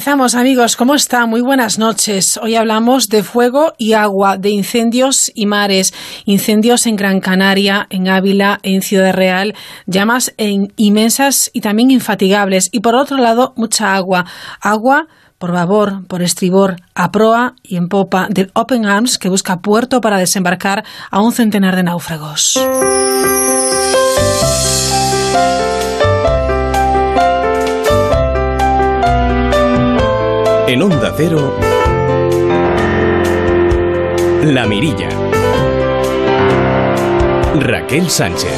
Empezamos amigos, ¿cómo está? Muy buenas noches. Hoy hablamos de fuego y agua, de incendios y mares, incendios en Gran Canaria, en Ávila, en Ciudad Real, llamas en inmensas y también infatigables. Y por otro lado, mucha agua. Agua por babor, por estribor, a proa y en popa del Open Arms que busca puerto para desembarcar a un centenar de náufragos. Onda Cero, La Mirilla. Raquel Sánchez.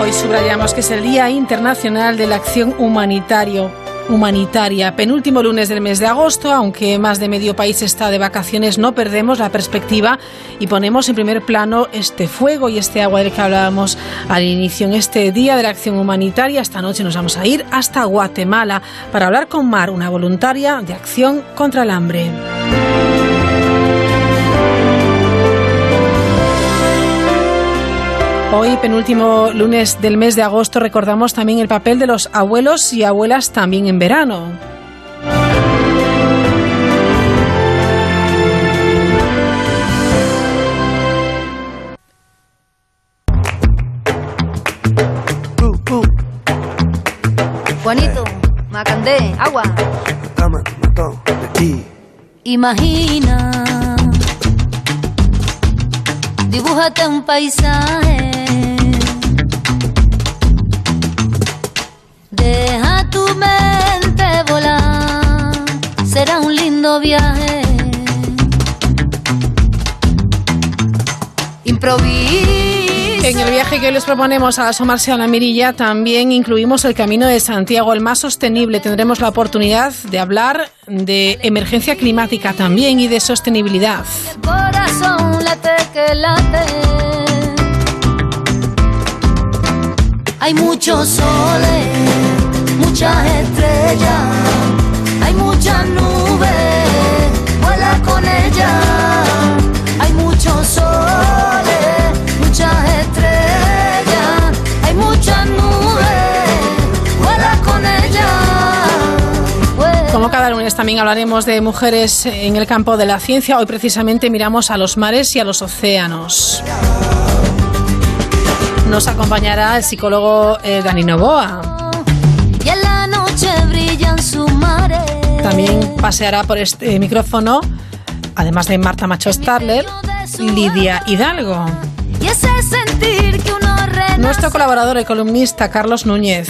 Hoy subrayamos que es el Día Internacional de la Acción Humanitario humanitaria. Penúltimo lunes del mes de agosto, aunque más de medio país está de vacaciones, no perdemos la perspectiva y ponemos en primer plano este fuego y este agua del que hablábamos al inicio. En este Día de la Acción Humanitaria, esta noche nos vamos a ir hasta Guatemala para hablar con Mar, una voluntaria de acción contra el hambre. Hoy, penúltimo lunes del mes de agosto, recordamos también el papel de los abuelos y abuelas también en verano. Juanito, Macandé, agua. Imagina, dibújate un paisaje Deja tu mente volar, será un lindo viaje. Improvisa. En el viaje que hoy les proponemos a asomarse a la mirilla también incluimos el Camino de Santiago, el más sostenible. Tendremos la oportunidad de hablar de emergencia climática también y de sostenibilidad. El corazón late que late. Hay muchos soles, muchas estrellas, hay muchas nubes, vuela con ella. Hay muchos soles, muchas estrellas, hay muchas nubes, vuela con ella. Como cada lunes también hablaremos de mujeres en el campo de la ciencia. Hoy precisamente miramos a los mares y a los océanos. Nos acompañará el psicólogo eh, Dani Novoa. Y en la noche brillan sus mares. También paseará por este micrófono, además de Marta Macho Starler, Lidia Hidalgo. Y ese sentir que uno renace Nuestro colaborador y columnista Carlos Núñez.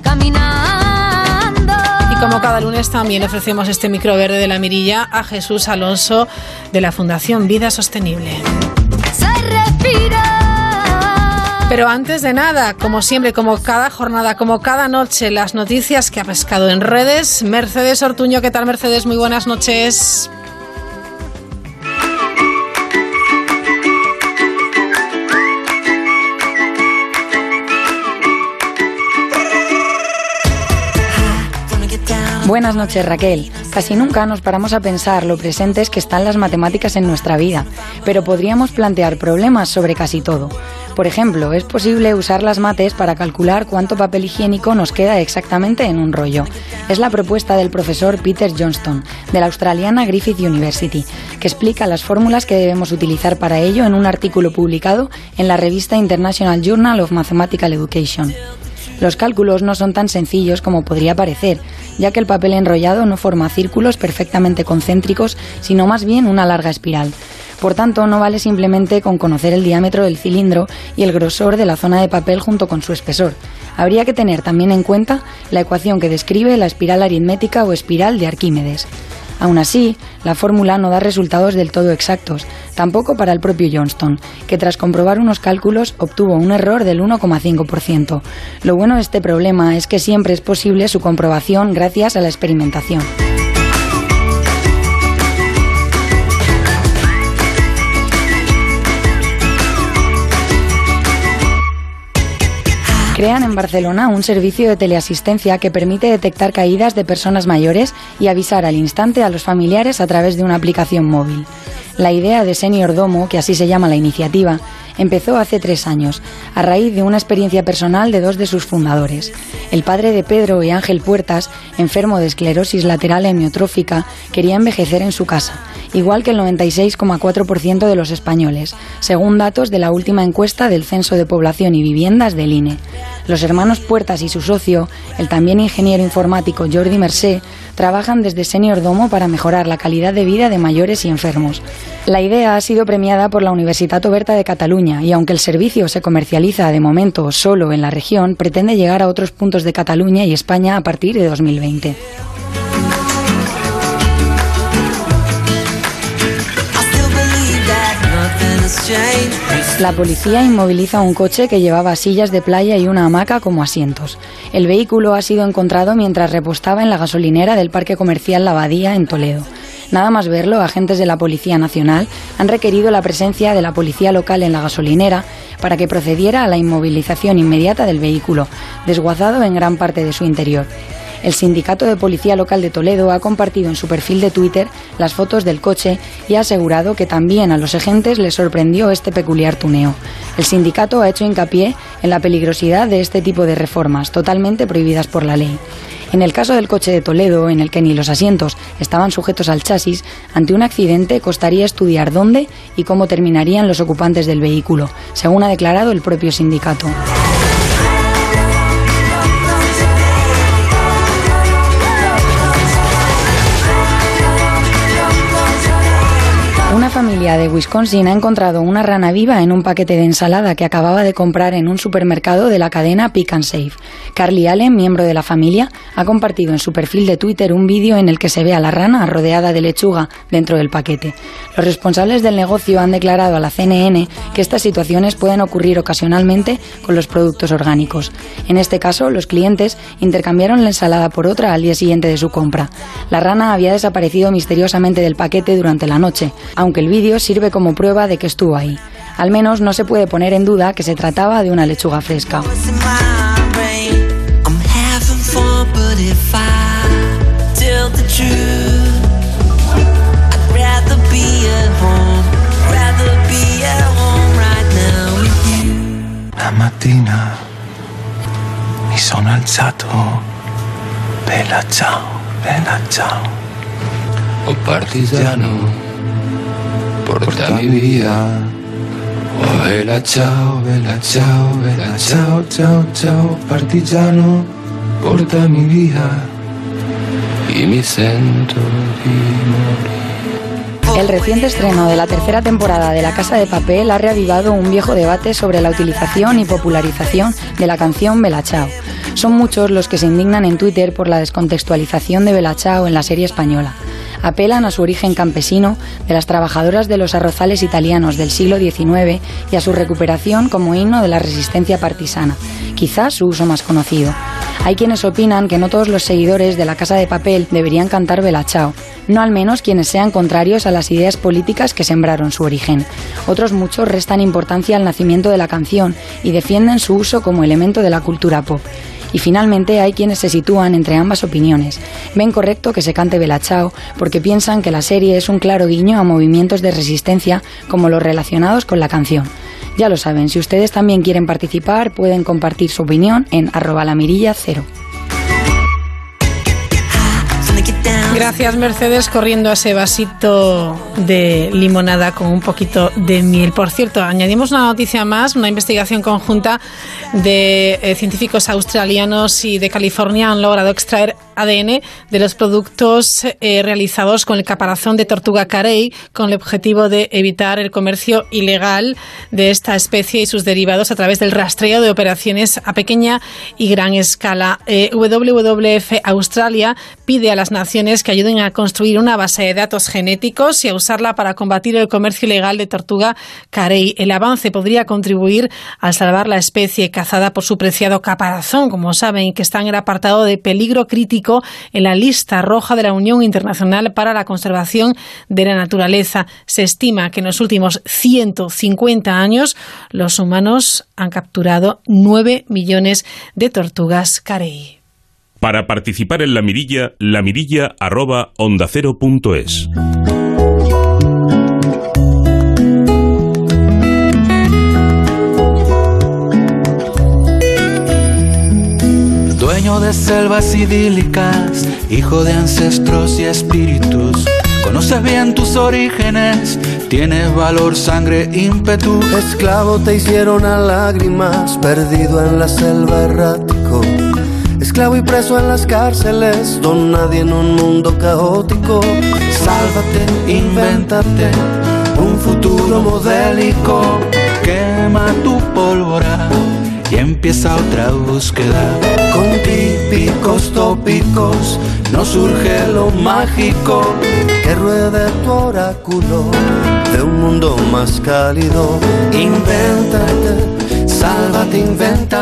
caminando. Y como cada lunes también ofrecemos este micro verde de la mirilla a Jesús Alonso de la Fundación Vida Sostenible. se respira. Pero antes de nada, como siempre, como cada jornada, como cada noche, las noticias que ha pescado en redes. Mercedes Ortuño, ¿qué tal Mercedes? Muy buenas noches. Buenas noches Raquel. Casi nunca nos paramos a pensar lo presentes que están las matemáticas en nuestra vida, pero podríamos plantear problemas sobre casi todo. Por ejemplo, es posible usar las mates para calcular cuánto papel higiénico nos queda exactamente en un rollo. Es la propuesta del profesor Peter Johnston, de la australiana Griffith University, que explica las fórmulas que debemos utilizar para ello en un artículo publicado en la revista International Journal of Mathematical Education. Los cálculos no son tan sencillos como podría parecer, ya que el papel enrollado no forma círculos perfectamente concéntricos, sino más bien una larga espiral. Por tanto, no vale simplemente con conocer el diámetro del cilindro y el grosor de la zona de papel junto con su espesor. Habría que tener también en cuenta la ecuación que describe la espiral aritmética o espiral de Arquímedes. Aún así, la fórmula no da resultados del todo exactos, tampoco para el propio Johnston, que tras comprobar unos cálculos obtuvo un error del 1,5%. Lo bueno de este problema es que siempre es posible su comprobación gracias a la experimentación. Crean en Barcelona un servicio de teleasistencia que permite detectar caídas de personas mayores y avisar al instante a los familiares a través de una aplicación móvil. La idea de Senior Domo, que así se llama la iniciativa, empezó hace tres años, a raíz de una experiencia personal de dos de sus fundadores. El padre de Pedro y Ángel Puertas, enfermo de esclerosis lateral hemiotrófica, quería envejecer en su casa, igual que el 96,4% de los españoles, según datos de la última encuesta del Censo de Población y Viviendas del INE. Los hermanos Puertas y su socio, el también ingeniero informático Jordi Mercé, trabajan desde Senior Domo para mejorar la calidad de vida de mayores y enfermos. La idea ha sido premiada por la Universitat Oberta de Cataluña y aunque el servicio se comercializa de momento solo en la región, pretende llegar a otros puntos de Cataluña y España a partir de 2020. La policía inmoviliza un coche que llevaba sillas de playa y una hamaca como asientos. El vehículo ha sido encontrado mientras repostaba en la gasolinera del Parque Comercial La Abadía en Toledo. Nada más verlo, agentes de la Policía Nacional han requerido la presencia de la policía local en la gasolinera para que procediera a la inmovilización inmediata del vehículo, desguazado en gran parte de su interior. El Sindicato de Policía Local de Toledo ha compartido en su perfil de Twitter las fotos del coche y ha asegurado que también a los agentes les sorprendió este peculiar tuneo. El sindicato ha hecho hincapié en la peligrosidad de este tipo de reformas, totalmente prohibidas por la ley. En el caso del coche de Toledo, en el que ni los asientos estaban sujetos al chasis, ante un accidente costaría estudiar dónde y cómo terminarían los ocupantes del vehículo, según ha declarado el propio sindicato. De Wisconsin ha encontrado una rana viva en un paquete de ensalada que acababa de comprar en un supermercado de la cadena Pick and Save. Carly Allen, miembro de la familia, ha compartido en su perfil de Twitter un vídeo en el que se ve a la rana rodeada de lechuga dentro del paquete. Los responsables del negocio han declarado a la CNN que estas situaciones pueden ocurrir ocasionalmente con los productos orgánicos. En este caso, los clientes intercambiaron la ensalada por otra al día siguiente de su compra. La rana había desaparecido misteriosamente del paquete durante la noche, aunque el vídeo sirve como prueba de que estuvo ahí. Al menos no se puede poner en duda que se trataba de una lechuga fresca. La mattina mi sono alzato, bella ciao, bella ciao. Oh partigiano, portami via. Oh bella ciao, bella ciao, bella ciao, ciao, ciao, partigiano, portami via. Y mi di morir. El reciente estreno de la tercera temporada de La Casa de Papel ha reavivado un viejo debate sobre la utilización y popularización de la canción Bella Ciao. Son muchos los que se indignan en Twitter por la descontextualización de Bella Ciao en la serie española apelan a su origen campesino de las trabajadoras de los arrozales italianos del siglo XIX y a su recuperación como himno de la resistencia partisana, quizás su uso más conocido. Hay quienes opinan que no todos los seguidores de la Casa de Papel deberían cantar Bella Ciao, no al menos quienes sean contrarios a las ideas políticas que sembraron su origen. Otros muchos restan importancia al nacimiento de la canción y defienden su uso como elemento de la cultura pop. Y finalmente hay quienes se sitúan entre ambas opiniones. Ven correcto que se cante Bella porque piensan que la serie es un claro guiño a movimientos de resistencia como los relacionados con la canción. Ya lo saben, si ustedes también quieren participar, pueden compartir su opinión en arroba la mirilla cero. Gracias Mercedes, corriendo a ese vasito de limonada con un poquito de miel. Por cierto, añadimos una noticia más, una investigación conjunta de eh, científicos australianos y de California han logrado extraer ADN de los productos eh, realizados con el caparazón de tortuga carey con el objetivo de evitar el comercio ilegal de esta especie y sus derivados a través del rastreo de operaciones a pequeña y gran escala. Eh, WWF Australia pide a las naciones que ayuden a construir una base de datos genéticos y a usarla para combatir el comercio ilegal de tortuga carey. El avance podría contribuir a salvar la especie cazada por su preciado caparazón, como saben, que está en el apartado de peligro crítico en la lista roja de la Unión Internacional para la Conservación de la Naturaleza. Se estima que en los últimos 150 años los humanos han capturado 9 millones de tortugas carey. Para participar en la mirilla, la mirilla arroba onda cero punto es. Dueño de selvas idílicas, hijo de ancestros y espíritus. Conoces bien tus orígenes, tienes valor, sangre, ímpetu. Esclavo te hicieron a lágrimas, perdido en la selva errático. Esclavo y preso en las cárceles, don nadie en un mundo caótico. Sálvate, invéntate un futuro modélico. Quema tu pólvora y empieza otra búsqueda. Con típicos tópicos no surge lo mágico que ruede tu oráculo de un mundo más cálido. Invéntate,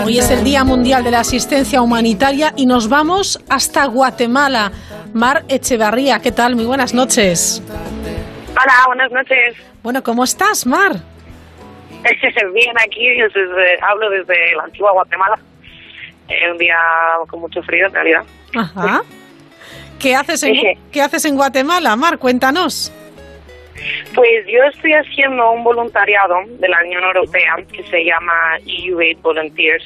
Hoy es el Día Mundial de la Asistencia Humanitaria y nos vamos hasta Guatemala. Mar Echevarría, ¿qué tal? Muy buenas noches. Hola, buenas noches. Bueno, ¿cómo estás, Mar? Bien, aquí desde- hablo desde la antigua Guatemala. Eh, un día con mucho frío, en realidad. Ajá. ¿Qué haces en, ¿qué haces en Guatemala, Mar? Cuéntanos. Pues yo estoy haciendo un voluntariado de la Unión Europea que se llama EU Aid Volunteers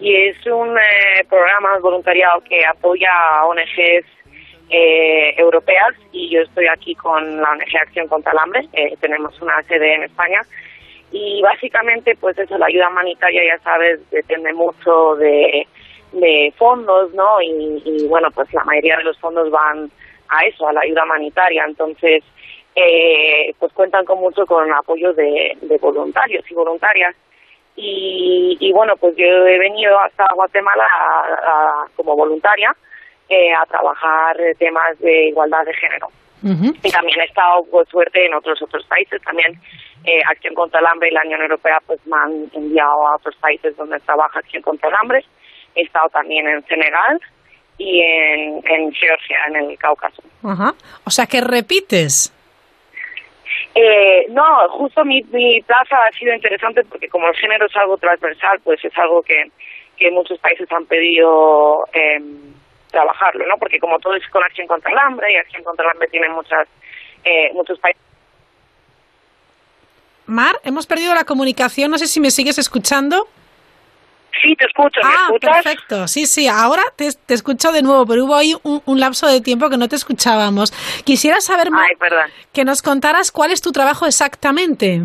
y es un eh, programa de voluntariado que apoya a ONGs eh, europeas y yo estoy aquí con la ONG Acción contra el Hambre, eh, tenemos una sede en España y básicamente pues eso, la ayuda humanitaria ya sabes depende mucho de, de fondos, ¿no? Y, y, bueno, pues la mayoría de los fondos van a eso, a la ayuda humanitaria, entonces eh, pues cuentan con mucho con apoyo de, de voluntarios y voluntarias. Y, y bueno pues yo he venido hasta Guatemala a- a- como voluntaria eh, a trabajar temas de igualdad de género. Y también he estado por suerte en otros otros países. También eh, Acción contra el Hambre y la Unión Europea pues me han enviado a otros países donde trabaja Acción contra el Hambre he estado también en Senegal y en, en Georgia en el Cáucaso. Ajá. O sea, que repites. Eh, no, justo mi, mi plaza ha sido interesante porque como el género es algo transversal, pues es algo que, que muchos países han pedido eh, trabajarlo, ¿no? Porque como todo es con acción contra el hambre y acción contra el hambre tiene muchas, eh, muchos países. Mar, hemos perdido la comunicación. No sé si me sigues escuchando. Sí, te escucho, ¿me ah, escuchas? perfecto. Sí, sí, ahora te, te escucho de nuevo, pero hubo ahí un, un lapso de tiempo que no te escuchábamos. Quisiera saber, Ay, perdón. que nos contaras cuál es tu trabajo exactamente.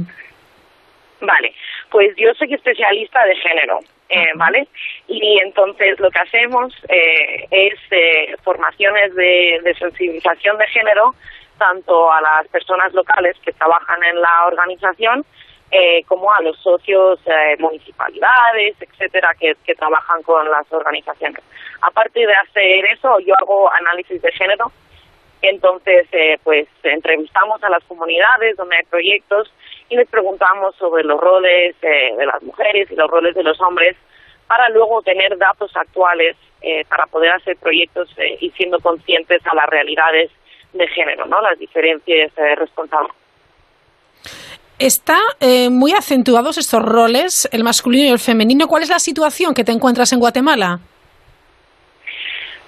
Vale, pues yo soy especialista de género, eh, ¿vale? Y entonces lo que hacemos eh, es eh, formaciones de, de sensibilización de género tanto a las personas locales que trabajan en la organización eh, como a los socios, eh, municipalidades, etcétera, que, trabajan con las organizaciones. Aparte de hacer eso, yo hago análisis de género entonces, eh, pues entrevistamos a las comunidades donde hay proyectos y les preguntamos sobre los roles eh, de las mujeres y los roles de los hombres para luego tener datos actuales eh, para poder hacer proyectos eh, y siendo conscientes a las realidades de género, ¿no? Las diferencias eh, responsables. Está eh, muy acentuados estos roles, el masculino y el femenino. ¿Cuál es la situación que te encuentras en Guatemala?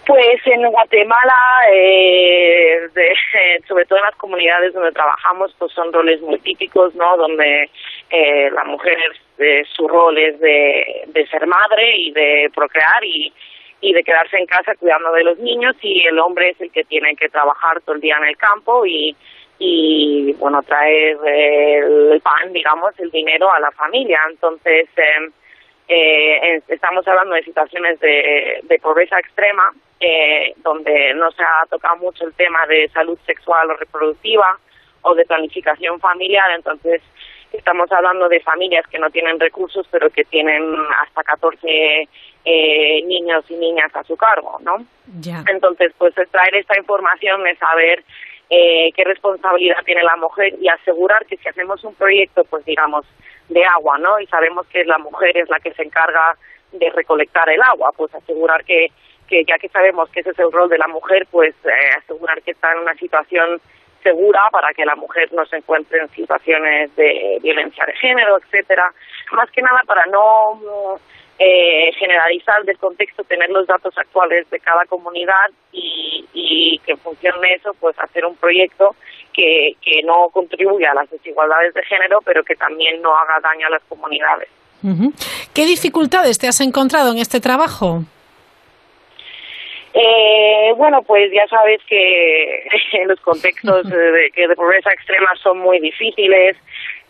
Pues en Guatemala, eh, de- sobre todo en las comunidades donde trabajamos, pues son roles muy típicos, ¿no? Donde eh, la mujer, eh, su rol es de, ser madre y de procrear y, y de quedarse en casa cuidando de los niños y el hombre es el que tiene que trabajar todo el día en el campo y, y bueno, traer eh, el pan, digamos, el dinero a la familia. Entonces, eh, eh, es- estamos hablando de situaciones de, de pobreza extrema, eh, donde no se ha tocado mucho el tema de salud sexual o reproductiva o de planificación familiar. Entonces, estamos hablando de familias que no tienen recursos, pero que tienen hasta 14 eh, niños y niñas a su cargo, ¿no? Ya. Entonces, pues extraer esta información de saber eh, qué responsabilidad tiene la mujer y asegurar que si hacemos un proyecto, pues digamos, de agua, ¿no? Y sabemos que la mujer es la que se encarga de recolectar el agua, pues asegurar que, que ya que sabemos que ese es el rol de la mujer, pues eh, asegurar que está en una situación segura para que la mujer no se encuentre en situaciones de violencia de género, etcétera. Más que nada para no eh, generalizar del contexto, tener los datos actuales de cada comunidad y, y que en función de eso, pues hacer un proyecto que, que no contribuya a las desigualdades de género, pero que también no haga daño a las comunidades. ¿Qué dificultades te has encontrado en este trabajo? Eh, bueno, pues ya sabes que los contextos de, que de pobreza extrema son muy difíciles.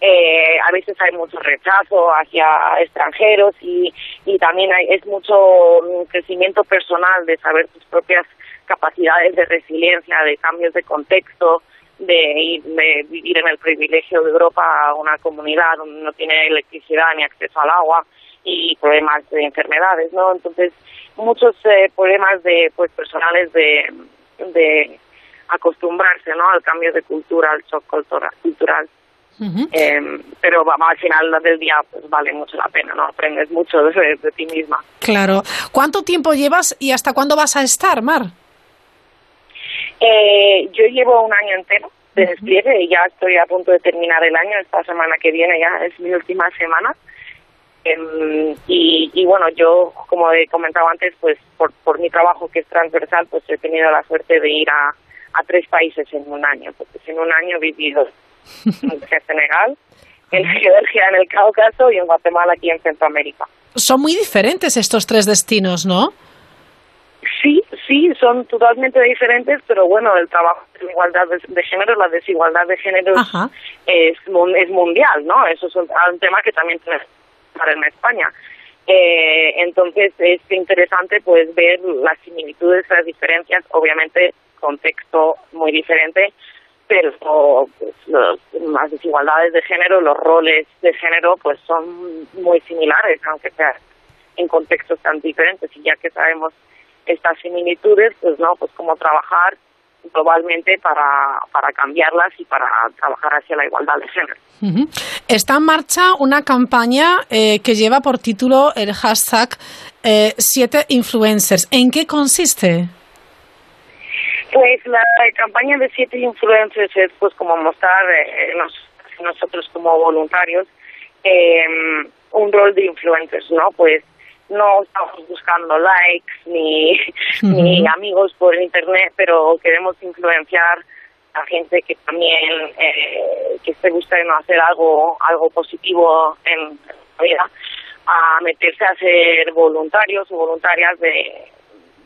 Eh, a veces hay mucho rechazo hacia extranjeros y, y también hay, es mucho mm, crecimiento personal de saber tus propias capacidades de resiliencia, de cambios de contexto, de, ir- de vivir en el privilegio de Europa una comunidad donde no tiene electricidad ni acceso al agua y problemas de enfermedades, ¿no? Entonces, muchos eh, problemas de pues personales de, de acostumbrarse, ¿no? Al cambio de cultura, al shock cultura- Eh, pero vamos, al final del día pues vale mucho la pena, ¿no? Aprendes mucho de, de ti misma. Claro. ¿Cuánto tiempo llevas y hasta cuándo vas a estar, Mar? Eh, yo llevo un año entero de despliegue y ya estoy a punto de terminar el año. Esta semana que viene ya es mi última semana. Em, y, y bueno, yo, como he comentado antes, pues por, por mi trabajo que es transversal, pues he tenido la suerte de ir a, a tres países en un año. Porque en un año he vivido en Senegal, en Georgia, en el Cáucaso y en Guatemala, aquí en Centroamérica. Son muy diferentes estos tres destinos, ¿no? Sí, sí, son totalmente diferentes, pero bueno, el trabajo de la igualdad de, de género, la desigualdad de género es, es mundial, ¿no? Eso es un, un tema que también tenemos en España. Eh, entonces es interesante pues ver las similitudes, las diferencias, obviamente contexto muy diferente, pero pues, las desigualdades de género, los roles de género pues son muy similares, aunque sea en contextos tan diferentes y ya que sabemos estas similitudes, pues no, pues cómo trabajar globalmente para, para cambiarlas y para trabajar hacia la igualdad de género. Está en marcha una campaña eh, que lleva por título el hashtag eh, siete influencers. ¿En qué consiste? Pues la, campaña de siete influencers es pues como mostrar eh, nos- nosotros como voluntarios eh, un rol de influencers, ¿no? Pues no estamos buscando likes ni, ni amigos por internet, pero queremos influenciar a gente que también eh, que esté buscando hacer algo algo positivo en la vida a meterse a ser voluntarios o voluntarias de,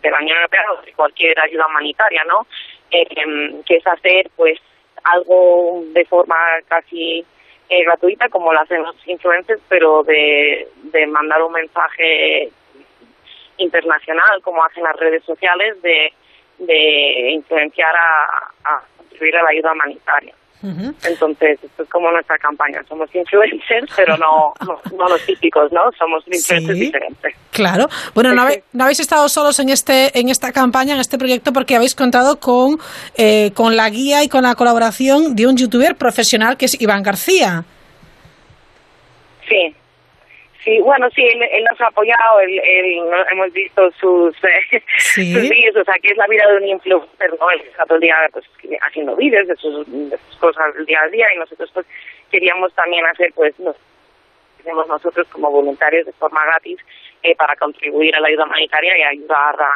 de la Unión Europea de cualquier ayuda humanitaria, ¿no? Em, que es hacer pues algo de forma casi eh, gratuita como lo hacen los influencers, pero de, de mandar un mensaje internacional como hacen las redes sociales de, de influenciar a, a contribuir a la ayuda humanitaria. Entonces, esto es como nuestra campaña. Somos influencers, pero no, no, no los típicos, ¿no? Somos influencers Sí. diferentes. Claro. Bueno, no, habe- no habéis estado solos en este en esta campaña, en este proyecto, porque habéis contado con, eh, con la guía y con la colaboración de un youtuber profesional que es Iván García. Sí. Sí, bueno, sí, él, él nos ha apoyado, él, él- hemos visto sus, eh, Sí. sus vídeos, o sea, que es la vida de un influencer, ¿no? Él está todo el día pues, haciendo vídeos de sus, de sus cosas del día a día y nosotros pues queríamos también hacer, pues, nos, hacemos nosotros como voluntarios de forma gratis eh, para contribuir a la ayuda humanitaria y ayudar a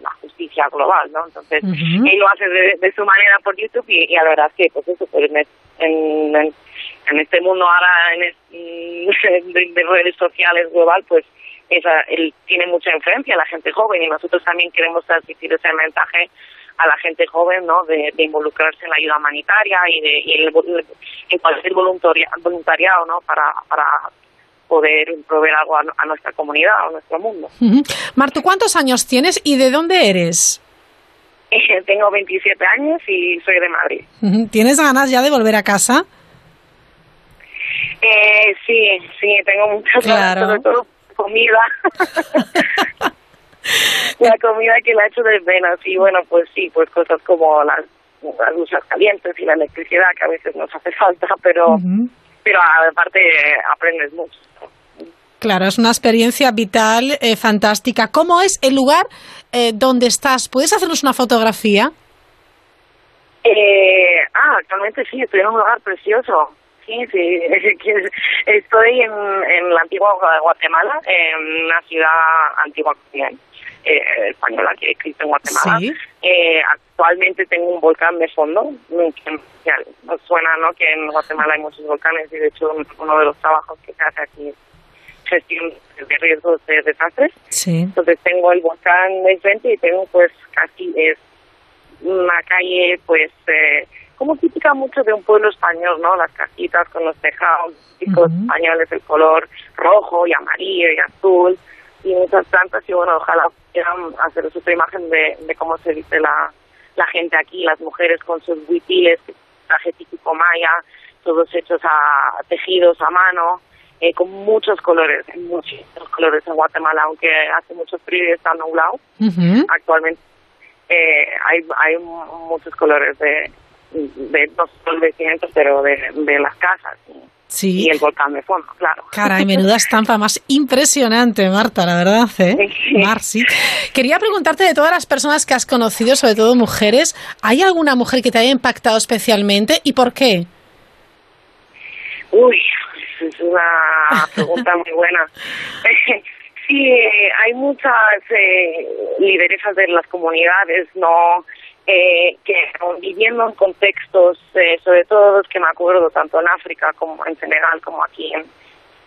la justicia global, ¿no? Entonces, él lo hace de, de su manera por YouTube y, y la verdad es que, pues eso, pues, en, en, en- este mundo ahora en es- de, de redes sociales global, pues esa, él tiene mucha influencia la gente joven y nosotros también queremos transmitir ese mensaje a la gente joven, ¿no? De, de involucrarse en la ayuda humanitaria y de y el, en cualquier voluntaria- voluntariado, ¿no? Para, para poder proveer algo a, a nuestra comunidad, a nuestro mundo. Ujú. Martu, ¿cuántos años tienes y de dónde eres? Tengo 27 años y soy de Madrid. ¿Tienes ganas ya de volver a casa? Eh, sí, sí, tengo muchas Claro. sobre todo comida. la comida que la hecho de menos y bueno, pues sí, pues cosas como las, las luces calientes y la electricidad que a veces nos hace falta, pero pero aparte aprendes mucho. Claro, es una experiencia vital, eh, fantástica. ¿Cómo es el lugar eh, donde estás? ¿Puedes hacernos una fotografía? Eh, ah, actualmente sí, estoy en un lugar precioso. Sí, sí, estoy en, en la antigua Guatemala, en una ciudad antigua eh, española que existe en Guatemala. Sí. Eh, actualmente tengo un volcán de fondo. que Nos suena, ¿no? Que en Guatemala hay muchos volcanes y de hecho uno de los trabajos que se hace aquí es gestión de riesgos de desastres. Sí. Entonces tengo el volcán de frente y tengo pues casi es una calle pues eh, como típica mucho de un pueblo español, ¿no? Las casitas con los tejados típicos Ujú. españoles, el color rojo y amarillo y azul y muchas plantas y bueno, ojalá quieran hacer otra imagen de, de cómo se viste la, la gente aquí, las mujeres con sus huipiles, traje típico maya, todos hechos a tejidos a mano, eh, con muchos colores, muchísimos colores en Guatemala, aunque hace mucho frío y está nublado Ujú. actualmente eh, hay hay muchos colores de, de el vestimenta pero de, de las casas y, Sí. y el volcán de fondo claro Caray, menuda estampa más impresionante, Marta, la verdad, ¿eh? Mar, sí. Quería preguntarte de todas las personas que has conocido, sobre todo mujeres, ¿hay alguna mujer que te haya impactado especialmente y por qué? uy es una pregunta muy buena sí hay muchas eh, lideresas de las comunidades no eh, que viviendo en contextos eh, sobre todo los que me acuerdo tanto en África como en Senegal como aquí en,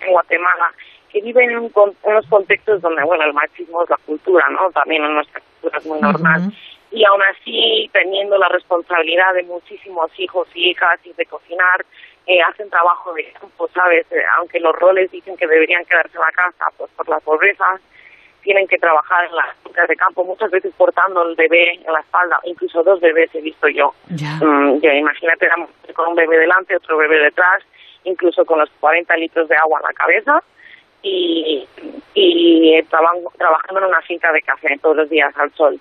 en Guatemala que viven en un unos contextos donde bueno el machismo es la cultura no también en nuestra cultura es muy normal. Y aún así teniendo la responsabilidad de muchísimos hijos y hijas y de cocinar eh, hacen trabajo de campo sabes Eh, aunque los roles dicen que deberían quedarse en la casa pues por la pobreza tienen que trabajar en las fincas de campo muchas veces portando el bebé en la espalda incluso dos bebés he visto yo Ya. Mm, ya imagínate con un bebé delante, otro bebé detrás, incluso con los 40 litros de agua en la cabeza y, y traban- trabajando en una finca de café todos los días al sol.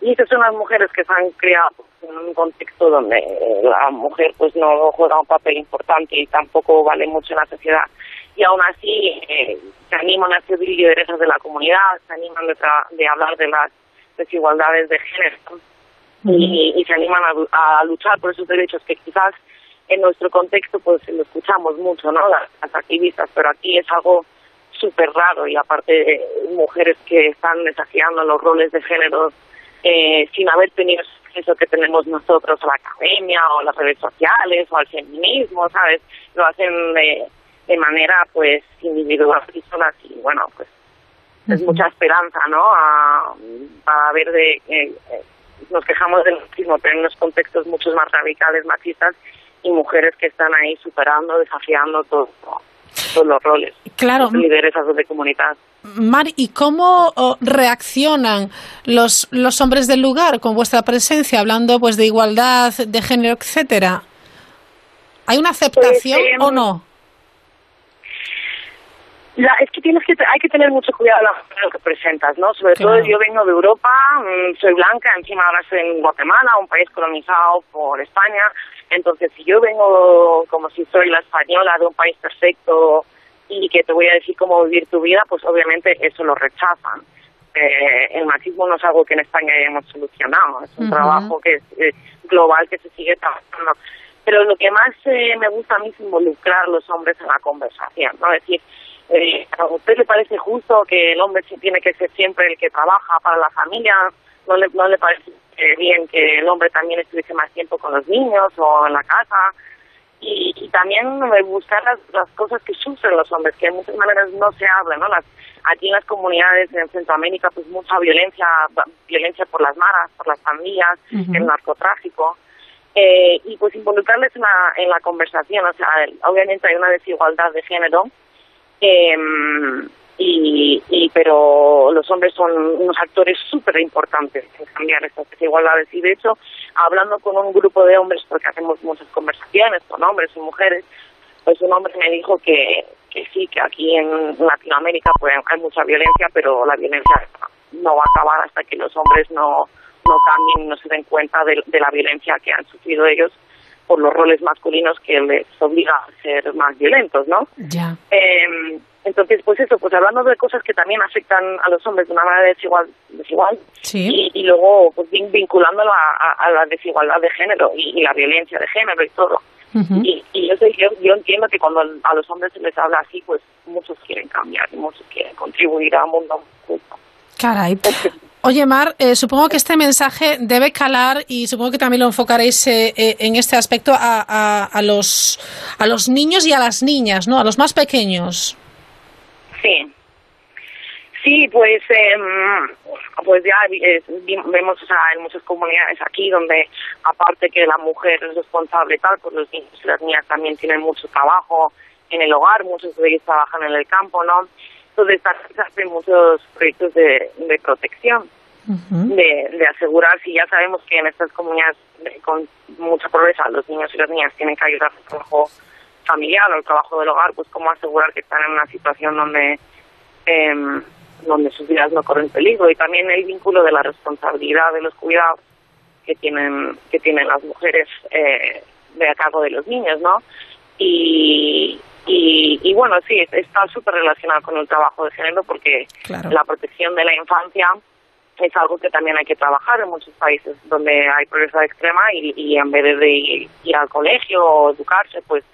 Y estas son las mujeres que se han criado en un contexto donde eh, la mujer pues no juega un papel importante y tampoco vale mucho en la sociedad. Y aún así eh, se animan a ser lideresas de la comunidad, se animan de, tra- de hablar de las desigualdades de género y, y se animan a, a luchar por esos derechos que quizás en nuestro contexto pues lo escuchamos mucho, ¿no? Las, las activistas, pero aquí es algo súper raro y aparte eh, mujeres que están desafiando los roles de género eh, sin haber tenido acceso que tenemos nosotros a la academia o a las redes sociales o al feminismo, ¿sabes? Lo hacen de, de manera pues individual y solas y bueno, pues es mucha esperanza, ¿no? A, a ver de... eh, eh, nos quejamos del machismo, pero en unos contextos muchos más radicales, machistas, y mujeres que están ahí superando, desafiando todo, todos los roles. Claro. Lideresas de comunidad. Mar, ¿y cómo oh, reaccionan los, los hombres del lugar con vuestra presencia, hablando pues de igualdad, de género, etcétera? ¿Hay una aceptación Pues, em, o no? La, es que tienes que hay que tener mucho cuidado en lo que presentas, ¿no? Sobre Claro. todo yo vengo de Europa, mm, soy blanca, encima ahora estoy en Guatemala, un país colonizado por España, entonces si yo vengo como si soy la española de un país perfecto y que te voy a decir cómo vivir tu vida, pues obviamente eso lo rechazan. Eh, el machismo no es algo que en España hayamos solucionado, es un trabajo que es eh, global que se sigue trabajando. Pero lo que más eh, me gusta a mí es involucrar a los hombres en la conversación, ¿no? Es decir, eh, ¿a usted le parece justo que el hombre tiene que ser siempre el que trabaja para la familia? ¿No le, no le parece eh, bien que el hombre también estuviese más tiempo con los niños o en la casa? Y, y también buscar las, las cosas que sufren los hombres, que de muchas maneras no se hablan, ¿no? Las, aquí en las comunidades en Centroamérica, pues mucha violencia, violencia por las maras, por las pandillas, Ujú. el narcotráfico. Eh, y pues involucrarles en la, en la conversación, o sea, obviamente hay una desigualdad de género, eh, y, y pero los hombres son unos actores súper importantes en cambiar estas desigualdades. Y de hecho hablando con un grupo de hombres porque hacemos muchas conversaciones con hombres y mujeres pues un hombre me dijo que, que sí, que aquí en Latinoamérica pues hay mucha violencia, pero la violencia no va a acabar hasta que los hombres no, no cambien, no se den cuenta de, de la violencia que han sufrido ellos por los roles masculinos que les obliga a ser más violentos, ¿no? Ya. Eh, entonces, pues eso, pues hablando de cosas que también afectan a los hombres de una manera desigual, desigual Sí. y, y luego pues vin- vinculándolo a, a- a la desigualdad de género y, y la violencia de género y todo. Y, y yo, sé, yo, yo entiendo que cuando a los hombres se les habla así, pues muchos quieren cambiar y muchos quieren contribuir a un mundo justo. Caray. Oye, Mar, eh, supongo que este mensaje debe calar y supongo que también lo enfocaréis eh, eh, en este aspecto a, a, a los, a los niños y a las niñas, ¿no? A los más pequeños. Sí. Sí, pues em, pues ya eh, vemos o sea, en muchas comunidades aquí donde aparte que la mujer es responsable y tal, pues los niños y las niñas también tienen mucho trabajo en el hogar, muchos de ellos trabajan en el campo, ¿no? Entonces se hacen muchos proyectos de, de protección, de, de asegurar, si ya sabemos que en estas comunidades eh, con mucha pobreza los niños y las niñas tienen que ayudar al trabajo familiar o el trabajo del hogar, pues cómo asegurar que están en una situación donde em, donde sus vidas no corren peligro y también el vínculo de la responsabilidad de los cuidados que tienen que tienen las mujeres eh, de a cargo de los niños, ¿no? Y, y, y bueno, sí, es- está súper relacionado con el trabajo de género porque Claro. la protección de la infancia es algo que también hay que trabajar en muchos países donde hay pobreza extrema y, y en vez de ir, ir al colegio o educarse, pues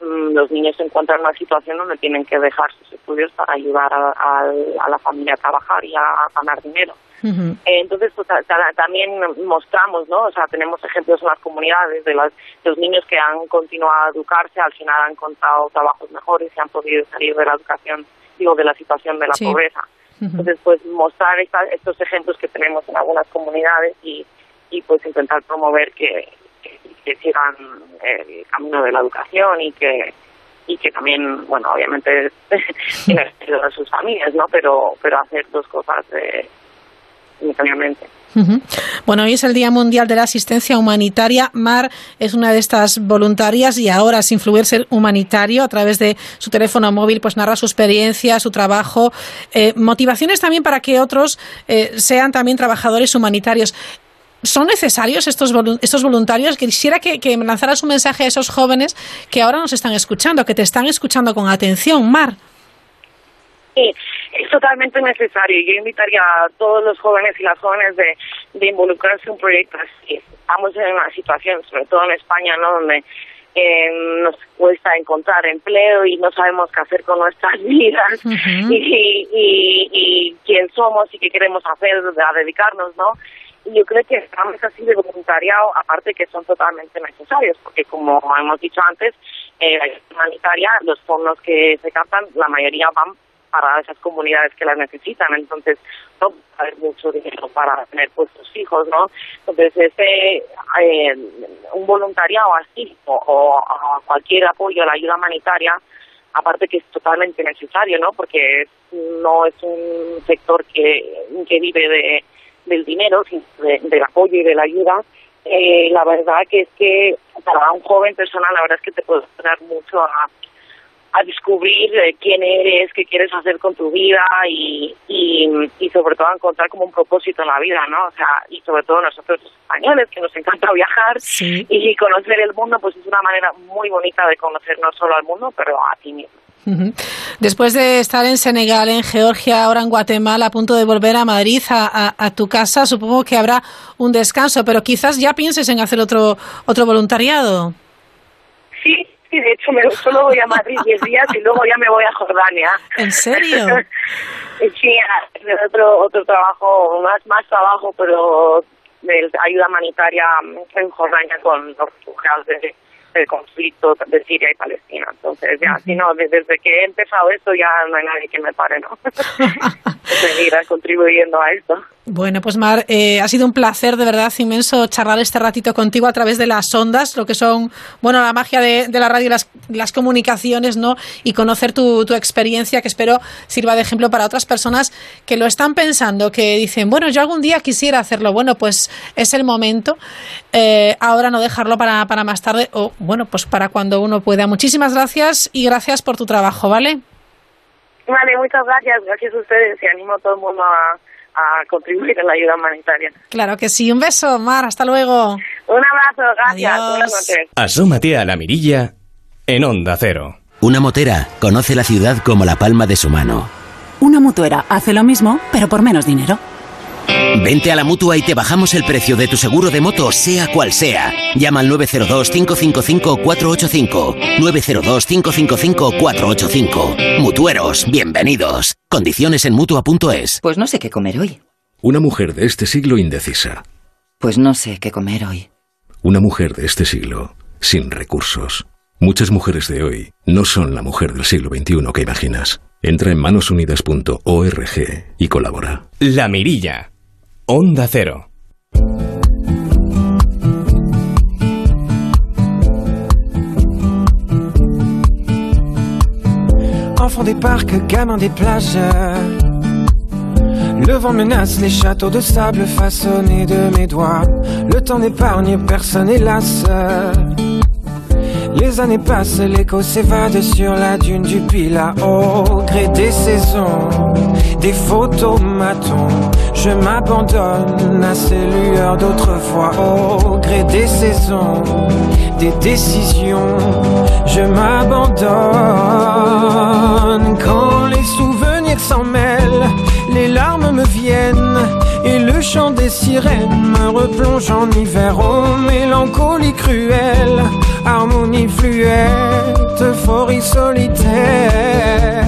mm, los niños se encuentran en una situación donde tienen que dejar sus estudios para ayudar a, a- a la familia a trabajar y a, ganar dinero. Eh, Entonces, pues ta- ta- también mostramos, ¿no? O sea, tenemos ejemplos en las comunidades de, las, de los niños que han continuado a educarse, al final han encontrado trabajos mejores y han podido salir de la educación, digo, de la situación de la Sí. pobreza. Entonces, pues mostrar esta- estos ejemplos que tenemos en algunas comunidades y, y pues intentar promover que, que, que sigan el camino de la educación y que y que también, bueno, obviamente ayudar a sus familias, ¿no? Pero pero hacer dos cosas eh, simultáneamente. Ujú. Bueno, hoy es el Día Mundial de la Asistencia Humanitaria. Mar es una de estas voluntarias y ahora, sin ser humanitario, a través de su teléfono móvil, pues narra su experiencia, su trabajo, eh, motivaciones también para que otros eh, sean también trabajadores humanitarios. ¿Son necesarios estos, estos voluntarios? Quisiera que, que lanzaras un mensaje a esos jóvenes que ahora nos están escuchando, que te están escuchando con atención, Mar. Sí, es totalmente necesario. Yo invitaría a todos los jóvenes y las jóvenes de, de involucrarse en un proyecto así. Estamos en una situación, sobre todo en España, ¿no? donde eh, nos cuesta encontrar empleo y no sabemos qué hacer con nuestras vidas y, y, y quién somos y qué queremos hacer, a dedicarnos, ¿no? Y yo creo que programas así de voluntariado, aparte que son totalmente necesarios, porque como hemos dicho antes, eh, humanitaria, los fondos que se captan, la mayoría van para esas comunidades que las necesitan, entonces no haber mucho dinero para tener pues sus hijos, ¿no? Entonces ese eh, un voluntariado así o, cualquier apoyo a la ayuda humanitaria aparte que es totalmente necesario, ¿no? Porque no es un sector que, que vive de, del dinero, sino de- del apoyo y de la ayuda. Eh, la verdad que es que para un joven persona la verdad es que te puede ayudar mucho a, a descubrir eh, quién eres, qué quieres hacer con tu vida y, y, y sobre todo a encontrar como un propósito en la vida, ¿no? O sea, y sobre todo nosotros los españoles que nos encanta viajar Sí. y conocer el mundo, pues es una manera muy bonita de conocer no solo al mundo, pero a ti mismo. Después de estar en Senegal, en Georgia, ahora en Guatemala, a punto de volver a Madrid, a, a- a tu casa, supongo que habrá un descanso, pero quizás ya pienses en hacer otro, otro voluntariado. Sí, sí, de hecho me, solo voy a Madrid 10 días y luego ya me voy a Jordania. ¿En serio? sí, a hacer otro, otro trabajo, más, más trabajo, pero de ayuda humanitaria en Jordania con los refugiados de- del conflicto de Siria y Palestina. Entonces, ya, si no, de- desde que he empezado esto ya no hay nadie que me pare, ¿no? Seguir contribuyendo a esto. Bueno, pues Mar, eh, ha sido un placer de verdad inmenso charlar este ratito contigo a través de las ondas, lo que son, bueno, la magia de, la radio y las, las, comunicaciones, ¿no? Y conocer tu, tu, experiencia, que espero sirva de ejemplo para otras personas que lo están pensando, que dicen, bueno, yo algún día quisiera hacerlo. Bueno, pues es el momento. Eh, ahora no dejarlo para, para más tarde, o bueno, pues para cuando uno pueda. Muchísimas gracias y gracias por tu trabajo, ¿vale? Vale, muchas gracias. Gracias a ustedes y animo a todo el mundo a a contribuir a la ayuda humanitaria. Claro que sí. Un beso, Mar. Hasta luego. Un abrazo. Gracias. Buenas noches. Asómate a la mirilla en Onda Cero. Una motera conoce la ciudad como la palma de su mano. Una mutuera hace lo mismo, pero por menos dinero. Vente a la mutua y te bajamos el precio de tu seguro de moto, sea cual sea. Llama al 902-555-485. 902-555-485. Mutueros, bienvenidos. Condiciones en mutua.es. Pues no sé qué comer hoy. Una mujer de este siglo indecisa. Pues no sé qué comer hoy. Una mujer de este siglo sin recursos. Muchas mujeres de hoy no son la mujer del siglo XXI que imaginas. Entra en manosunidas.org y colabora. La Mirilla Onda Cero. Enfants des parcs, gamins des plages. Le vent menace les châteaux de sable façonnés de mes doigts. Le temps n'épargne personne, hélas. Les années passent, l'écho s'évade sur la dune du Pila au gré des saisons, des photomatons. Je m'abandonne à ces lueurs d'autrefois au gré des saisons, des décisions. Je m'abandonne quand les souvenirs s'en mêlent, les larmes me viennent et le chant des sirènes me replonge en hiver. Oh, mélancolie cruelle harmonie fluette, euphorie solitaire.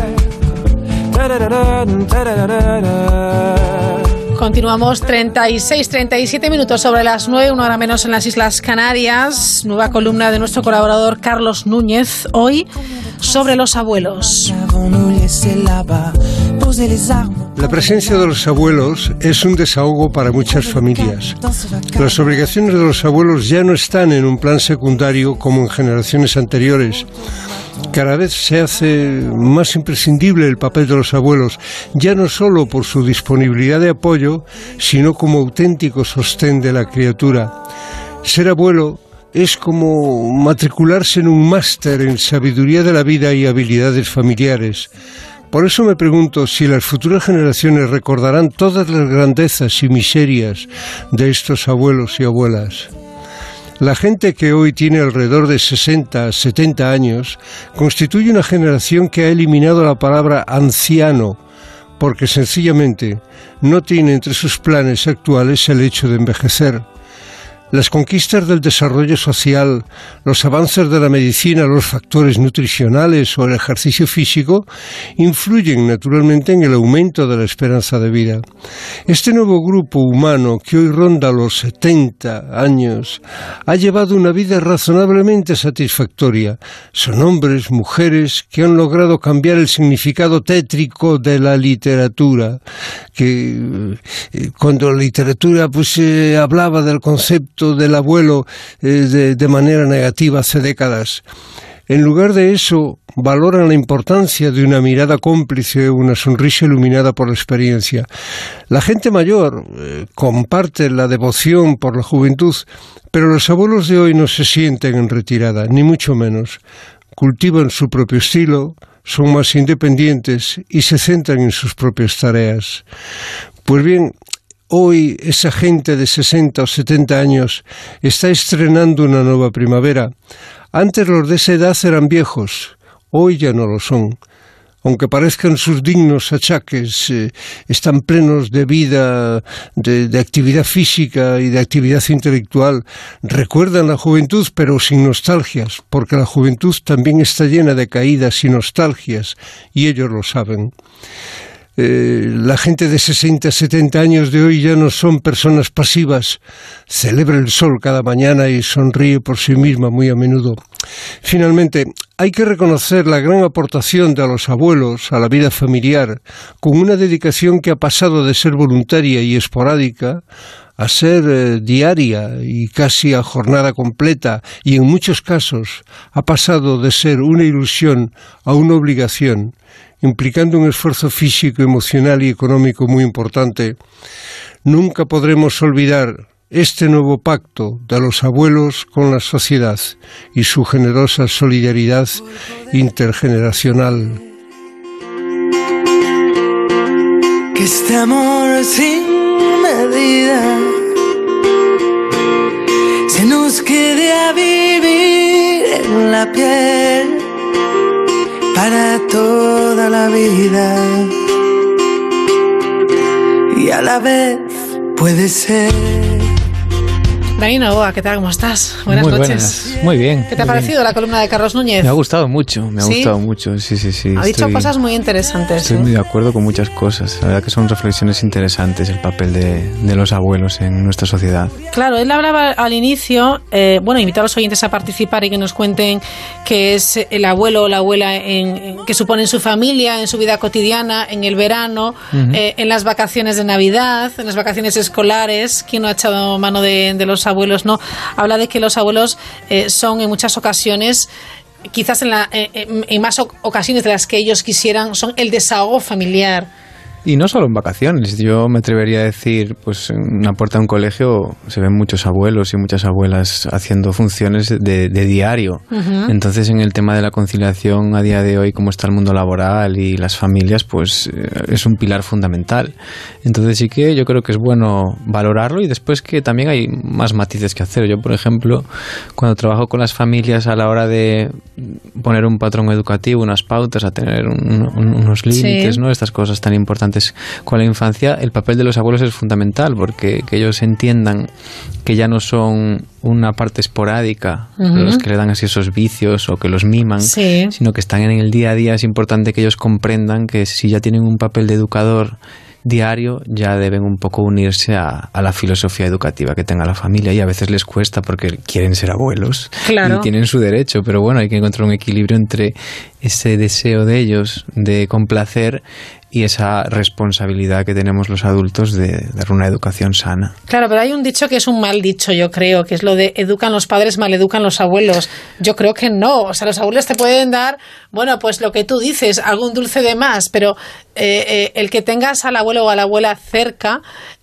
Continuamos 36, 37 minutos sobre las 9, una hora menos en las Islas Canarias. Nueva columna de nuestro colaborador Carlos Núñez, hoy sobre los abuelos. La presencia de los abuelos es un desahogo para muchas familias. Las obligaciones de los abuelos ya no están en un plan secundario como en generaciones anteriores. Cada vez se hace más imprescindible el papel de los abuelos, ya no solo por su disponibilidad de apoyo, sino como auténtico sostén de la criatura. Ser abuelo es como matricularse en un máster en sabiduría de la vida y habilidades familiares. Por eso me pregunto si las futuras generaciones recordarán todas las grandezas y miserias de estos abuelos y abuelas. La gente que hoy tiene alrededor de 60, 70 años constituye una generación que ha eliminado la palabra anciano porque sencillamente no tiene entre sus planes actuales el hecho de envejecer. Las conquistas del desarrollo social, los avances de la medicina, los factores nutricionales o el ejercicio físico influyen naturalmente en el aumento de la esperanza de vida. Este nuevo grupo humano que hoy ronda los 70 años ha llevado una vida razonablemente satisfactoria. Son hombres, mujeres que han logrado cambiar el significado tétrico de la literatura, que eh, cuando la literatura pues eh, hablaba del concepto del abuelo eh, de, manera negativa hace décadas. En lugar de eso, valoran la importancia de una mirada cómplice, una sonrisa iluminada por la experiencia. La gente mayor eh, comparte la devoción por la juventud, pero los abuelos de hoy no se sienten en retirada, ni mucho menos. Cultivan su propio estilo, son más independientes y se centran en sus propias tareas. Pues bien, Hoy esa gente de 60 o 70 años está estrenando una nueva primavera. Antes los de esa edad eran viejos, hoy ya no lo son. Aunque parezcan sus dignos achaques, eh, están plenos de vida, de, de actividad física y de actividad intelectual. Recuerdan la juventud, pero sin nostalgias, porque la juventud también está llena de caídas y nostalgias, y ellos lo saben. Eh, la gente de 60, 70 años de hoy ya no son personas pasivas, celebra el sol cada mañana y sonríe por sí misma muy a menudo. Finalmente, hay que reconocer la gran aportación de los abuelos a la vida familiar, con una dedicación que ha pasado de ser voluntaria y esporádica a ser eh, diaria y casi a jornada completa y en muchos casos ha pasado de ser una ilusión a una obligación, implicando un esfuerzo físico, emocional y económico muy importante, nunca podremos olvidar este nuevo pacto de los abuelos con la sociedad y su generosa solidaridad intergeneracional. Que este amor sin medida se nos quede a vivir en la piel para toda la vida. Y a la vez puede ser Dani Novoa, ¿qué tal? ¿Cómo estás? Buenas muy noches. Buenas. Muy bien. ¿Qué te ha parecido bien. la columna de Carlos Núñez? Me ha gustado mucho, me ha ¿Sí? gustado mucho, sí, sí, sí. Ha dicho cosas muy interesantes. Estoy ¿eh? muy de acuerdo con muchas cosas. La verdad que son reflexiones interesantes el papel de, de los abuelos en nuestra sociedad. Claro, él hablaba al inicio, eh, bueno, invitar a los oyentes a participar y que nos cuenten qué es el abuelo o la abuela en, en- que supone en su familia, en su vida cotidiana, en el verano, eh, en las vacaciones de Navidad, en las vacaciones escolares. ¿Quién no ha echado mano de, de los abuelos? No, habla de que los abuelos eh, son en muchas ocasiones quizás en, la, eh, en- en más oc- ocasiones de las que ellos quisieran, son el desahogo familiar. Y no solo en vacaciones, yo me atrevería a decir, pues en una puerta de un colegio se ven muchos abuelos y muchas abuelas haciendo funciones de, de diario. Entonces, en el tema de la conciliación a día de hoy, cómo está el mundo laboral y las familias, pues eh, es un pilar fundamental. Entonces, sí que yo creo que es bueno valorarlo y después que también hay más matices que hacer. Yo, por ejemplo, cuando trabajo con las familias a la hora de poner un patrón educativo, unas pautas, a tener un- un- unos Sí. límites, ¿no? Estas cosas tan importantes con la infancia, el papel de los abuelos es fundamental porque que ellos entiendan que ya no son una parte esporádica Ujú. los que le dan así esos vicios o que los miman, Sí. sino que están en el día a día. Es importante que ellos comprendan que si ya tienen un papel de educador diario, ya deben un poco unirse a, a la filosofía educativa que tenga la familia y a veces les cuesta porque quieren ser abuelos Claro. y tienen su derecho, pero bueno, hay que encontrar un equilibrio entre ese deseo de ellos de complacer y esa responsabilidad que tenemos los adultos de dar una educación sana. Claro, pero hay un dicho que es un mal dicho, yo creo, que es lo de educan los padres, maleducan los abuelos. Yo creo que no. O sea, los abuelos te pueden dar, bueno, pues lo que tú dices, algún dulce de más, pero eh, eh, el que tengas al abuelo o a la abuela cerca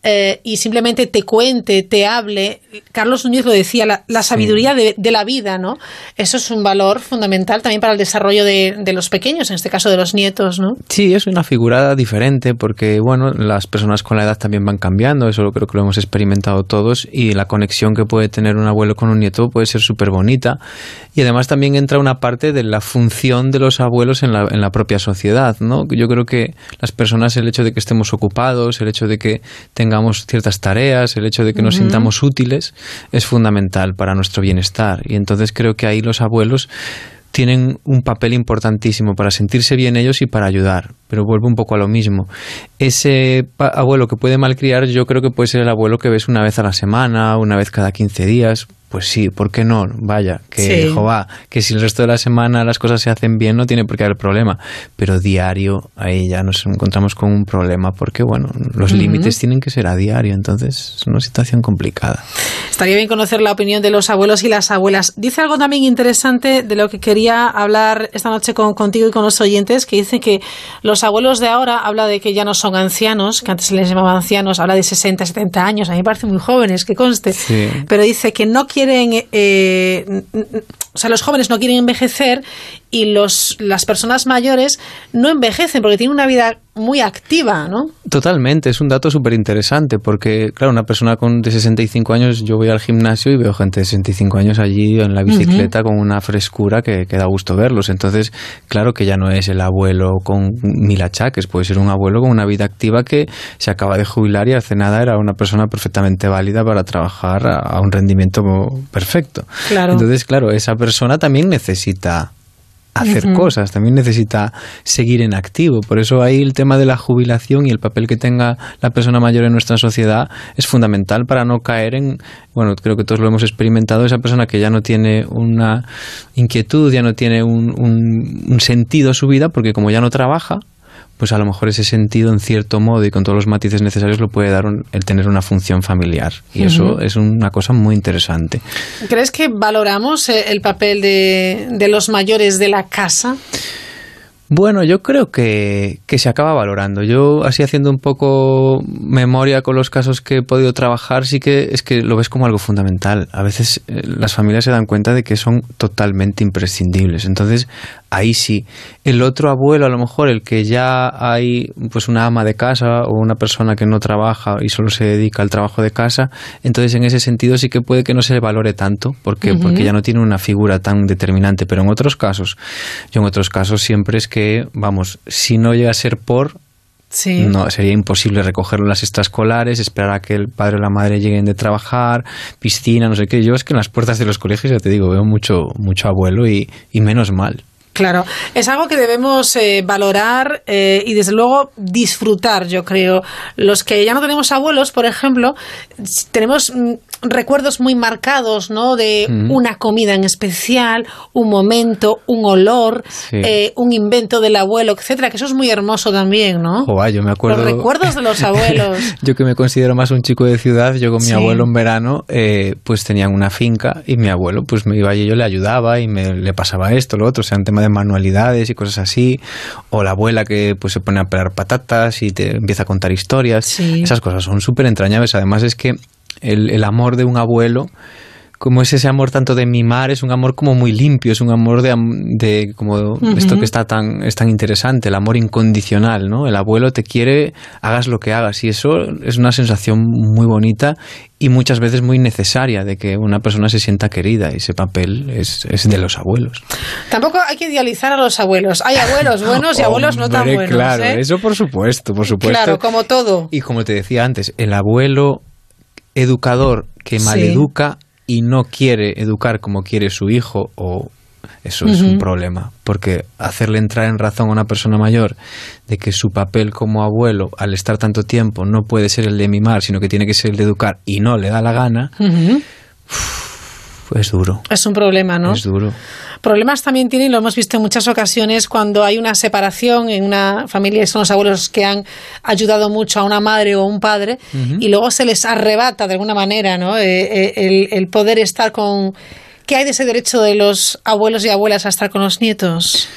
eh, y simplemente te cuente, te hable. Carlos Núñez lo decía, la, la sabiduría de, de la vida, ¿no? Eso es un valor fundamental también para el desarrollo de, de los pequeños, en este caso de los nietos, ¿no? Sí, es una figura diferente porque, bueno, las personas con la edad también van cambiando, eso creo que lo hemos experimentado todos y la conexión que puede tener un abuelo con un nieto puede ser súper bonita y además también entra una parte de la función de los abuelos en la, en la propia sociedad, ¿no? Yo creo que las personas, el hecho de que estemos ocupados, el hecho de que tengamos ciertas tareas, el hecho de que nos sintamos útiles es fundamental para nuestro bienestar y entonces creo que ahí los abuelos tienen un papel importantísimo para sentirse bien ellos y para ayudar. Pero vuelvo un poco a lo mismo. Ese abuelo que puede malcriar, yo creo que puede ser el abuelo que ves una vez a la semana, una vez cada 15 días. Pues sí, ¿por qué no? Vaya, que Sí. que si el resto de la semana las cosas se hacen bien no tiene por qué haber problema. Pero diario ahí ya nos encontramos con un problema porque, bueno, los límites tienen que ser a diario, entonces es una situación complicada. Estaría bien conocer la opinión de los abuelos y las abuelas. Dice algo también interesante de lo que quería hablar esta noche con, contigo y con los oyentes, que dice que los abuelos de ahora habla de que ya no son ancianos, que antes se les llamaba ancianos, habla de 60, 70 años, a mí me parecen muy jóvenes, que conste. Sí. Pero dice que no quieren, eh, o sea, los jóvenes no quieren envejecer y los, las personas mayores no envejecen porque tienen una vida muy activa, ¿no? Totalmente, es un dato súper interesante porque, claro, una persona con de 65 años, yo voy al gimnasio y veo gente de 65 años allí en la bicicleta con una frescura que, que da gusto verlos. Entonces, claro que ya no es el abuelo con mil achaques, puede ser un abuelo con una vida activa que se acaba de jubilar y hace nada era una persona perfectamente válida para trabajar a, a un rendimiento perfecto. Claro. Entonces, claro, esa persona también necesita hacer cosas, también necesita seguir en activo. Por eso ahí el tema de la jubilación y el papel que tenga la persona mayor en nuestra sociedad es fundamental para no caer en, bueno, creo que todos lo hemos experimentado, esa persona que ya no tiene una inquietud, ya no tiene un, un sentido a su vida, porque como ya no trabaja, pues a lo mejor ese sentido en cierto modo y con todos los matices necesarios lo puede dar el tener una función familiar. Y eso es una cosa muy interesante. ¿Crees que valoramos eh, el papel de, de los mayores de la casa? Bueno, yo creo que, que, se acaba valorando. Yo, así haciendo un poco memoria con los casos que he podido trabajar, sí que es que lo ves como algo fundamental. A veces eh, las familias se dan cuenta de que son totalmente imprescindibles. Entonces, ahí sí. El otro abuelo, a lo mejor, el que ya hay pues una ama de casa o una persona que no trabaja y solo se dedica al trabajo de casa, entonces en ese sentido sí que puede que no se le valore tanto, porque, porque ya no tiene una figura tan determinante. Pero en otros casos, yo en otros casos siempre es que, vamos, si no llega a ser por, No, sería imposible recogerlo en las extraescolares, esperar a que el padre o la madre lleguen de trabajar, piscina, no sé qué. Yo es que en las puertas de los colegios, ya te digo, veo mucho, mucho abuelo y, y menos mal. Claro, es algo que debemos eh, valorar eh, y desde luego disfrutar, yo creo. Los que ya no tenemos abuelos, por ejemplo, tenemos mm, recuerdos muy marcados, ¿no? De una comida en especial, un momento, un olor, eh, un invento del abuelo, etcétera, que eso es muy hermoso también, ¿no? yo me acuerdo. Los recuerdos de los abuelos. yo que me considero más un chico de ciudad, yo con mi abuelo en verano, pues tenían una finca y mi abuelo, pues me iba y yo le ayudaba y me le pasaba esto, lo otro, o sea, en tema de manualidades y cosas así, o la abuela que pues se pone a pelar patatas y te empieza a contar historias. Esas cosas son súper entrañables. Además es que el, el amor de un abuelo como es ese amor tanto de mimar, es un amor como muy limpio, es un amor de, de como esto que está tan, es tan interesante, el amor incondicional, ¿no? El abuelo te quiere, hagas lo que hagas, y eso es una sensación muy bonita y muchas veces muy necesaria de que una persona se sienta querida, y ese papel es, es de los abuelos. Tampoco hay que idealizar a los abuelos, hay abuelos buenos y abuelos no tan buenos. Claro, ¿eh? eso por supuesto, por supuesto. Claro, como todo. Y como te decía antes, el abuelo educador que maleduca y no quiere educar como quiere su hijo o eso es un problema, porque hacerle entrar en razón a una persona mayor de que su papel como abuelo, al estar tanto tiempo, no puede ser el de mimar, sino que tiene que ser el de educar y no le da la gana, es duro. Es un problema, ¿no? Es duro. Problemas también tienen, lo hemos visto en muchas ocasiones, cuando hay una separación en una familia, son los abuelos que han ayudado mucho a una madre o un padre, y luego se les arrebata de alguna manera ¿no? Eh, eh, el, poder estar con... ¿Qué hay de ese derecho de los abuelos y abuelas a estar con los nietos?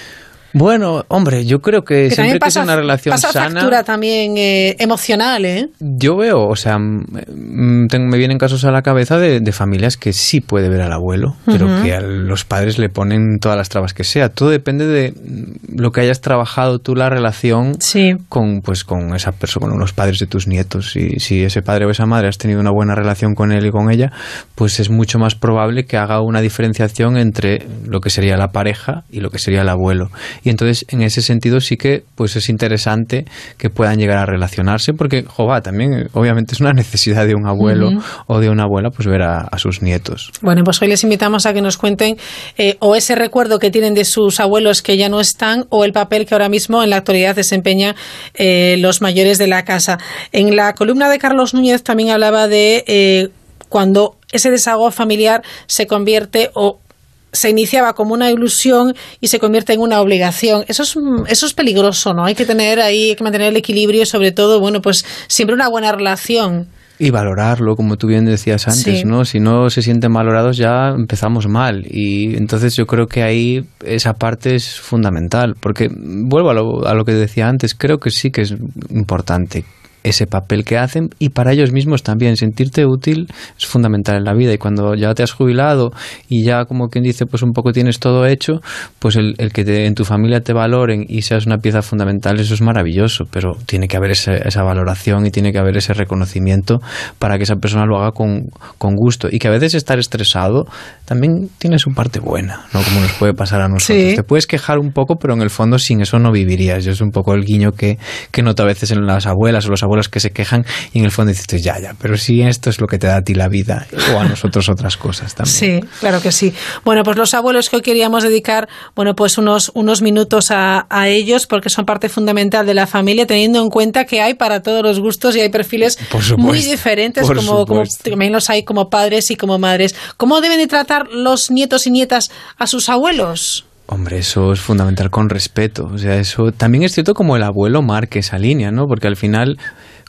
Bueno, hombre, yo creo que, siempre que es una relación pasa sana. factura también eh, emocional, ¿eh? Yo veo, o sea, me vienen casos a la cabeza de, familias que sí puede ver al abuelo, pero que a los padres le ponen todas las trabas que sea. Todo depende de lo que hayas trabajado tú la relación con, pues, con esa persona, con los padres de tus nietos. Y si ese padre o esa madre has tenido una buena relación con él y con ella, pues es mucho más probable que haga una diferenciación entre lo que sería la pareja y lo que sería el abuelo y entonces en ese sentido sí que pues es interesante que puedan llegar a relacionarse porque jova también obviamente es una necesidad de un abuelo o de una abuela pues ver a, sus nietos. Bueno pues hoy les invitamos a que nos cuenten eh, o ese recuerdo que tienen de sus abuelos que ya no están o el papel que ahora mismo en la actualidad desempeñan eh, los mayores de la casa. En la columna de Carlos Núñez también hablaba de eh, cuando ese desahogo familiar se convierte o se iniciaba como una ilusión y se convierte en una obligación. Eso es, eso es peligroso, ¿no? Hay que tener ahí, hay que mantener el equilibrio y sobre todo, bueno, pues siempre una buena relación. Y valorarlo, como tú bien decías antes, ¿no? Si no se sienten valorados ya empezamos mal. Y entonces yo creo que ahí esa parte es fundamental. Porque vuelvo a lo, a lo que decía antes, creo que sí que es importante ese papel que hacen y para ellos mismos también. Sentirte útil es fundamental en la vida y cuando ya te has jubilado y ya como quien dice pues un poco tienes todo hecho pues el, que en tu familia te valoren y seas una pieza fundamental eso es maravilloso pero tiene que haber esa valoración y tiene que haber ese reconocimiento para que esa persona lo haga con, con, gusto. Y que a veces estar estresado también tiene su parte buena no como nos puede pasar a nosotros. Te puedes quejar un poco pero en el fondo sin eso no vivirías. Yo es un poco el guiño que, que noto a veces en las abuelas o los abuelos abuelos que se quejan y en el fondo dices, ya, ya, pero si esto es lo que te da a ti la vida o a nosotros otras cosas también. Sí, claro que sí. Bueno, pues los abuelos que hoy queríamos dedicar, bueno, pues unos, unos minutos a, a ellos porque son parte fundamental de la familia, teniendo en cuenta que hay para todos los gustos y hay perfiles supuesto, muy diferentes, como, como también los hay como padres y como madres. ¿Cómo deben de tratar los nietos y nietas a sus abuelos? Hombre, eso es fundamental con respeto. O sea, eso también es cierto como el abuelo marque esa línea, ¿no? Porque al final,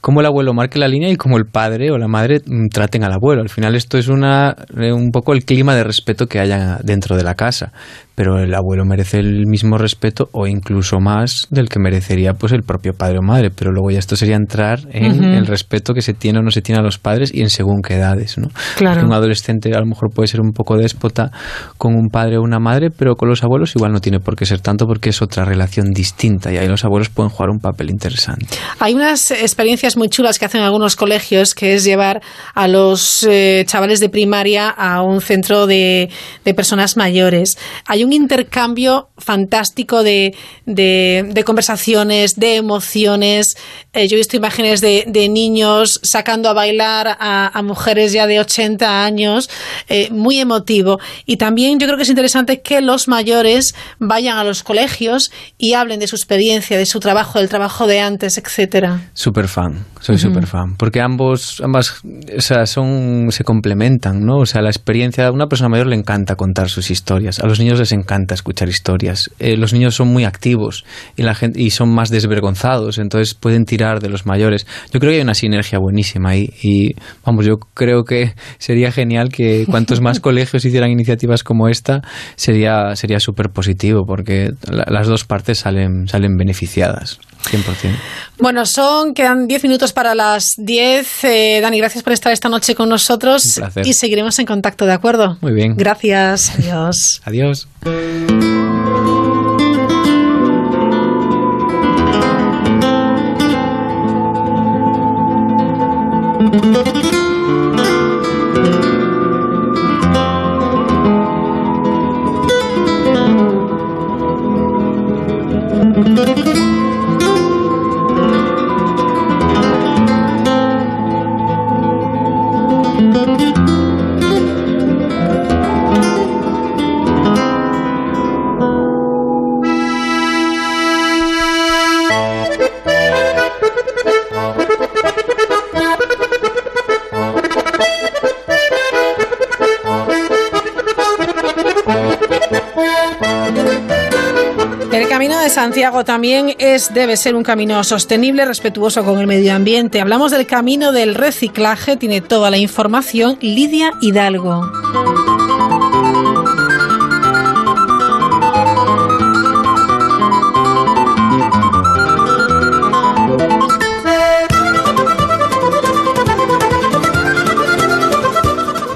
como el abuelo marque la línea y como el padre o la madre mm, traten al abuelo. Al final esto es una, eh, un poco el clima de respeto que haya dentro de la casa. Pero el abuelo merece el mismo respeto o incluso más del que merecería pues el propio padre o madre. Pero luego ya esto sería entrar en el respeto que se tiene o no se tiene a los padres y en según qué edades, ¿no? Claro. Porque un adolescente a lo mejor puede ser un poco déspota con un padre o una madre, pero con los abuelos igual no tiene por qué ser tanto porque es otra relación distinta y ahí los abuelos pueden jugar un papel interesante. Hay unas experiencias muy chulas que hacen algunos colegios, que es llevar a los eh, chavales de primaria a un centro de, de personas mayores. Hay un intercambio fantástico de, conversaciones, de emociones. Eh, yo he visto imágenes de, niños sacando a bailar a, a mujeres ya de 80 años, eh, muy emotivo. Y también yo creo que es interesante que los mayores vayan a los colegios y hablen de su experiencia, de su trabajo, del trabajo de antes, etcétera. Super fan, soy Ujú. super fan, porque ambos, ambas, o sea, son, se complementan, ¿no? O sea, la experiencia, a una persona mayor le encanta contar sus historias, a los niños les encanta escuchar historias, Eh, los niños son muy activos y la gente, y son más desvergonzados, entonces pueden tirar de los mayores. Yo creo que hay una sinergia buenísima ahí y, vamos, yo creo que sería genial que cuantos más colegios hicieran iniciativas como esta, sería, sería súper positivo, porque la- las dos partes salen, salen beneficiadas, 100%. Bueno, son, quedan 10 minutos para las 10. Eh, Dani, gracias por estar esta noche con nosotros Un placer. y seguiremos en contacto, ¿de acuerdo? Muy bien. Gracias, adiós. Adiós. Santiago también es, debe ser un camino sostenible, respetuoso con el medio ambiente. Hablamos del camino del reciclaje, tiene toda la información Lidia Hidalgo.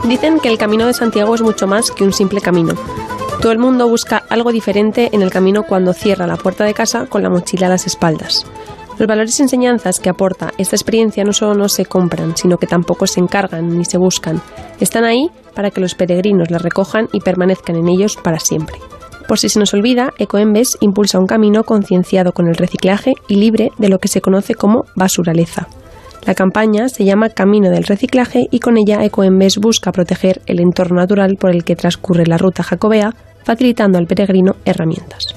Dicen que el camino de Santiago es mucho más que un simple camino. Todo el mundo busca algo diferente en el camino cuando cierra la puerta de casa con la mochila a las espaldas. Los valores y enseñanzas que aporta esta experiencia no solo no se compran, sino que tampoco se encargan ni se buscan. Están ahí para que los peregrinos las recojan y permanezcan en ellos para siempre. Por si se nos olvida, Ecoembes impulsa un camino concienciado con el reciclaje y libre de lo que se conoce como basuraleza. La campaña se llama Camino del Reciclaje y con ella Ecoembes busca proteger el entorno natural por el que transcurre la ruta jacobea, facilitando al peregrino herramientas.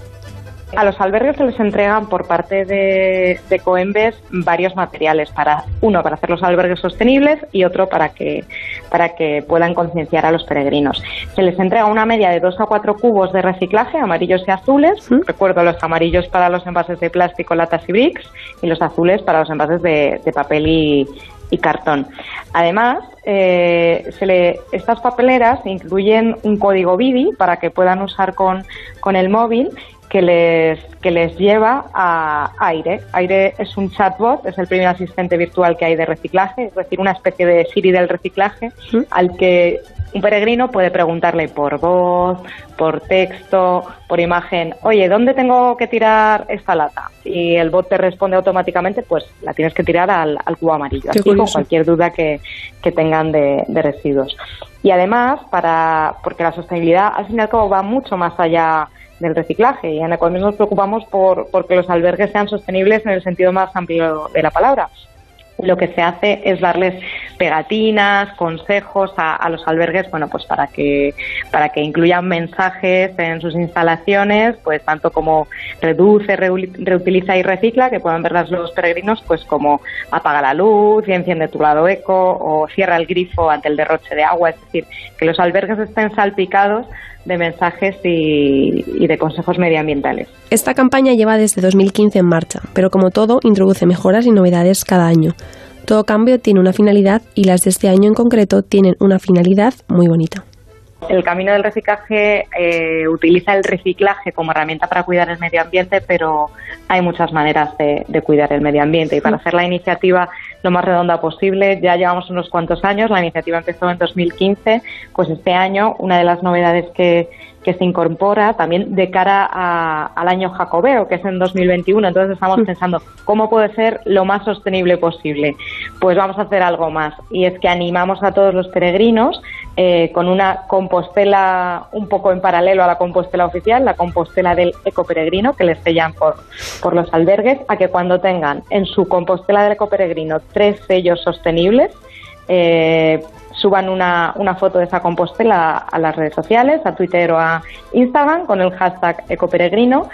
A los albergues se les entregan por parte de, de Coembes varios materiales para uno para hacer los albergues sostenibles y otro para que para que puedan concienciar a los peregrinos. Se les entrega una media de 2 a 4 cubos de reciclaje, amarillos y azules. Recuerdo los amarillos para los envases de plástico, latas y bricks y los azules para los envases de, de papel y, y cartón. Además, eh, se le, estas papeleras incluyen un código BIDI para que puedan usar con, con el móvil que les, que les lleva a Aire. Aire es un chatbot, es el primer asistente virtual que hay de reciclaje, es decir, una especie de Siri del reciclaje al que un peregrino puede preguntarle por voz, por texto, por imagen, oye, ¿dónde tengo que tirar esta lata? Y el bot te responde automáticamente, pues la tienes que tirar al, al cubo amarillo, Qué así con cualquier duda que, que tengan de, de residuos. Y además, para porque la sostenibilidad al fin y al cabo va mucho más allá del reciclaje y en Economía nos preocupamos por porque los albergues sean sostenibles en el sentido más amplio de la palabra. lo que se hace es darles pegatinas, consejos a, los albergues, bueno, pues para que para que incluyan mensajes en sus instalaciones, pues tanto como reduce, reutiliza y recicla, que puedan ver los peregrinos, pues como apaga la luz y enciende tu lado eco o cierra el grifo ante el derroche de agua, es decir, que los albergues estén salpicados de mensajes y, de consejos medioambientales. Esta campaña lleva desde 2015 en marcha, pero como todo, introduce mejoras y novedades cada año. Todo cambio tiene una finalidad y las de este año en concreto tienen una finalidad muy bonita. El camino del reciclaje eh, utiliza el reciclaje como herramienta para cuidar el medio ambiente, pero hay muchas maneras de, cuidar el medio ambiente y para hacer la iniciativa lo más redonda posible, ya llevamos unos cuantos años, la iniciativa empezó en 2015, pues este año una de las novedades que, que se incorpora también de cara al año jacobeo, que es en 2021. Entonces estamos pensando, ¿cómo puede ser lo más sostenible posible? Pues vamos a hacer algo más. Y es que animamos a todos los peregrinos eh, con una compostela un poco en paralelo a la compostela oficial, la compostela del ecoperegrino, que les sellan por, por los albergues, a que cuando tengan en su compostela del ecoperegrino tres sellos sostenibles, eh, suban una, una foto de esa compostela a las redes sociales, a Twitter o a Instagram con el hashtag ecoperegrino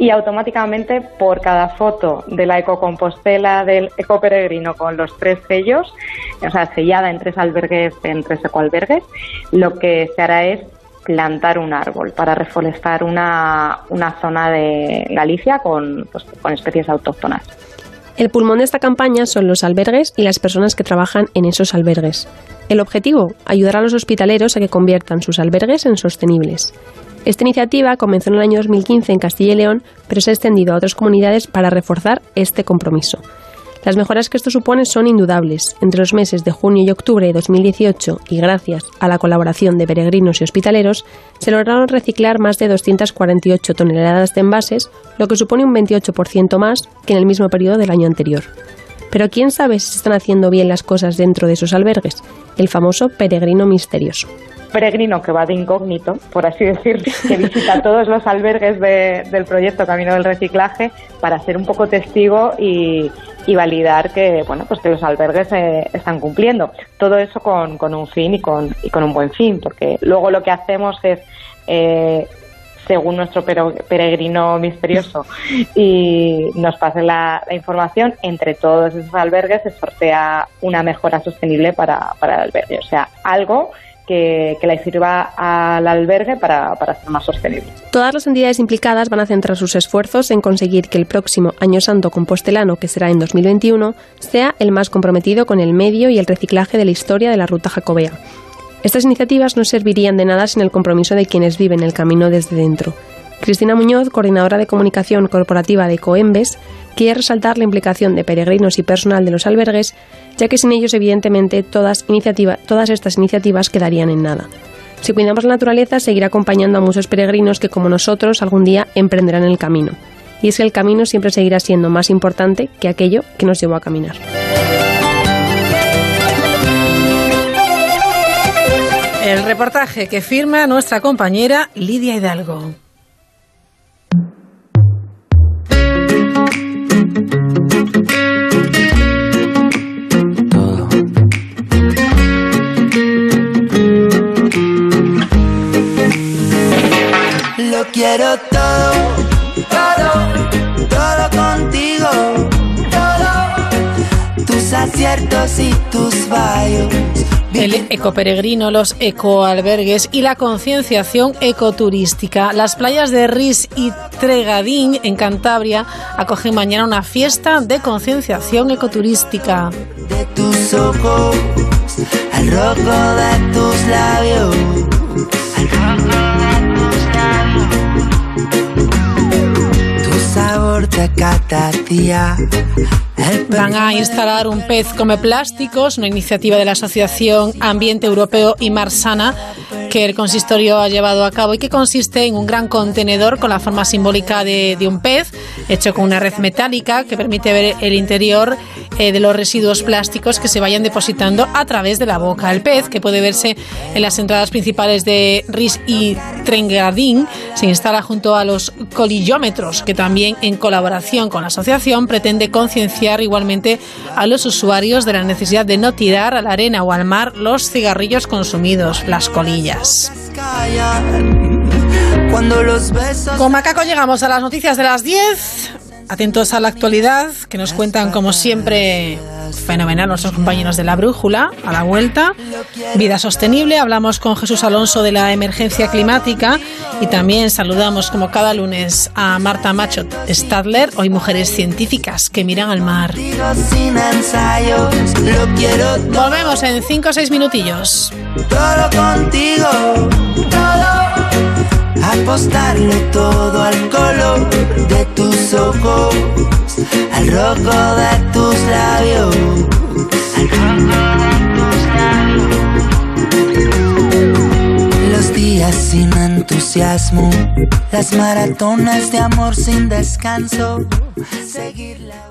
y automáticamente por cada foto de la ecocompostela del ecoperegrino con los tres sellos, o sea, sellada en tres albergues, en tres ecoalbergues, lo que se hará es plantar un árbol para reforestar una, una zona de Galicia con, pues, con especies autóctonas. El pulmón de esta campaña son los albergues y las personas que trabajan en esos albergues. El objetivo, ayudar a los hospitaleros a que conviertan sus albergues en sostenibles. Esta iniciativa comenzó en el año 2015 en Castilla y León, pero se ha extendido a otras comunidades para reforzar este compromiso. Las mejoras que esto supone son indudables. Entre los meses de junio y octubre de 2018, y gracias a la colaboración de peregrinos y hospitaleros, se lograron reciclar más de 248 toneladas de envases, lo que supone un 28% más que en el mismo periodo del año anterior. Pero ¿quién sabe si se están haciendo bien las cosas dentro de esos albergues? El famoso peregrino misterioso peregrino que va de incógnito, por así decir, que visita todos los albergues del proyecto Camino del Reciclaje para ser un poco testigo y, y validar que bueno pues que los albergues eh, están cumpliendo todo eso con, con, un fin y con, y con un buen fin porque luego lo que hacemos es eh, según nuestro peregrino misterioso y nos pase la, información, entre todos esos albergues se sortea una mejora sostenible para, para el albergue. O sea, algo que, le sirva al albergue para, para ser más sostenible. Todas las entidades implicadas van a centrar sus esfuerzos en conseguir que el próximo Año Santo Compostelano, que será en 2021, sea el más comprometido con el medio y el reciclaje de la historia de la ruta jacobea. Estas iniciativas no servirían de nada sin el compromiso de quienes viven el camino desde dentro. Cristina Muñoz, coordinadora de comunicación corporativa de Coembes, quiere resaltar la implicación de peregrinos y personal de los albergues, ya que sin ellos, evidentemente, todas, estas iniciativas quedarían en nada. Si cuidamos la naturaleza, seguirá acompañando a muchos peregrinos que, como nosotros, algún día emprenderán el camino. Y es que el camino siempre seguirá siendo más importante que aquello que nos llevó a caminar. El reportaje que firma nuestra compañera Lidia Hidalgo. Quiero todo, todo, todo contigo. Todo, tus aciertos y tus fallos. El ecoperegrino, los ecoalbergues y la concienciación ecoturística. Las playas de Ris y Tregadín, en Cantabria, acogen mañana una fiesta de concienciación ecoturística. De tus ojos, al rojo de tus labios, al rojo Van a instalar un pez come plásticos, una iniciativa de la Asociación Ambiente Europeo y Marsana que el consistorio ha llevado a cabo y que consiste en un gran contenedor con la forma simbólica de, un pez, hecho con una red metálica que permite ver el interior eh, de los residuos plásticos que se vayan depositando a través de la boca. El pez, que puede verse en las entradas principales de Ris y Trengadín, se instala junto a los colillómetros, que también en colaboración con la asociación pretende igualmente a los usuarios de la necesidad de no tirar a la arena o al mar los cigarrillos consumidos, las colillas. Con Macaco llegamos a las noticias de las 10. Atentos a la actualidad, que nos cuentan como siempre fenomenal nuestros compañeros de la Brújula, a la vuelta. Vida sostenible, hablamos con Jesús Alonso de la emergencia climática y también saludamos como cada lunes a Marta Macho Stadler, hoy mujeres científicas que miran al mar. Volvemos en 5 o 6 minutillos. Todo contigo, apostarle todo al color de tus ojos, al rojo de tus labios, al rojo de tus labios. Los días sin entusiasmo, las maratonas de amor sin descanso, seguir la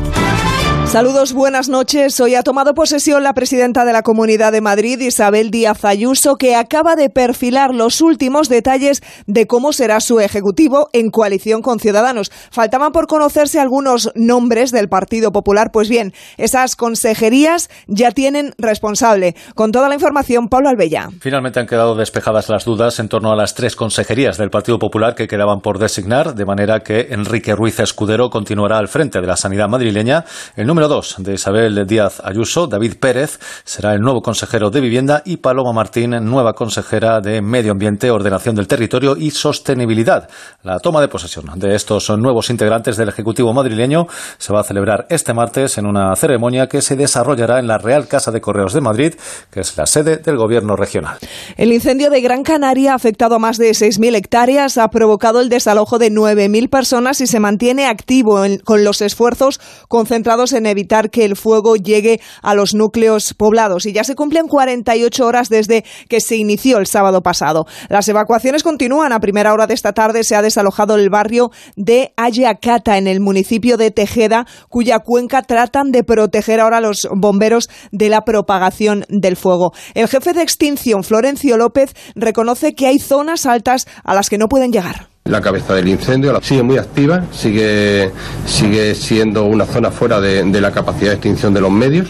Saludos, buenas noches. Hoy ha tomado posesión la presidenta de la Comunidad de Madrid, Isabel Díaz Ayuso, que acaba de perfilar los últimos detalles de cómo será su ejecutivo en coalición con Ciudadanos. Faltaban por conocerse algunos nombres del Partido Popular. Pues bien, esas consejerías ya tienen responsable. Con toda la información, Pablo Albella. Finalmente han quedado despejadas las dudas en torno a las tres consejerías del Partido Popular que quedaban por designar, de manera que Enrique Ruiz Escudero continuará al frente de la sanidad madrileña. El número dos de Isabel Díaz Ayuso, David Pérez, será el nuevo consejero de Vivienda y Paloma Martín, nueva consejera de Medio Ambiente, Ordenación del Territorio y Sostenibilidad. La toma de posesión de estos nuevos integrantes del Ejecutivo madrileño se va a celebrar este martes en una ceremonia que se desarrollará en la Real Casa de Correos de Madrid, que es la sede del Gobierno regional. El incendio de Gran Canaria ha afectado a más de 6.000 hectáreas, ha provocado el desalojo de 9.000 personas y se mantiene activo en- con los esfuerzos concentrados en evitar que el fuego llegue a los núcleos poblados. Y ya se cumplen 48 horas desde que se inició el sábado pasado. Las evacuaciones continúan. A primera hora de esta tarde se ha desalojado el barrio de Ayacata, en el municipio de Tejeda, cuya cuenca tratan de proteger ahora los bomberos de la propagación del fuego. El jefe de extinción, Florencio López, reconoce que hay zonas altas a las que no pueden llegar. La cabeza del incendio sigue muy activa, sigue, sigue siendo una zona fuera de, de la capacidad de extinción de los medios.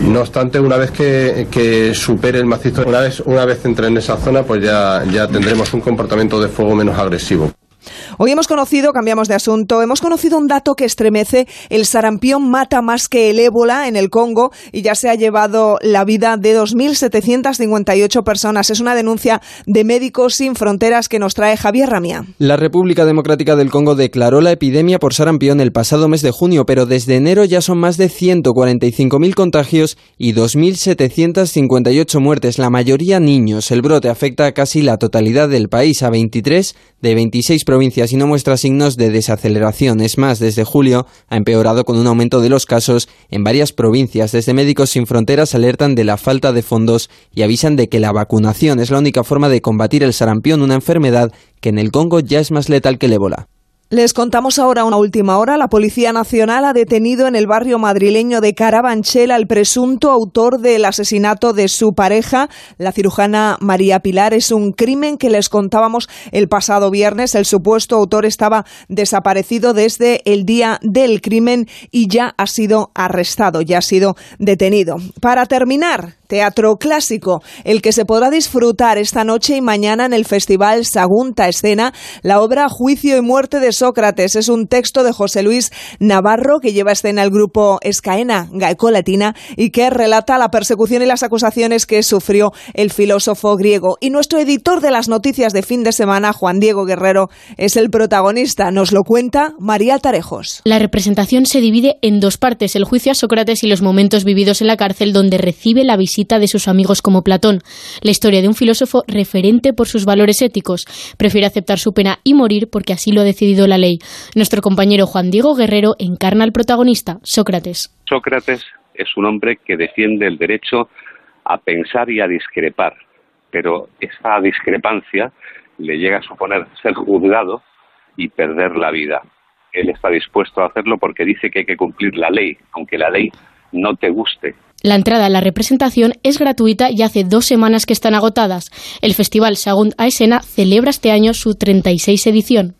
No obstante, una vez que, que supere el macizo, una vez, una vez entre en esa zona, pues ya, ya tendremos un comportamiento de fuego menos agresivo. Hoy hemos conocido, cambiamos de asunto, hemos conocido un dato que estremece. El sarampión mata más que el ébola en el Congo y ya se ha llevado la vida de 2.758 personas. Es una denuncia de Médicos Sin Fronteras que nos trae Javier Ramía. La República Democrática del Congo declaró la epidemia por sarampión el pasado mes de junio, pero desde enero ya son más de 145.000 contagios y 2.758 muertes, la mayoría niños. El brote afecta a casi la totalidad del país, a 23 de 26 provincias y no muestra signos de desaceleración. Es más, desde julio ha empeorado con un aumento de los casos en varias provincias. Desde Médicos Sin Fronteras alertan de la falta de fondos y avisan de que la vacunación es la única forma de combatir el sarampión, una enfermedad que en el Congo ya es más letal que el ébola. Les contamos ahora una última hora. La Policía Nacional ha detenido en el barrio madrileño de Carabanchel al presunto autor del asesinato de su pareja, la cirujana María Pilar. Es un crimen que les contábamos el pasado viernes. El supuesto autor estaba desaparecido desde el día del crimen y ya ha sido arrestado, ya ha sido detenido. Para terminar, Teatro clásico, el que se podrá disfrutar esta noche y mañana en el Festival Sagunta Escena, la obra Juicio y Muerte de Sócrates. Es un texto de José Luis Navarro que lleva escena el grupo Escaena Gaeco Latina y que relata la persecución y las acusaciones que sufrió el filósofo griego. Y nuestro editor de las noticias de fin de semana, Juan Diego Guerrero, es el protagonista. Nos lo cuenta María Tarejos. La representación se divide en dos partes, el juicio a Sócrates y los momentos vividos en la cárcel donde recibe la visita de sus amigos como Platón, la historia de un filósofo referente por sus valores éticos. Prefiere aceptar su pena y morir porque así lo ha decidido la ley. Nuestro compañero Juan Diego Guerrero encarna al protagonista, Sócrates. Sócrates es un hombre que defiende el derecho a pensar y a discrepar, pero esa discrepancia le llega a suponer ser juzgado y perder la vida. Él está dispuesto a hacerlo porque dice que hay que cumplir la ley, aunque la ley no te guste. La entrada a la representación es gratuita y hace dos semanas que están agotadas. El Festival Sagund Aesena celebra este año su 36 edición.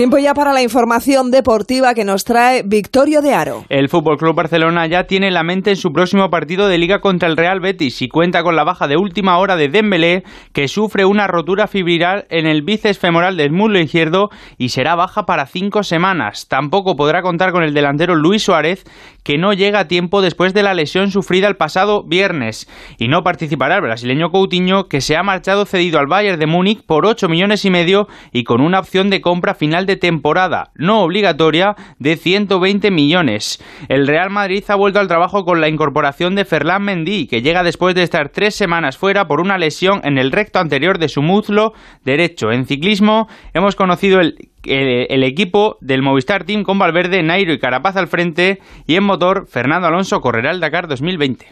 Tiempo ya para la información deportiva que nos trae Victorio de Aro. El Fútbol Club Barcelona ya tiene la mente en su próximo partido de liga contra el Real Betis y cuenta con la baja de última hora de Dembélé, que sufre una rotura fibrilar en el bíceps femoral del muslo izquierdo y será baja para cinco semanas. Tampoco podrá contar con el delantero Luis Suárez, que no llega a tiempo después de la lesión sufrida el pasado viernes. Y no participará el brasileño Coutinho, que se ha marchado cedido al Bayern de Múnich por 8 millones y medio y con una opción de compra final temporada no obligatoria de 120 millones. El Real Madrid ha vuelto al trabajo con la incorporación de Ferland Mendy, que llega después de estar tres semanas fuera por una lesión en el recto anterior de su muslo derecho. En ciclismo hemos conocido el el, equipo del Movistar Team con Valverde, Nairo y Carapaz al frente y en motor Fernando Alonso correrá el Dakar 2020.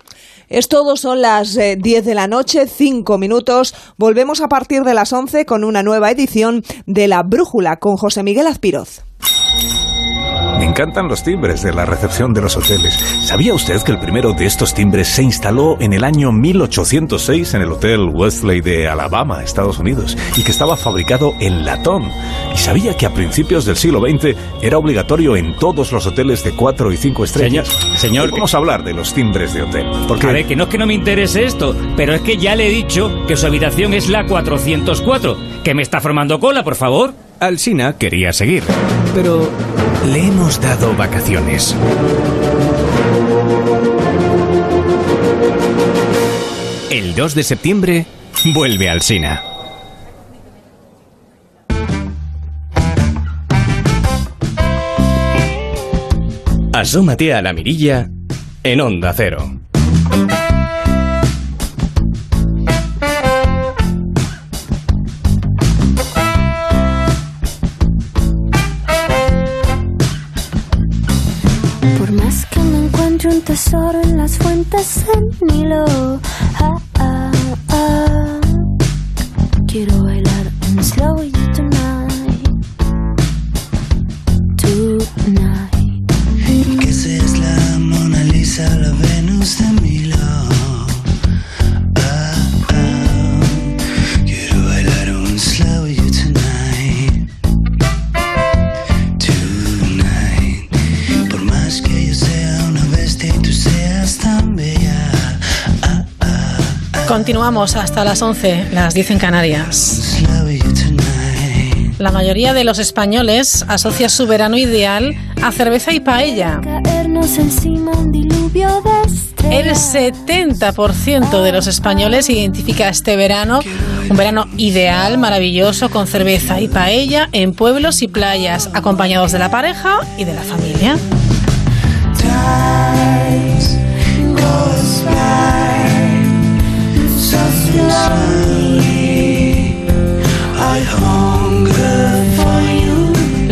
Es todo, son las 10 eh, de la noche, 5 minutos. Volvemos a partir de las 11 con una nueva edición de La Brújula con José Miguel Azpiroz. Me encantan los timbres de la recepción de los hoteles. ¿Sabía usted que el primero de estos timbres se instaló en el año 1806 en el Hotel Westley de Alabama, Estados Unidos, y que estaba fabricado en latón? ¿Y sabía que a principios del siglo XX era obligatorio en todos los hoteles de 4 y 5 estrellas? Señor, vamos a hablar de los timbres de hotel. Porque... A ver, que no es que no me interese esto, pero es que ya le he dicho que su habitación es la 404. ¿Que me está formando cola, por favor? Alsina quería seguir, pero le hemos dado vacaciones. El 2 de septiembre vuelve Alsina. Asómate a la mirilla en Onda Cero. Tesoro en las fuentes del Nilo. Continuamos hasta las 11, las 10 en Canarias. La mayoría de los españoles asocia su verano ideal a cerveza y paella. El 70% de los españoles identifica este verano un verano ideal, maravilloso, con cerveza y paella en pueblos y playas, acompañados de la pareja y de la familia.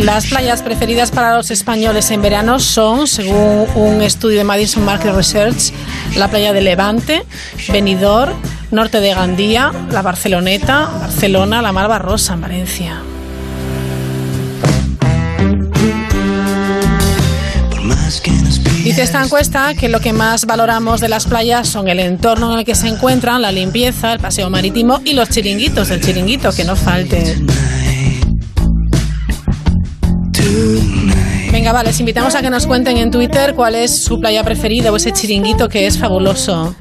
Las playas preferidas para los españoles en verano son, según un estudio de Madison Market Research, la playa de Levante, Benidorm, norte de Gandía, la Barceloneta, Barcelona, la Malva Rosa en Valencia. Dice esta encuesta que lo que más valoramos de las playas son el entorno en el que se encuentran, la limpieza, el paseo marítimo y los chiringuitos del chiringuito, que no falte. Venga, vale, les invitamos a que nos cuenten en Twitter cuál es su playa preferida o ese chiringuito que es fabuloso.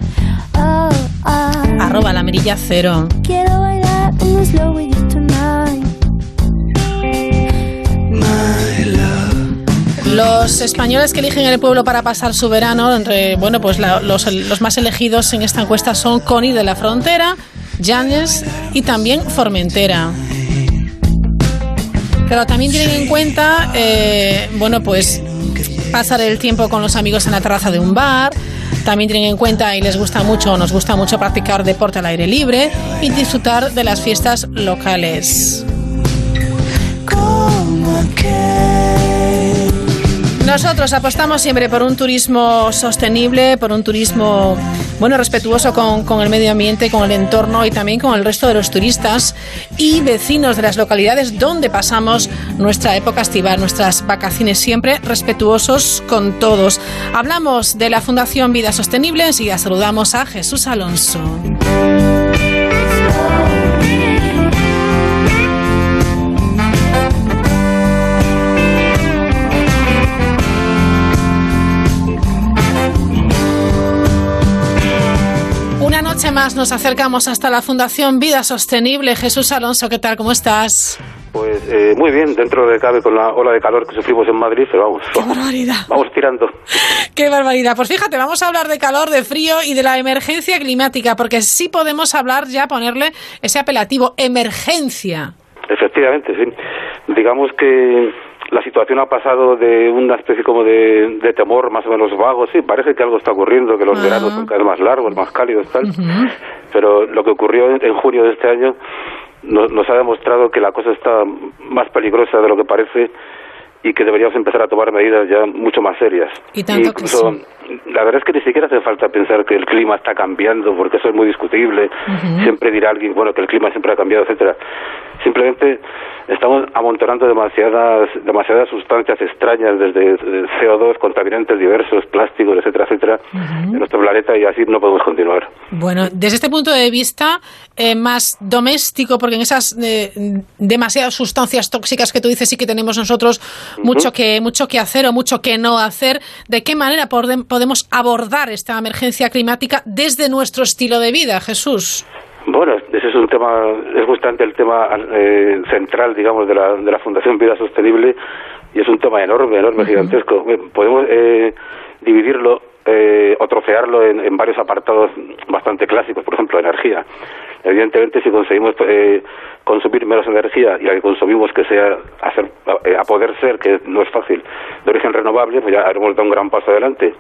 Arroba la mirilla cero. Quiero bailar Los españoles que eligen el pueblo para pasar su verano, bueno, pues los, más elegidos en esta encuesta son Connie de la Frontera, Llanes y también Formentera. Pero también tienen en cuenta, eh, bueno, pues pasar el tiempo con los amigos en la terraza de un bar. También tienen en cuenta y les gusta mucho, nos gusta mucho practicar deporte al aire libre y disfrutar de las fiestas locales. Nosotros apostamos siempre por un turismo sostenible, por un turismo bueno, respetuoso con, el medio ambiente, con el entorno y también con el resto de los turistas y vecinos de las localidades donde pasamos nuestra época estival, nuestras vacaciones, siempre respetuosos con todos. Hablamos de la Fundación Vida Sostenible, enseguida saludamos a Jesús Alonso. Más nos acercamos hasta la Fundación Vida Sostenible. Jesús Alonso, ¿qué tal? ¿Cómo estás? Pues eh, muy bien, dentro de cabe con la ola de calor que sufrimos en Madrid, pero vamos, ¡Qué barbaridad! vamos tirando. ¡Qué barbaridad! Pues fíjate, vamos a hablar de calor, de frío y de la emergencia climática, porque sí podemos hablar ya, ponerle ese apelativo, emergencia. Efectivamente, sí. Digamos que la situación ha pasado de una especie como de, de temor más o menos vago, sí, parece que algo está ocurriendo, que los Ah. veranos son cada vez más largos, más cálidos, tal, pero lo que ocurrió en, en junio de este año nos, nos ha demostrado que la cosa está más peligrosa de lo que parece y que deberíamos empezar a tomar medidas ya mucho más serias. Y tanto que Incluso, sí. la verdad es que ni siquiera hace falta pensar que el clima está cambiando, porque eso es muy discutible. Siempre dirá alguien, bueno, que el clima siempre ha cambiado, etcétera. Simplemente estamos amontonando demasiadas demasiadas sustancias extrañas, desde eh, CO2, contaminantes diversos, plásticos, etcétera, etcétera, en nuestro planeta y así no podemos continuar. Bueno, desde este punto de vista eh, más doméstico, porque en esas eh, demasiadas sustancias tóxicas que tú dices sí que tenemos nosotros mucho que mucho que hacer o mucho que no hacer, ¿de qué manera podemos abordar esta emergencia climática desde nuestro estilo de vida, Jesús? Bueno, ese es un tema, es justamente el tema eh, central, digamos, de la, de la Fundación Vida Sostenible y es un tema enorme, enorme, gigantesco. Podemos eh, dividirlo eh, o trocearlo en, en varios apartados bastante clásicos, por ejemplo, energía. Evidentemente, si conseguimos eh, consumir menos energía y la que consumimos que sea hacer, eh, a poder ser, que no es fácil, de origen renovable, pues ya habremos dado un gran paso adelante.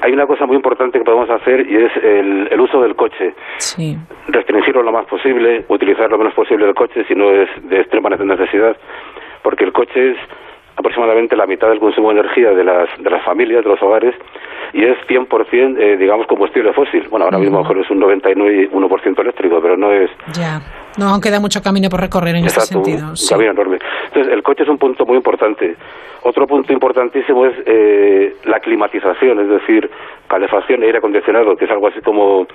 Hay una cosa muy importante que podemos hacer y es el, el uso del coche Sí. restringirlo lo más posible, utilizar lo menos posible el coche si no es de extrema necesidad, porque el coche es aproximadamente la mitad del consumo de energía de las, de las familias, de los hogares, y es 100%, eh, digamos, combustible fósil. Bueno, ahora mismo a lo mejor es un 99,1% eléctrico, pero no es Ya. No, aún queda mucho camino por recorrer en Exacto, sentido. un sí. camino enorme. Entonces, el coche es un punto muy importante. Otro punto importantísimo es eh, la climatización, es decir, calefacción y aire acondicionado, que es algo así como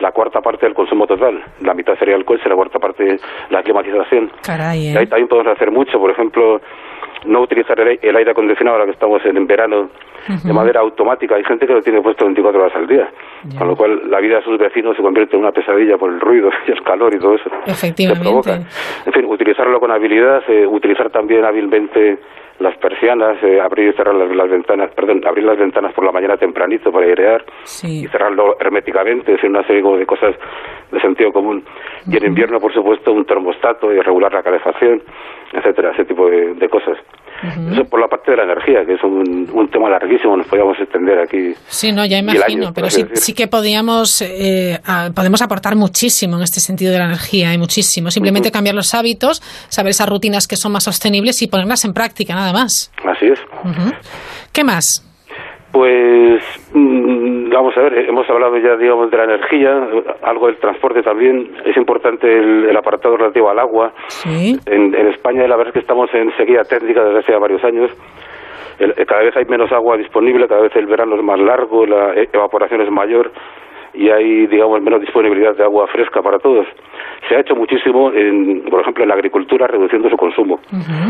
la cuarta parte del consumo total. La mitad sería el coche, la cuarta parte la climatización. Caray, Y ¿eh? ahí también podemos hacer mucho, por ejemplo, no utilizar el, el aire acondicionado ahora que estamos en, verano de manera automática. Hay gente que lo tiene puesto 24 horas al día, con lo cual la vida de sus vecinos se convierte en una pesadilla por el ruido y el calor y todo eso. que Efectivamente. provoca. En fin, utilizarlo con habilidad, eh, utilizar también hábilmente las persianas, eh, abrir y cerrar las, las ventanas, perdón, abrir las ventanas por la mañana tempranito para airear Sí. y cerrarlo herméticamente, es una serie como de cosas de sentido común. Y en invierno, por supuesto, un termostato y regular la calefacción, etcétera, ese tipo de, de cosas. Eso por la parte de la energía, que es un, un tema larguísimo, nos podríamos extender aquí. Sí, no, ya imagino, pero sí, decir. sí que podíamos, eh, a- podemos aportar muchísimo en este sentido de la energía, y muchísimo. Simplemente cambiar los hábitos, saber esas rutinas que son más sostenibles y ponerlas en práctica, nada más. Así es. ¿Qué más? Pues mm, vamos a ver, hemos hablado ya, digamos, de la energía, algo del transporte también. Es importante el, el apartado relativo al agua. Sí. En, en España, la verdad es que estamos en sequía técnica desde hace varios años. El- eh, cada vez hay menos agua disponible, cada vez el verano es más largo, la eh, evaporación es mayor y hay, digamos, menos disponibilidad de agua fresca para todos. Se ha hecho muchísimo, en, por ejemplo, en la agricultura, reduciendo su consumo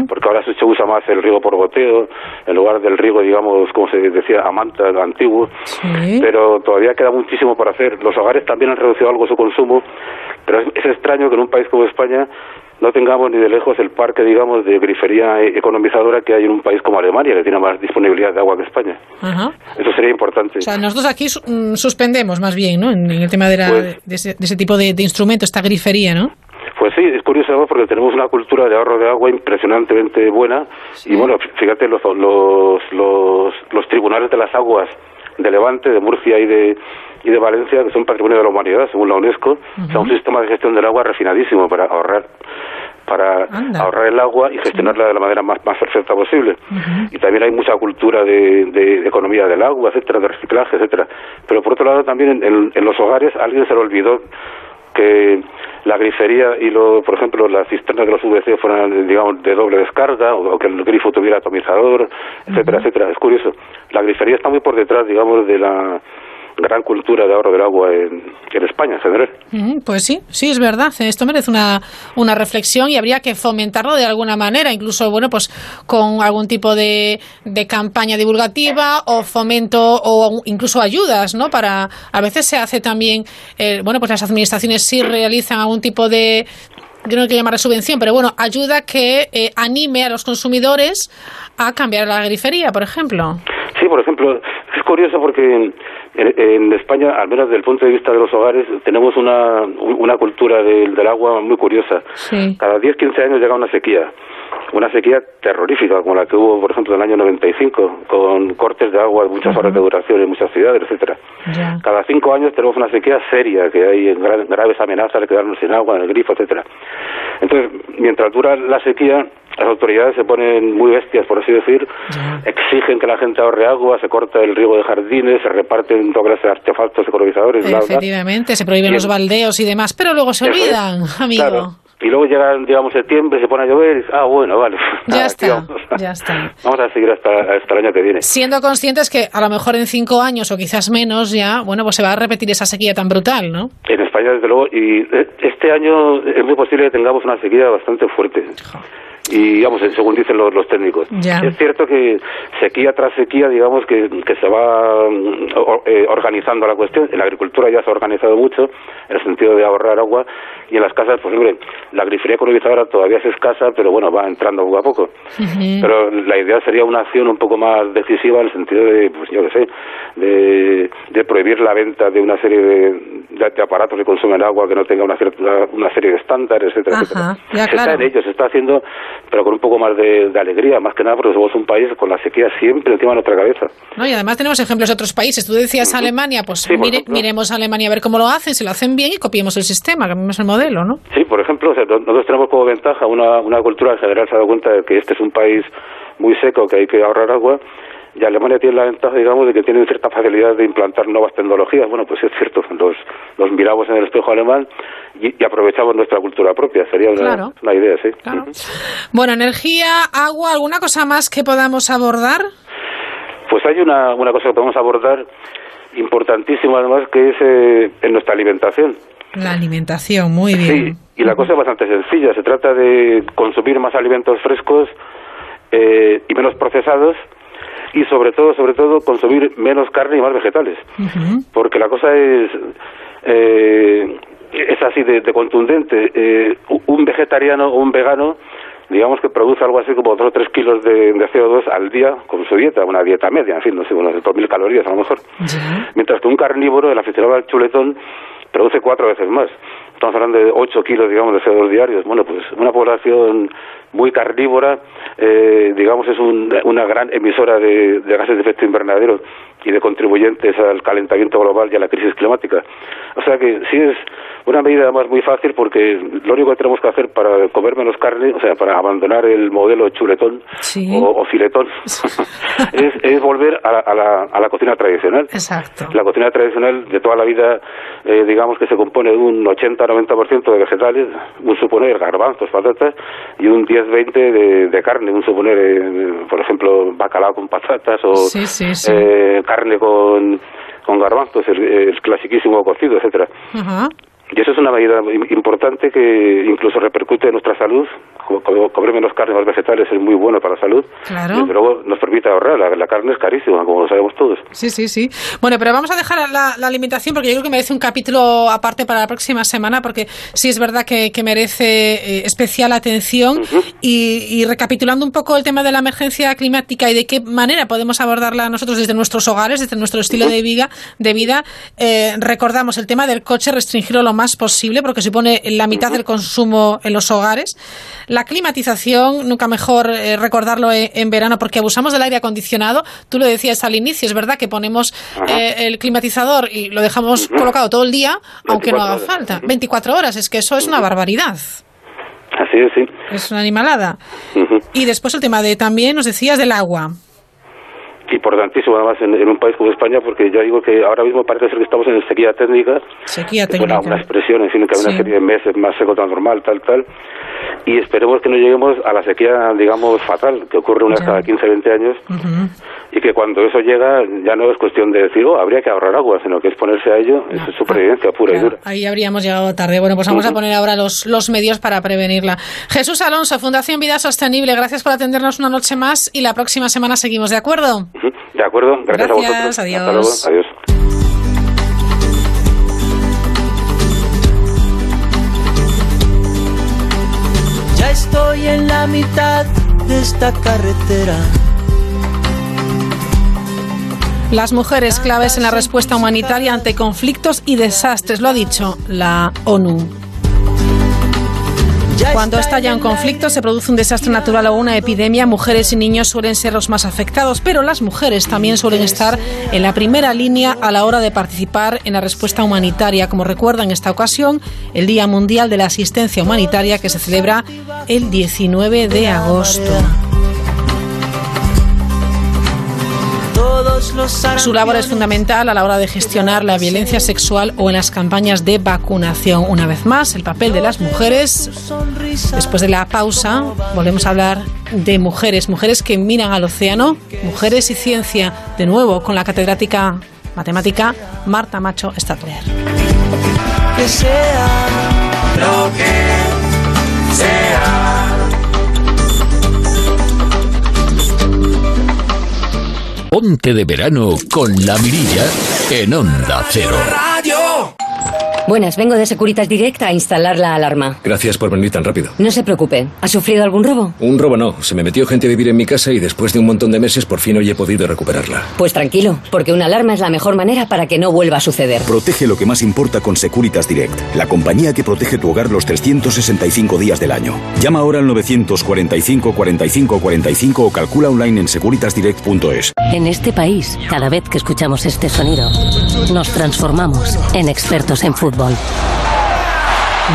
porque ahora se usa más el riego por goteo en lugar del riego, digamos, como se decía, a manta, antiguo. Pero todavía queda muchísimo por hacer. Los hogares también han reducido algo su consumo, pero es, es extraño que en un país como España no tengamos ni de lejos el parque, digamos, de grifería e- economizadora que hay en un país como Alemania, que tiene más disponibilidad de agua que España. Ajá. Eso sería importante. O sea, nosotros aquí mm, suspendemos más bien, ¿no? En, el tema de, la, Pues- de, ese, de ese tipo de, de instrumento, esta grifería, ¿no? Pues sí, es curioso porque tenemos una cultura de ahorro de agua impresionantemente buena y bueno, fí- fíjate los, los, los, los tribunales de las aguas de Levante, de Murcia y de, y de Valencia, que son patrimonio de la humanidad según la UNESCO, o sea, un sistema de gestión del agua refinadísimo para ahorrar para Anda. ahorrar el agua y gestionarla de la manera más, más perfecta posible. Y también hay mucha cultura de, de- de economía del agua, etcétera, de reciclaje, etcétera. Pero por otro lado también en, los hogares a alguien se le olvidó que la grifería y lo, por ejemplo las cisternas de los VC fueran digamos de doble descarga o, o que el grifo tuviera atomizador, etcétera, etcétera. Es curioso. La grifería está muy por detrás, digamos, de la gran cultura de ahorro del agua en, en España en general. Mm, Pues sí, sí, es verdad. Esto merece una, una reflexión y habría que fomentarlo de alguna manera, incluso, bueno, pues con algún tipo de, de campaña divulgativa o fomento o incluso ayudas, ¿no? Para, a veces se hace también, eh, bueno, pues las administraciones sí realizan algún tipo de, yo no que llamar subvención, pero bueno, ayuda que eh, anime a los consumidores a cambiar la grifería, por ejemplo. Sí, por ejemplo, es curioso porque en, en España, al menos desde el punto de vista de los hogares, tenemos una, una cultura del, del agua muy curiosa. Sí. Cada 10, 15 años llega una sequía. Una sequía terrorífica, como la que hubo, por ejemplo, en el año 95, con cortes de agua de muchas horas de duración en muchas ciudades, etcétera. Cada cinco años tenemos una sequía seria, que hay gra- graves amenazas de quedarnos sin agua en el grifo, etcétera. Entonces, mientras dura la sequía, las autoridades se ponen muy bestias, por así decir, exigen que la gente ahorre agua, se corta el riego de jardines, se reparten toda clase de artefactos ecologizadores, bla. Efectivamente, se prohíben los baldeos y demás, pero luego se es. olvidan, amigo. Claro. Y luego llega, digamos, septiembre, se pone a llover y ah, bueno, vale. Ya está, vamos. ya está. Vamos a seguir hasta, hasta el año que viene. Siendo conscientes que a lo mejor en cinco años o quizás menos ya, bueno, pues se va a repetir esa sequía tan brutal, ¿no? En España, desde luego, y eh, este año es muy posible que tengamos una sequía bastante fuerte. Y, digamos, según dicen los, los técnicos. Ya. Es cierto que sequía tras sequía, digamos, que, que se va mm, eh, organizando la cuestión. En la agricultura ya se ha organizado mucho, en el sentido de ahorrar agua, y en las casas, pues, hombre, la grifería ecologizadora todavía es escasa, pero bueno, va entrando poco a poco. Pero la idea sería una acción un poco más decisiva en el sentido de, pues yo qué sé, de, de prohibir la venta de una serie de, de- de aparatos que consumen agua que no tenga una, cierta, una serie de estándares, etcétera, etcétera. Ajá, ya, se claro. está en ello, se está haciendo, pero con un poco más de, de alegría, más que nada porque somos un país con la sequía siempre encima de nuestra cabeza. ¿No? Y además tenemos ejemplos de otros países. Tú decías Alemania, pues Sí, mire- miremos a Alemania a ver cómo lo hacen, si lo hacen bien y copiemos el sistema, cambiemos el modelo, ¿no? Sí, por ejemplo, o sea, no- nosotros tenemos como ventaja una, una cultura en general se ha dado cuenta de que este es un país muy seco, que hay que ahorrar agua, y Alemania tiene la ventaja, digamos, de que tienen cierta facilidad de implantar nuevas tecnologías. Bueno, pues es cierto, los, los miramos en el espejo alemán y, y aprovechamos nuestra cultura propia. Sería una, Claro. una idea, sí. Bueno, energía, agua, ¿alguna cosa más que podamos abordar? Pues hay una, una cosa que podemos abordar importantísima, además, que es eh, en nuestra alimentación. La alimentación, muy bien. Y la cosa es bastante sencilla. Se trata de consumir más alimentos frescos eh, y menos procesados y sobre todo, sobre todo, consumir menos carne y más vegetales. Porque la cosa es eh, es así de, de contundente. Eh, un vegetariano o un vegano, digamos que produce algo así como 2 o 3 kilos de, de CO2 al día con su dieta, una dieta media, en fin, no sé, unas 2.000 calorías a lo mejor. Mientras que un carnívoro, el aficionado al chuletón, produce cuatro veces más. Estamos hablando de 8 kilos, digamos, de CO2 diarios. Bueno, pues una población muy carnívora, eh, digamos, es un- una gran emisora de, de gases de efecto invernadero y de contribuyentes al calentamiento global y a la crisis climática. O sea que sí es una medida además muy fácil porque lo único que tenemos que hacer para comer menos carne, o sea, para abandonar el modelo chuletón o, o filetón, es, es volver a, la- a la, a la cocina tradicional. Exacto. La cocina tradicional de toda la vida, eh, digamos que se compone de un 80-90% de vegetales, un suponer garbanzos, patatas, y un 10-20 de, de carne, un suponer, eh, por ejemplo, bacalao con patatas o Sí, sí, sí. eh, carne con, con garbanzos, el, el clasiquísimo cocido, etcétera. Ajá. Y eso es una medida im- importante que incluso repercute en nuestra salud. Co- co- Comer menos carne, más vegetales es muy bueno para la salud. Claro. Y desde luego nos permite ahorrar. La, la carne es carísima, como lo sabemos todos. Sí, sí, sí. Bueno, pero vamos a dejar la, la alimentación porque yo creo que merece un capítulo aparte para la próxima semana porque sí es verdad que, que merece eh, especial atención y, y recapitulando un poco el tema de la emergencia climática y de qué manera podemos abordarla nosotros desde nuestros hogares, desde nuestro estilo de vida, de vida eh, recordamos el tema del coche, restringirlo lo más posible porque supone la mitad del consumo en los hogares. La climatización, nunca mejor eh, recordarlo en, en verano porque abusamos del aire acondicionado. Tú lo decías al inicio, es verdad que ponemos eh, el climatizador y lo dejamos colocado todo el día, aunque no haga 24 horas. falta. 24 horas, es que eso es una barbaridad. Así es, sí. Es una animalada. Y después el tema de también, nos decías, del agua. Importantísimo, además, en, en un país como España, porque ya digo que ahora mismo parece ser que estamos en sequía técnica. Sequía técnica. una expresión, en fin, que hay una Sí. serie de meses más seco tan normal, tal, tal. Y esperemos que no lleguemos a la sequía, digamos, fatal, que ocurre una vez cada 15, 20 años. Ujú. Y que cuando eso llega, ya no es cuestión de decir, oh, habría que ahorrar agua, sino que es ponerse a ello, es supervivencia pura y dura. Ahí habríamos llegado tarde. Bueno, pues vamos a poner ahora los, los medios para prevenirla. Jesús Alonso, Fundación Vida Sostenible, gracias por atendernos una noche más y la próxima semana seguimos, ¿de acuerdo? ¿De acuerdo? Gracias, a vosotros. adiós. Hasta luego. Adiós. Ya estoy en la mitad de esta carretera. Las mujeres claves en la respuesta humanitaria ante conflictos y desastres, lo ha dicho la ONU. Cuando estalla un conflicto, se produce un desastre natural o una epidemia, mujeres y niños suelen ser los más afectados, pero las mujeres también suelen estar en la primera línea a la hora de participar en la respuesta humanitaria, como recuerda en esta ocasión el Día Mundial de la Asistencia Humanitaria que se celebra el 19 de agosto. Su labor es fundamental a la hora de gestionar la violencia sexual o en las campañas de vacunación. Una vez más, el papel de las mujeres. Después de la pausa, volvemos a hablar de mujeres, mujeres que miran al océano, mujeres y ciencia, de nuevo con la catedrática matemática Marta Macho Stadler. que sea lo que sea. Ponte de verano con la mirilla en Onda Cero. Buenas, vengo de Securitas Direct a instalar la alarma. Gracias por venir tan rápido. No se preocupe, ¿ha sufrido algún robo? Un robo no, se me metió gente a vivir en mi casa y después de un montón de meses por fin hoy he podido recuperarla. Pues tranquilo, porque una alarma es la mejor manera para que no vuelva a suceder. Protege lo que más importa con Securitas Direct, la compañía que protege tu hogar los 365 días del año. Llama ahora al 945 45 45 o calcula online en securitasdirect.es. En este país, cada vez que escuchamos este sonido, nos transformamos en expertos en fútbol.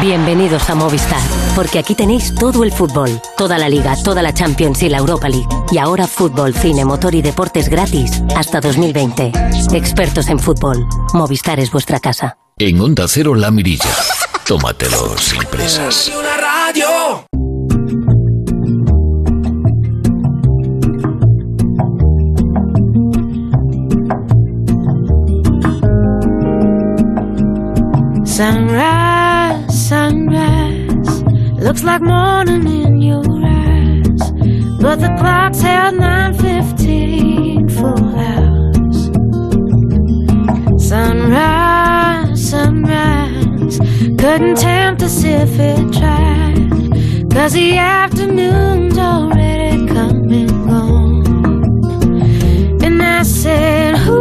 Bienvenidos a Movistar, porque aquí tenéis todo el fútbol, toda la liga, toda la Champions y la Europa League. Y ahora fútbol, cine, motor y deportes gratis hasta 2020. Expertos en fútbol. Movistar es vuestra casa. En Onda Cero la mirilla. Tómatelo sin prisas. Sunrise, sunrise, looks like morning in your eyes, but the clock's held 9:15 full hours. Sunrise, sunrise, couldn't tempt us if it tried, 'cause the afternoon's already come and gone. And I said, Ooh.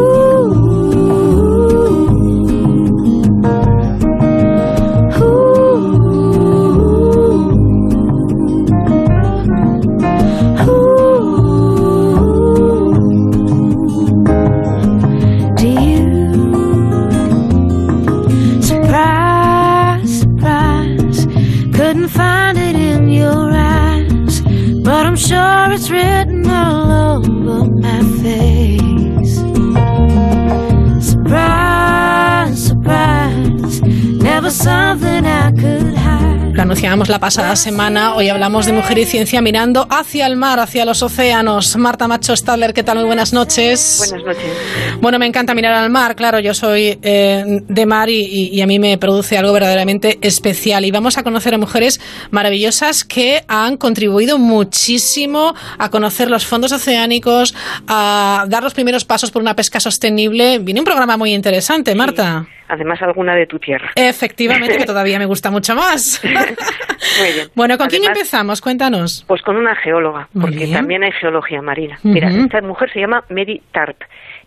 Anunciábamos la pasada semana, hoy hablamos de mujer y ciencia mirando hacia el mar, hacia los océanos. Marta Macho Stadler, ¿qué tal? Muy buenas noches. Buenas noches. Bueno, me encanta mirar al mar, claro, yo soy eh, de mar y, y- y a mí me produce algo verdaderamente especial. Y vamos a conocer a mujeres maravillosas que han contribuido muchísimo a conocer los fondos oceánicos, a dar los primeros pasos por una pesca sostenible. Viene un programa muy interesante, Marta. Además, alguna de tu tierra. Efectivamente, que todavía me gusta mucho más. Muy bien. Bueno, ¿con quién empezamos? Cuéntanos. Pues con una geóloga, Muy porque bien. también hay geología marina. Mira, esta mujer se llama Mary Tarp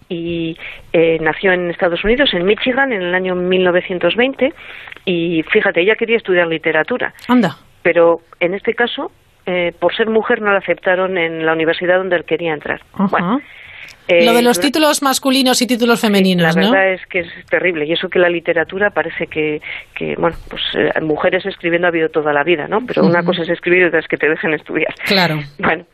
y eh, nació en Estados Unidos, en Michigan, en el año 1920. Y fíjate, ella quería estudiar literatura, Anda. pero en este caso eh, por ser mujer no la aceptaron en la universidad donde él quería entrar. Bueno, eh, Lo de los títulos masculinos y títulos femeninos, la ¿no? verdad es que es terrible y eso que la literatura parece que, que bueno, pues eh, mujeres escribiendo ha habido toda la vida, ¿no? Pero una cosa es escribir y otra es que te dejen estudiar. Claro. Bueno,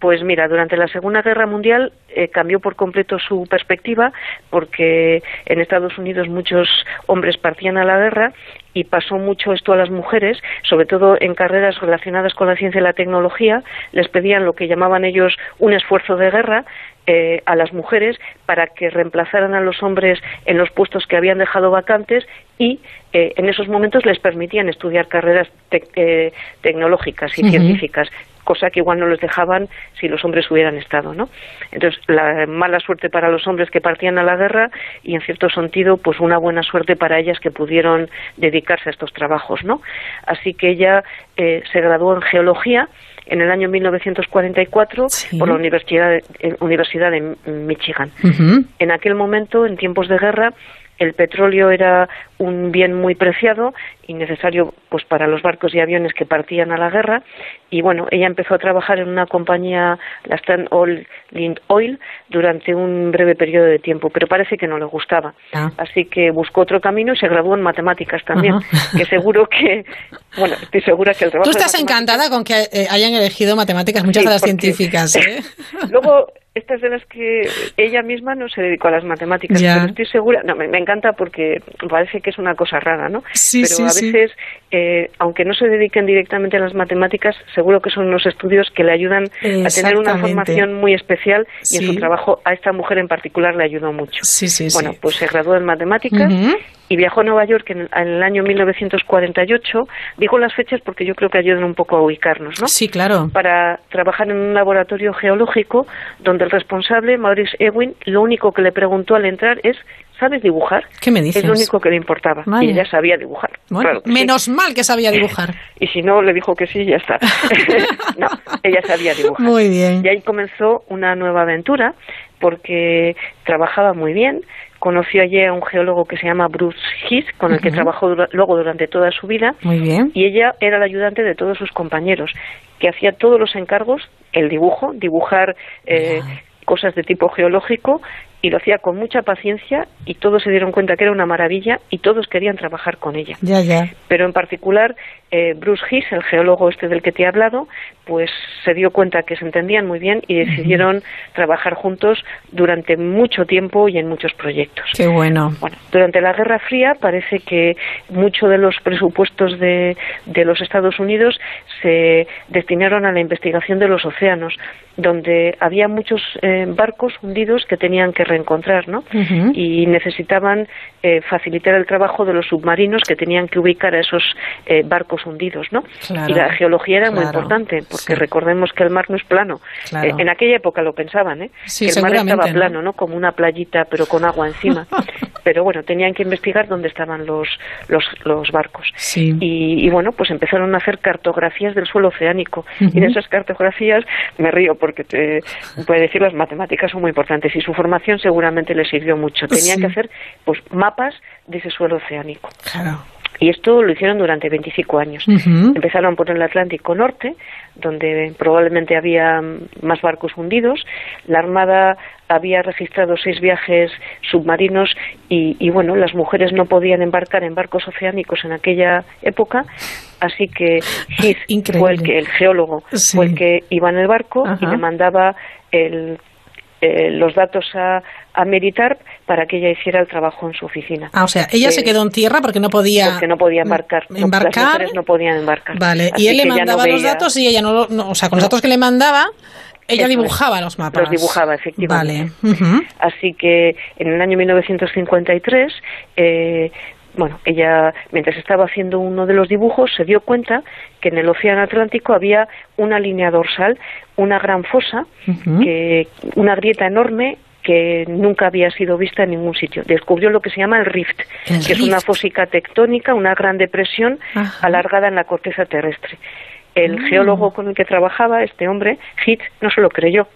pues mira, durante la Segunda Guerra Mundial eh, cambió por completo su perspectiva porque en Estados Unidos muchos hombres partían a la guerra y pasó mucho esto a las mujeres, sobre todo en carreras relacionadas con la ciencia y la tecnología, les pedían lo que llamaban ellos un esfuerzo de guerra eh, a las mujeres para que reemplazaran a los hombres en los puestos que habían dejado vacantes y eh, en esos momentos les permitían estudiar carreras eh, tecnológicas y científicas cosa que igual no les dejaban si los hombres hubieran estado, ¿no? Entonces, la mala suerte para los hombres que partían a la guerra y, en cierto sentido, pues una buena suerte para ellas que pudieron dedicarse a estos trabajos, ¿no? Así que ella eh, se graduó en geología en el año 1944 por la Universidad de, eh, Universidad de Michigan. En aquel momento, en tiempos de guerra, el petróleo era un bien muy preciado y necesario pues para los barcos y aviones que partían a la guerra y bueno ella empezó a trabajar en una compañía la Stan Oil, Lind Oil durante un breve periodo de tiempo pero parece que no le gustaba Ah. así que buscó otro camino y se graduó en matemáticas también que seguro que bueno estoy segura que el trabajo Tú estás encantada con que eh, hayan elegido matemáticas muchas Sí, de las científicas, ¿eh? Luego, estas de las que ella misma no se dedicó a las matemáticas, Ya. pero estoy segura, no, me, me encanta porque parece que es una cosa rara, ¿no? Sí, pero sí, a sí. veces, eh, aunque no se dediquen directamente a las matemáticas, seguro que son unos estudios que le ayudan a tener una formación muy especial y en su trabajo a esta mujer en particular le ayudó mucho. Sí, sí, bueno, pues se graduó en matemáticas Ujú. Y viajó a Nueva York en el, en el año 1948. Digo las fechas porque yo creo que ayudan un poco a ubicarnos, ¿no? Sí, claro. Para trabajar en un laboratorio geológico donde el responsable, Maurice Ewing, lo único que le preguntó al entrar es ¿sabes dibujar? ¿Qué me dices? Es lo único que le importaba. Y ella sabía dibujar. Bueno, Claro que sí. menos mal que sabía dibujar. Y si no, le dijo que sí y ya está. no, ella sabía dibujar. Muy bien. Y ahí comenzó una nueva aventura porque trabajaba muy bien. Conoció allí a un geólogo que se llama Bruce Heath, con el que trabajó dura- luego durante toda su vida. Muy bien. Y ella era la ayudante de todos sus compañeros, que hacía todos los encargos, el dibujo, dibujar eh, cosas de tipo geológico, y lo hacía con mucha paciencia, y todos se dieron cuenta que era una maravilla, y todos querían trabajar con ella Ya, ya. pero en particular eh, Bruce Heath, el geólogo este del que te he hablado, pues se dio cuenta que se entendían muy bien y decidieron trabajar juntos durante mucho tiempo y en muchos proyectos. Qué bueno. Bueno, durante la Guerra Fría parece que mucho de los presupuestos de, de los Estados Unidos se destinaron a la investigación de los océanos, donde había muchos eh, barcos hundidos que tenían que reencontrar, ¿no? Y necesitaban eh, facilitar el trabajo de los submarinos que tenían que ubicar a esos eh, barcos hundidos, ¿no? Claro, y la geología era muy importante, porque sí. recordemos que el mar no es plano. Claro. Eh, en aquella época lo pensaban, ¿eh? Sí, que el mar estaba ¿no? plano, ¿no? Como una playita, pero con agua encima. pero bueno, tenían que investigar dónde estaban los, los, los barcos. Sí. Y, y bueno, pues empezaron a hacer cartografías del suelo oceánico. Y en esas cartografías me río porque te puede decir las matemáticas son muy importantes y su formación seguramente les sirvió mucho. Tenían Sí. que hacer pues mapas de ese suelo oceánico. Claro. Y esto lo hicieron durante 25 años. Empezaron por el Atlántico Norte, donde probablemente había más barcos hundidos. La Armada había registrado seis viajes submarinos y, y, bueno, las mujeres no podían embarcar en barcos oceánicos en aquella época, así que Heath fue el, que, el geólogo, Sí. fue el que iba en el barco y le mandaba el, eh, los datos a, a Meritarp para que ella hiciera el trabajo en su oficina. Ah, o sea, ella se Eh, quedó en tierra porque no podía... porque no podía embarcar. No, embarcar. Las mujeres no podían embarcar. Vale, Así y él le no mandaba los datos y ella no, lo- no- o sea, con los datos que le mandaba, ella Eso es. dibujaba los mapas. Los dibujaba, efectivamente. Vale. Así que en el año 1953, eh, bueno, ella, mientras estaba haciendo uno de los dibujos, se dio cuenta que en el Océano Atlántico había una línea dorsal, una gran fosa, que, una grieta enorme que nunca había sido vista en ningún sitio. Descubrió lo que se llama el rift, El que es una fósica tectónica, una gran depresión Ajá. alargada en la corteza terrestre. El Ah. geólogo con el que trabajaba, este hombre, Heath, no se lo creyó.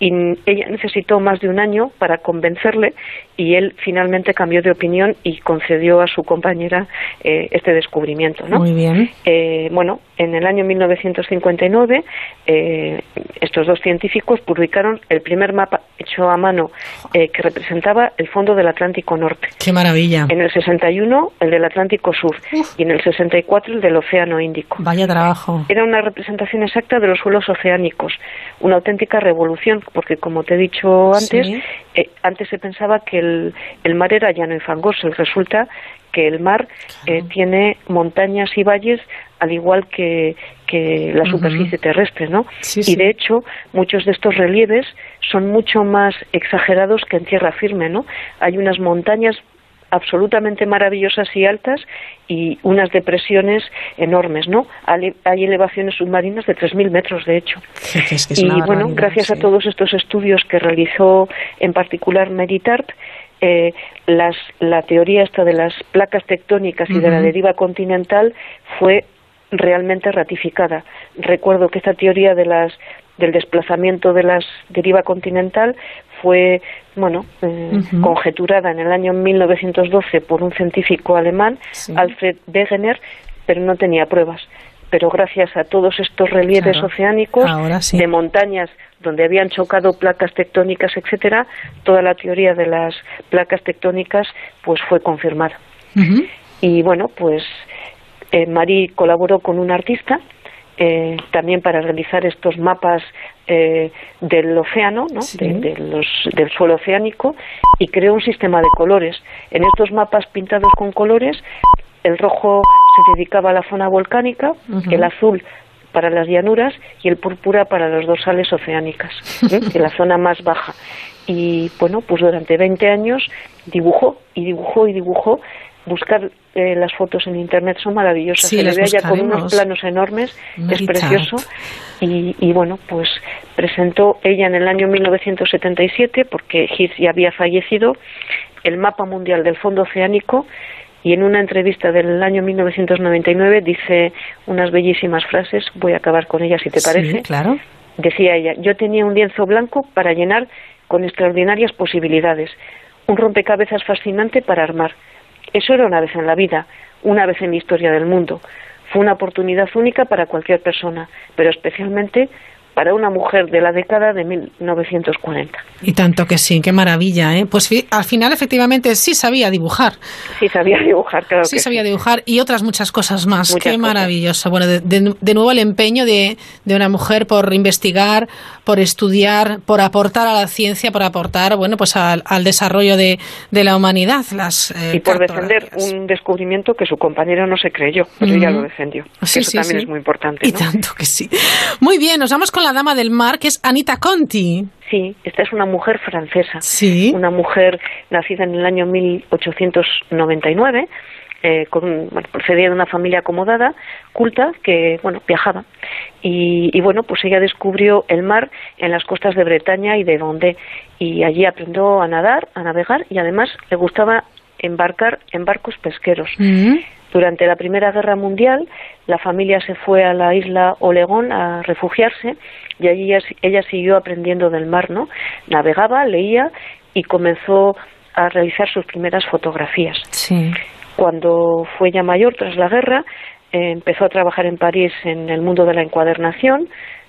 Y ella necesitó más de un año para convencerle y él finalmente cambió de opinión y concedió a su compañera eh, este descubrimiento. ¿no? Muy bien. Eh, bueno, en el año 1959 eh, estos dos científicos publicaron el primer mapa hecho a mano eh, que representaba el fondo del Atlántico Norte. ¡Qué maravilla! En el 61 el del Atlántico Sur y en el 64 el del Océano Índico. Vaya trabajo. Era una representación exacta de los suelos oceánicos, una auténtica revolución, porque como te he dicho antes, Sí. eh, antes se pensaba que el, el mar era llano y fangoso y resulta que el mar eh, tiene montañas y valles al igual que, que la superficie terrestre, ¿no? Sí, y de hecho muchos de estos relieves son mucho más exagerados que en tierra firme, ¿no? Hay unas montañas absolutamente maravillosas y altas y unas depresiones enormes, ¿no? Hay elevaciones submarinas de 3.000 metros, de hecho. Es que es y bueno, gracias a todos estos estudios que realizó en particular Meritart, eh, las, la teoría esta de las placas tectónicas y de la deriva continental fue realmente ratificada. Recuerdo que esta teoría de las del desplazamiento de las deriva continental fue bueno eh, conjeturada en el año 1912 por un científico alemán Sí. Alfred Wegener pero no tenía pruebas pero gracias a todos estos relieves Claro. oceánicos sí. de montañas donde habían chocado placas tectónicas etcétera toda la teoría de las placas tectónicas pues fue confirmada y bueno pues eh, Marie colaboró con un artista eh, también para realizar estos mapas eh, del océano, ¿no? Sí. de, de los, del suelo oceánico, y creó un sistema de colores. En estos mapas pintados con colores, el rojo se dedicaba a la zona volcánica, el azul para las llanuras y el púrpura para las dorsales oceánicas, ¿eh? en la zona más baja. Y bueno, pues durante 20 años dibujó y dibujó y dibujó. Buscar eh, las fotos en internet son maravillosas. Sí, Se le ve ya con unos planos enormes, es precioso. Y, y bueno, pues presentó ella en el año 1977, porque Hirsch ya había fallecido, el mapa mundial del fondo oceánico y en una entrevista del año 1999 dice unas bellísimas frases, voy a acabar con ellas si te parece. Sí, claro. Decía ella, yo tenía un lienzo blanco para llenar con extraordinarias posibilidades, un rompecabezas fascinante para armar. Eso era una vez en la vida, una vez en la historia del mundo. Fue una oportunidad única para cualquier persona, pero especialmente para una mujer de la década de 1940. Y tanto que sí, qué maravilla, ¿eh? Pues al final, efectivamente, sí sabía dibujar. Sí sabía dibujar, claro Sí que sabía sí. dibujar y otras muchas cosas más. Muchas qué cosas. maravilloso. Bueno, de, de- de nuevo el empeño de, de una mujer por investigar, por estudiar, por aportar a la ciencia, por aportar, bueno, pues al, al desarrollo de, de la humanidad. Las, eh, y por defender un descubrimiento que su compañero no se creyó, pero ella Ujú. lo defendió. Sí, eso sí, también es muy importante. Y ¿no? tanto que sí. Muy bien, nos vamos con la dama del mar, que es Anita Conti. Sí, esta es una mujer francesa. Sí. Una mujer nacida en el año 1899. Eh, con, bueno, procedía de una familia acomodada, culta, que bueno viajaba y, y, bueno pues ella descubrió el mar en las costas de Bretaña y de Vendée y allí aprendió a nadar, a navegar y además le gustaba embarcar en barcos pesqueros. Durante la Primera Guerra Mundial, la familia se fue a la isla Olegón a refugiarse y allí ella, ella siguió aprendiendo del mar, ¿no? Navegaba, leía y comenzó a realizar sus primeras fotografías. Sí. Cuando fue ya mayor, tras la guerra, eh, empezó a trabajar en París en el mundo de la encuadernación,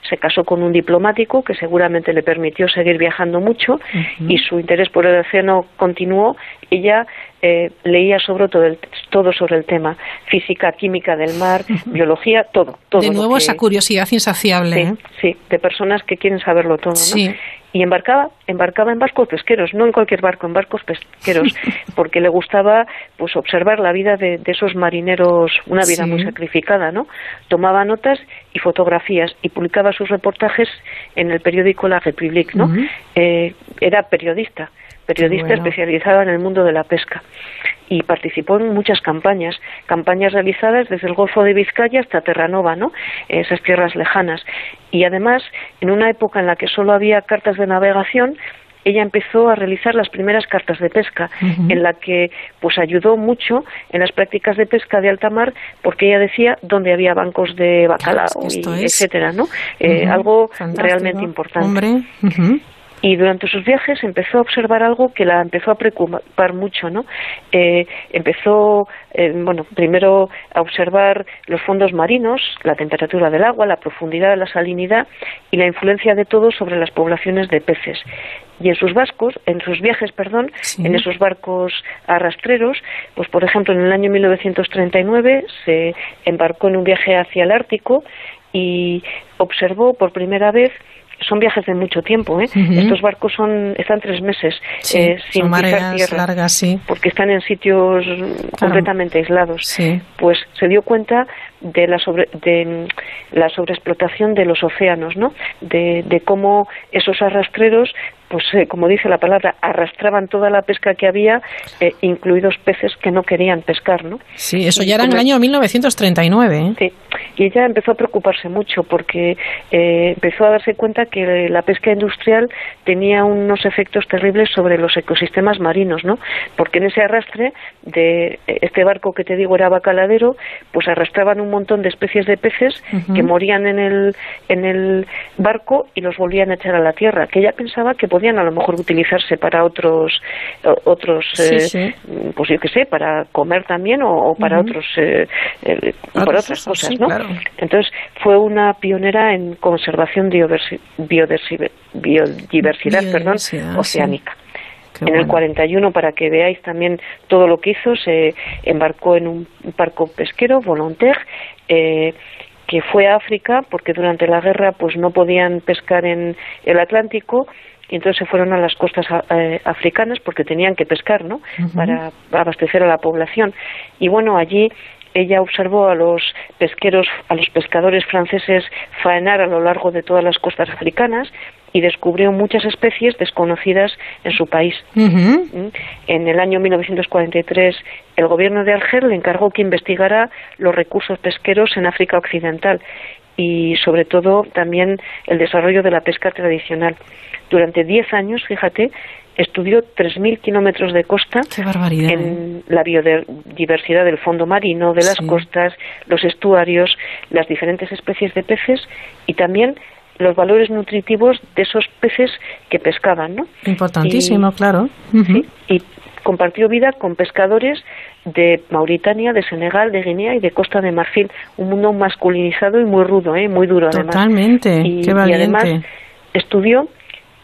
se casó con un diplomático que seguramente le permitió seguir viajando mucho y su interés por el océano continuó. Ella eh, leía sobre todo, el, todo sobre el tema, física, química del mar, biología, todo. todo de nuevo que- esa curiosidad insaciable. Sí, ¿eh? sí, de personas que quieren saberlo todo, ¿no? Y embarcaba, embarcaba en barcos pesqueros, no en cualquier barco, en barcos pesqueros, porque le gustaba pues observar la vida de, de esos marineros, una vida Sí. muy sacrificada, ¿no? Tomaba notas y fotografías y publicaba sus reportajes en el periódico La République, ¿no? Eh, era periodista, periodista bueno. especializada en el mundo de la pesca y participó en muchas campañas, campañas realizadas desde el Golfo de Vizcaya hasta Terranova, ¿no? Esas tierras lejanas. Y además, en una época en la que solo había cartas de navegación, ella empezó a realizar las primeras cartas de pesca, en la que pues ayudó mucho en las prácticas de pesca de alta mar, porque ella decía dónde había bancos de bacalao, y etcétera, ¿no? Eh. Algo Fantástico. realmente importante. Hombre. Y durante sus viajes empezó a observar algo que la empezó a preocupar mucho, ¿no? Eh, empezó, eh, bueno, primero a observar los fondos marinos, la temperatura del agua, la profundidad la salinidad y la influencia de todo sobre las poblaciones de peces. Y en sus vascos, en sus viajes, perdón, en esos barcos arrastreros, pues por ejemplo en el año 1939 se embarcó en un viaje hacia el Ártico y observó por primera vez son viajes de mucho tiempo. ¿eh? Estos barcos son están tres meses eh, sin pisar tierra, largas, sí. porque están en sitios completamente aislados. Pues se dio cuenta de la sobre, de la sobreexplotación de los océanos, ¿no? De, de cómo esos arrastreros pues eh, como dice la palabra, arrastraban toda la pesca que había, eh, incluidos peces que no querían pescar, ¿no? Sí, eso ya era en el año 1939. ¿eh? Sí, y ella empezó a preocuparse mucho porque empezó a darse cuenta que la pesca industrial tenía unos efectos terribles sobre los ecosistemas marinos, ¿no? Porque en ese arrastre de este barco que te digo era bacaladero, pues arrastraban un montón de especies de peces que morían en el, en el barco y los volvían a echar a la tierra, que ella pensaba que podían a lo mejor utilizarse para otros otros eh, pues yo qué sé para comer también o, para otros eh, para otras cosas no entonces fue una pionera en conservación de biodiversidad, perdón oceánica. En el 41, para que veáis también todo lo que hizo, se embarcó en un barco pesquero, Volontaire, eh, que fue a África porque durante la guerra pues no podían pescar en el Atlántico y entonces se fueron a las costas eh, africanas porque tenían que pescar, ¿no? Para abastecer a la población. Y bueno, allí ella observó a los pesqueros, a los pescadores franceses faenar a lo largo de todas las costas africanas y descubrió muchas especies desconocidas en su país. ¿Mm? En el año 1943, el gobierno de Argel le encargó que investigara los recursos pesqueros en África Occidental y, sobre todo, también el desarrollo de la pesca tradicional durante 10 años, fíjate, estudió 3.000 kilómetros de costa en ¿eh? la biodiversidad del fondo marino, de las costas, los estuarios, las diferentes especies de peces y también los valores nutritivos de esos peces que pescaban, ¿no? Importantísimo, claro. y compartió vida con pescadores de Mauritania, de Senegal, de Guinea y de Costa de Marfil, un mundo masculinizado y muy rudo, ¿eh? muy duro además. Totalmente, y además estudió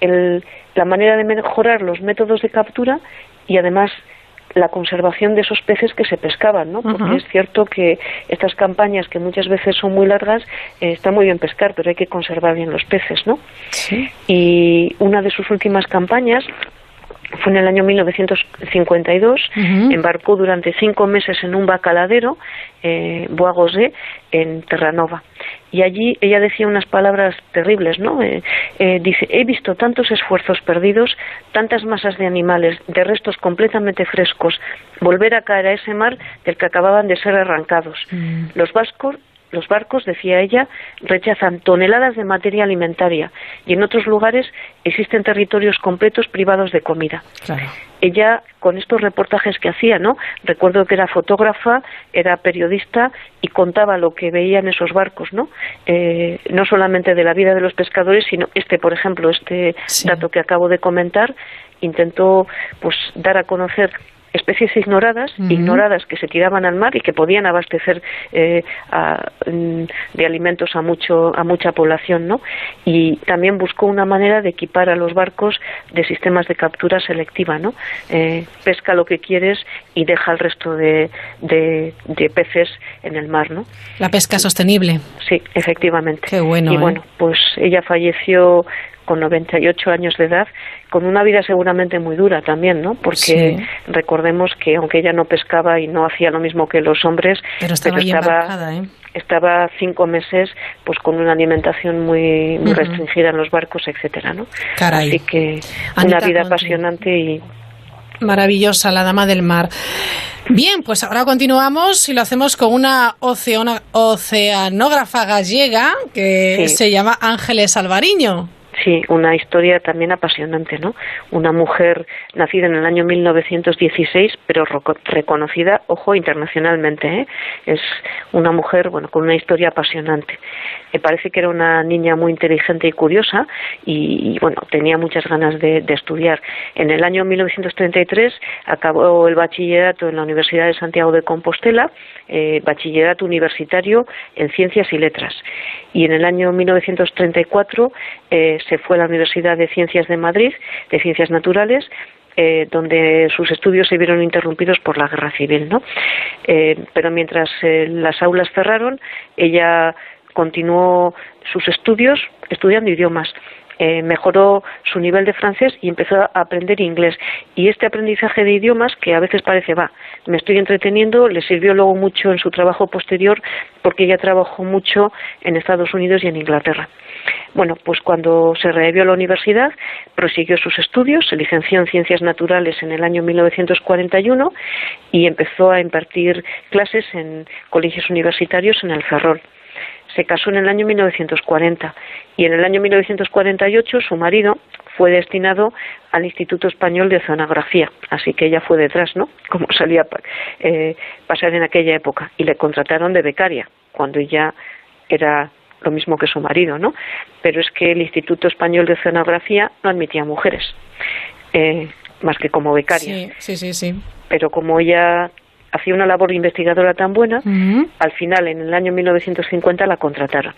la manera de mejorar los métodos de captura y además la conservación de esos peces que se pescaban, ¿no? Porque es cierto que estas campañas que muchas veces son muy largas eh, está muy bien pescar, pero hay que conservar bien los peces, ¿no? Y una de sus últimas campañas fue en el año 1952, embarcó durante cinco meses en un bacaladero, eh, Bois en Terranova. Y allí ella decía unas palabras terribles, ¿no? Eh, eh, dice, he visto tantos esfuerzos perdidos, tantas masas de animales, de restos completamente frescos, volver a caer a ese mar del que acababan de ser arrancados. Mm. Los vascos los barcos, decía ella, rechazan toneladas de materia alimentaria y en otros lugares existen territorios completos privados de comida. Ella, con estos reportajes que hacía, ¿no? Recuerdo que era fotógrafa, era periodista y contaba lo que veía en esos barcos, ¿no? Eh, no solamente de la vida de los pescadores, sino este, por ejemplo, este dato que acabo de comentar, intentó pues dar a conocer especies ignoradas, ignoradas que se tiraban al mar y que podían abastecer eh, mm, de alimentos a mucho a mucha población, ¿no? Y también buscó una manera de equipar a los barcos de sistemas de captura selectiva, ¿no? Eh, pesca lo que quieres y deja el resto de, de, peces en el mar, ¿no? La pesca sostenible. Sí, efectivamente. Qué bueno. Y ¿eh? bueno, pues ella falleció con 98 años de edad, con una vida seguramente muy dura también, ¿no? Porque recordemos que aunque ella no pescaba y no hacía lo mismo que los hombres, pero estaba, ¿eh? estaba, cinco meses pues con una alimentación muy, muy restringida en los barcos, etcétera, ¿no? Así que una vida apasionante y Maravillosa, la dama del mar. Bien, pues ahora continuamos y lo hacemos con una oceanógrafa gallega que se llama Ángeles Alvariño. Sí, una historia también apasionante, ¿no? Una mujer nacida en el año 1916, pero reconocida, ojo, internacionalmente, ¿eh? Es una mujer, bueno, con una historia apasionante. Me parece que era una niña muy inteligente y curiosa y, bueno, tenía muchas ganas de, estudiar. En el año 1933 acabó el bachillerato en la Universidad de Santiago de Compostela, eh, bachillerato universitario en Ciencias y Letras. Y en el año 1934 eh, se fue a la Universidad de Ciencias de Madrid, de Ciencias Naturales, eh, donde sus estudios se vieron interrumpidos por la guerra civil, ¿no? Eh, pero mientras las aulas cerraron, ella continuó sus estudios estudiando idiomas. Mejoró su nivel de francés y empezó a aprender inglés. Y este aprendizaje de idiomas, que a veces parece, va, me estoy entreteniendo, le sirvió luego mucho en su trabajo posterior porque ella trabajó mucho en Estados Unidos y en Inglaterra. Bueno, pues cuando se reabrió la universidad, prosiguió sus estudios, se licenció en Ciencias Naturales en el año 1941 y empezó a impartir clases en colegios universitarios en el Ferrol. Se casó en el año 1940 y en el año 1948 su marido fue destinado al Instituto Español de Oceanografía, así que ella fue detrás, ¿no? Como salía eh, pasar en aquella época y le contrataron de becaria cuando ella era lo mismo que su marido, ¿no? Pero es que el Instituto Español de Oceanografía no admitía mujeres, eh, más que como becaria. Sí, sí, sí, Pero como ella hacía una labor investigadora tan buena, al final, en el año 1950, la contrataron.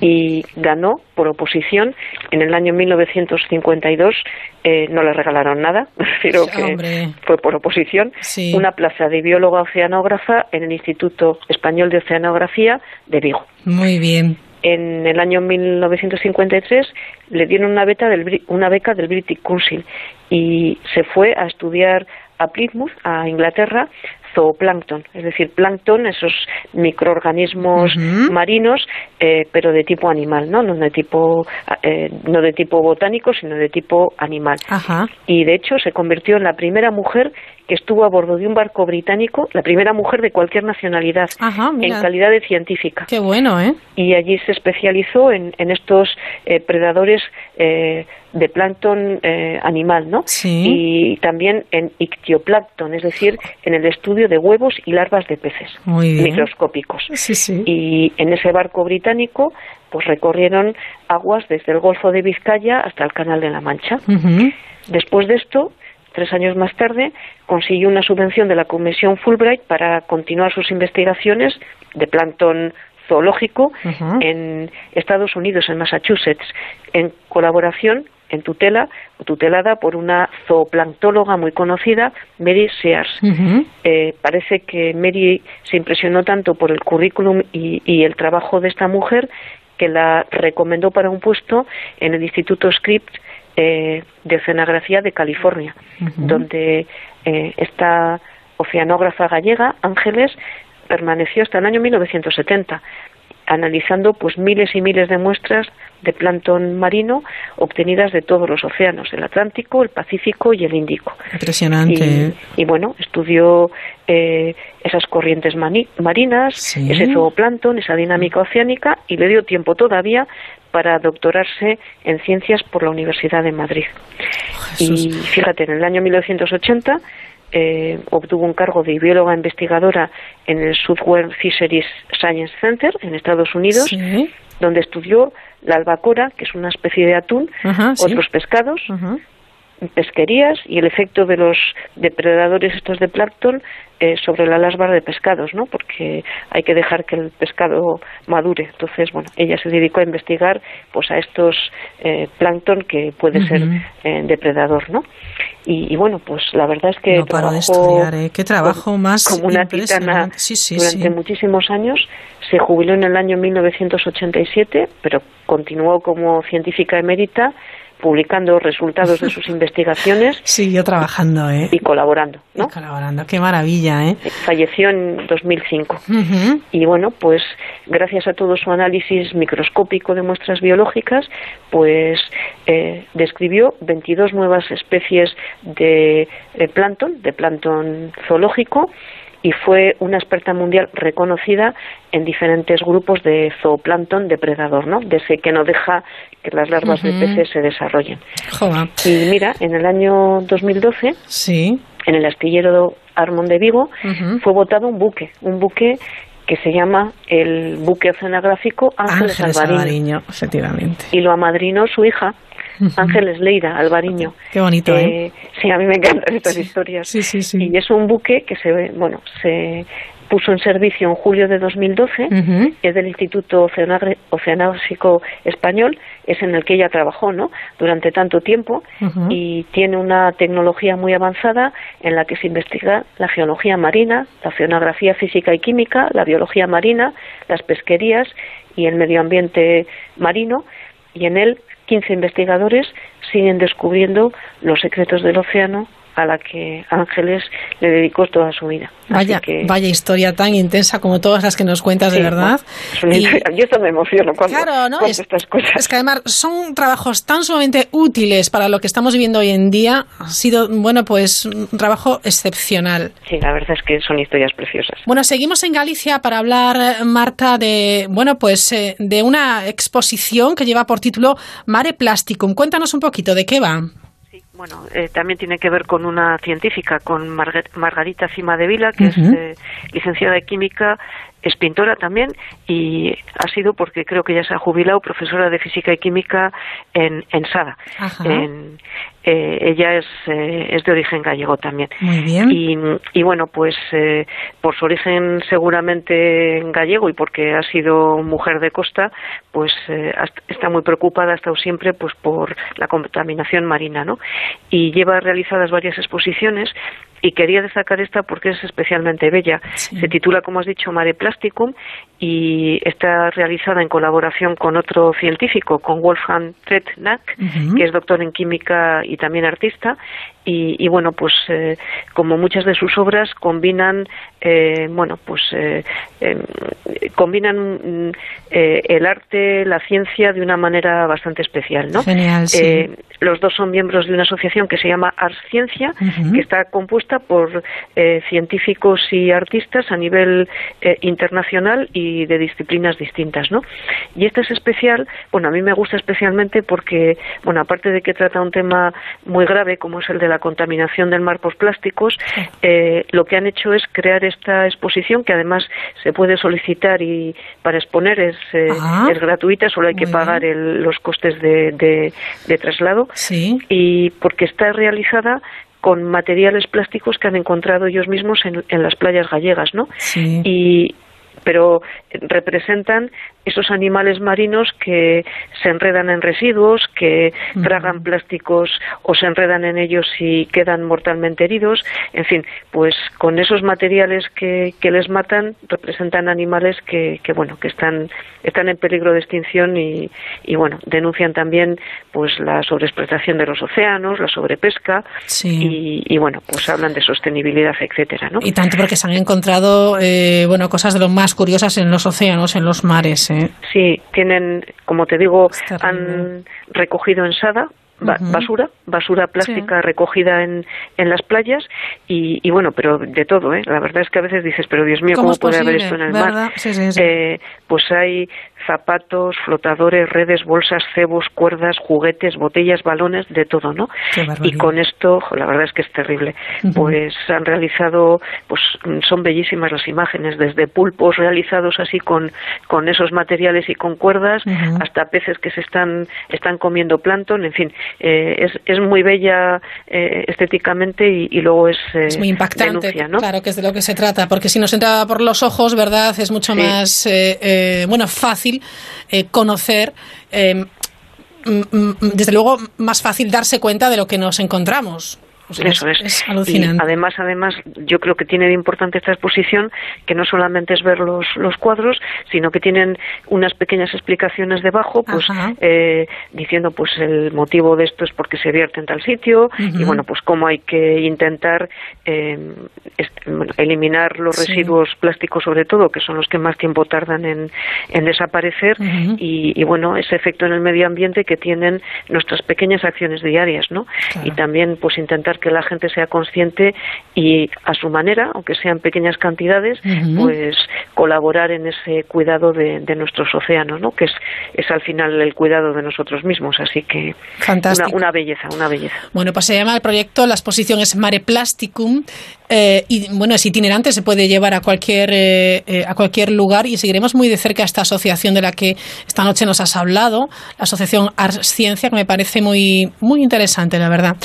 Y ganó por oposición. En el año 1952 eh, no le regalaron nada, pero que fue por oposición, una plaza de bióloga oceanógrafa en el Instituto Español de Oceanografía de Vigo. Muy bien. En el año 1953 le dieron una, beca del, una beca del British Council y se fue a estudiar a Plymouth, a Inglaterra, zooplancton, es decir, plancton, esos microorganismos marinos, eh, pero de tipo animal, ¿no? No de tipo, eh, no de tipo botánico, sino de tipo animal. Y de hecho se convirtió en la primera mujer estuvo a bordo de un barco británico, la primera mujer de cualquier nacionalidad, en calidad de científica. Qué bueno, ¿eh? Y allí se especializó en, en estos eh, predadores eh, de plancton eh, animal, ¿no? Sí. Y también en ictioplancton, es decir, en el estudio de huevos y larvas de peces microscópicos. Sí, sí. Y en ese barco británico pues recorrieron aguas desde el Golfo de Vizcaya hasta el Canal de la Mancha. Después de esto, tres años más tarde, consiguió una subvención de la Comisión Fulbright para continuar sus investigaciones de plancton zoológico en Estados Unidos, en Massachusetts, en colaboración, en tutela, o tutelada por una zooplanctóloga muy conocida, Mary Sears. Eh, parece que Mary se impresionó tanto por el currículum y, el trabajo de esta mujer que la recomendó para un puesto en el Instituto Scripps eh, de Oceanografía de California, donde eh, esta oceanógrafa gallega, Ángeles, permaneció hasta el año 1970 analizando pues miles y miles de muestras de plancton marino obtenidas de todos los océanos, el Atlántico, el Pacífico y el Índico. Impresionante. Y, bueno, estudió eh, esas corrientes marinas, ese zooplancton, esa dinámica oceánica y le dio tiempo todavía para doctorarse en ciencias por la Universidad de Madrid. Y fíjate, en el año 1980 eh, obtuvo un cargo de bióloga investigadora en el Southwest Fisheries Science Center en Estados Unidos, donde estudió la albacora, que es una especie de atún, otros pescados, pesquerías y el efecto de los depredadores estos de plancton eh, sobre la lasbar de pescados, ¿no? Porque hay que dejar que el pescado madure. Entonces, bueno, ella se dedicó a investigar, pues, a estos eh, plancton que puede ser eh, depredador, ¿no? Y, bueno, pues la verdad es que no de estudiar, ¿eh? Qué trabajo más como una titana durante muchísimos años. Se jubiló en el año 1987, pero continuó como científica emérita publicando resultados de sus investigaciones. Siguió trabajando, ¿eh? Y colaborando, ¿no? colaborando, qué maravilla, ¿eh? Falleció en 2005. Y bueno, pues gracias a todo su análisis microscópico de muestras biológicas, pues eh, describió 22 nuevas especies de, de plancton, de plancton zoológico, y fue una experta mundial reconocida en diferentes grupos de zooplancton depredador, ¿no? De ese que no deja que las larvas de Ujú. peces se desarrollen. Joder. Y mira, en el año 2012, Sí. en el astillero Armón de Vigo, fue votado un buque, un buque que se llama el buque oceanográfico Ángeles, Ángeles Alvariño. Alvariño, efectivamente. Y lo amadrinó su hija, Ángeles Leira Alvariño. Qué bonito, ¿eh? Eh, Sí, a mí me encantan estas historias. Sí, sí, sí. Y es un buque que se, ve- bueno, se puso en servicio en julio de 2012, Ujú. es del Instituto Oceanográfico Español, es en el que ella trabajó, ¿no? Durante tanto tiempo y tiene una tecnología muy avanzada en la que se investiga la geología marina, la oceanografía física y química, la biología marina, las pesquerías y el medio ambiente marino y en él 15 investigadores siguen descubriendo los secretos del océano a la que Ángeles le dedicó toda su vida. Vaya, que- vaya historia tan intensa como todas las que nos cuentas, de verdad. es una Y- Yo esto me emociono cuando, Claro, ¿no? Es, estas cosas. es que además son trabajos tan sumamente útiles para lo que estamos viviendo hoy en día. Ha sido, bueno, pues un trabajo excepcional. Sí, la verdad es que son historias preciosas. Bueno, seguimos en Galicia para hablar, Marta, de, bueno, pues eh, de una exposición que lleva por título Mare Plasticum. Cuéntanos un poquito de qué va. Bueno, eh, también tiene que ver con una científica, con Marga- Margarita Cima de Vila, que es eh, licenciada de química, es pintora también y ha sido, porque creo que ya se ha jubilado, profesora de física y química en, en Sada. En- eh, ella es, eh, es de origen gallego también. Muy bien. Y, y bueno, pues eh, por su origen seguramente gallego y porque ha sido mujer de costa, pues eh, está muy preocupada, ha estado siempre pues por la contaminación marina, ¿no? Y lleva realizadas varias exposiciones y quería destacar esta porque es especialmente bella. Se titula, como has dicho, Mare Plasticum y está realizada en colaboración con otro científico, con Wolfgang Tretnack, Ujú. que es doctor en química y también artista. Y, y bueno, pues eh, como muchas de sus obras combinan, eh, bueno, pues eh, em, combinan mm, eh, el arte, la ciencia de una manera bastante especial, ¿no? Genial, sí. Eh, los dos son miembros de una asociación que se llama Ars Ciencia, que está compuesta por eh, científicos y artistas a nivel eh, internacional y de disciplinas distintas, ¿no? Y esta es especial, bueno, a mí me gusta especialmente porque, bueno, aparte de que trata un tema muy grave como es el de la contaminación del mar por plásticos, eh, lo que han hecho es crear esta exposición que además se puede solicitar y para exponer es, eh, Ah. es gratuita, solo hay que Muy pagar el- los costes de, de- de traslado Sí. y porque está realizada con materiales plásticos que han encontrado ellos mismos en, en las playas gallegas, ¿no? Sí. Y pero representan esos animales marinos que se enredan en residuos, que tragan plásticos o se enredan en ellos y quedan mortalmente heridos. En fin, pues con esos materiales que, que les matan representan animales que, que bueno que están están en peligro de extinción y, y bueno denuncian también pues la sobreexplotación de los océanos, la sobrepesca y, y bueno pues hablan de sostenibilidad, etcétera, ¿no? Y tanto porque se han encontrado, eh, bueno, cosas de lo más curiosas en los océanos, en los mares, Sí, tienen, como te digo, han recogido en Sada ba- basura, basura plástica recogida en, en las playas y, y bueno, pero de todo, ¿eh? La verdad es que a veces dices, pero Dios mío, ¿Cómo ¿cómo, es puede haber esto en el ¿Verdad? mar? Sí, sí, sí. Eh, pues hay zapatos, flotadores, redes, bolsas, cebos, cuerdas, juguetes, botellas, balones, de todo, ¿no? Y con esto, la verdad es que es terrible. Pues han realizado, pues mm, son bellísimas las imágenes, desde pulpos realizados así con, con esos materiales y con cuerdas, hasta peces que se están, están comiendo plancton, en fin, eh, es, es muy bella eh, estéticamente y, y luego es, eh, Es muy impactante, denuncia, ¿no? claro que es de lo que se trata, porque si nos entra por los ojos, ¿verdad? Es mucho Sí. más, eh, eh, bueno, fácil eh, conocer, eh, desde luego, más fácil darse cuenta de lo que nos encontramos. Eso es. es alucinante. Y además, además, yo creo que tiene de importante esta exposición que no solamente es ver los, los cuadros, sino que tienen unas pequeñas explicaciones debajo, pues eh, diciendo pues el motivo de esto es porque se vierte en tal sitio y bueno, pues cómo hay que intentar eh, eliminar los Sí. residuos plásticos sobre todo, que son los que más tiempo tardan en, en desaparecer y, bueno, ese efecto en el medio ambiente que tienen nuestras pequeñas acciones diarias, ¿no? Y también pues intentar que la gente sea consciente y a su manera, aunque sean pequeñas cantidades, pues colaborar en ese cuidado de, nuestros océanos, ¿no? Que es, es al final el cuidado de nosotros mismos. Así que Fantástico. Una, una belleza, una belleza. Bueno, pues se llama el proyecto, la exposición es Mare Plasticum eh, y bueno, es itinerante, se puede llevar a cualquier, eh, eh, a cualquier lugar y seguiremos muy de cerca esta asociación de la que esta noche nos has hablado, la Asociación Ars Ciencia, que me parece muy, muy interesante, la verdad.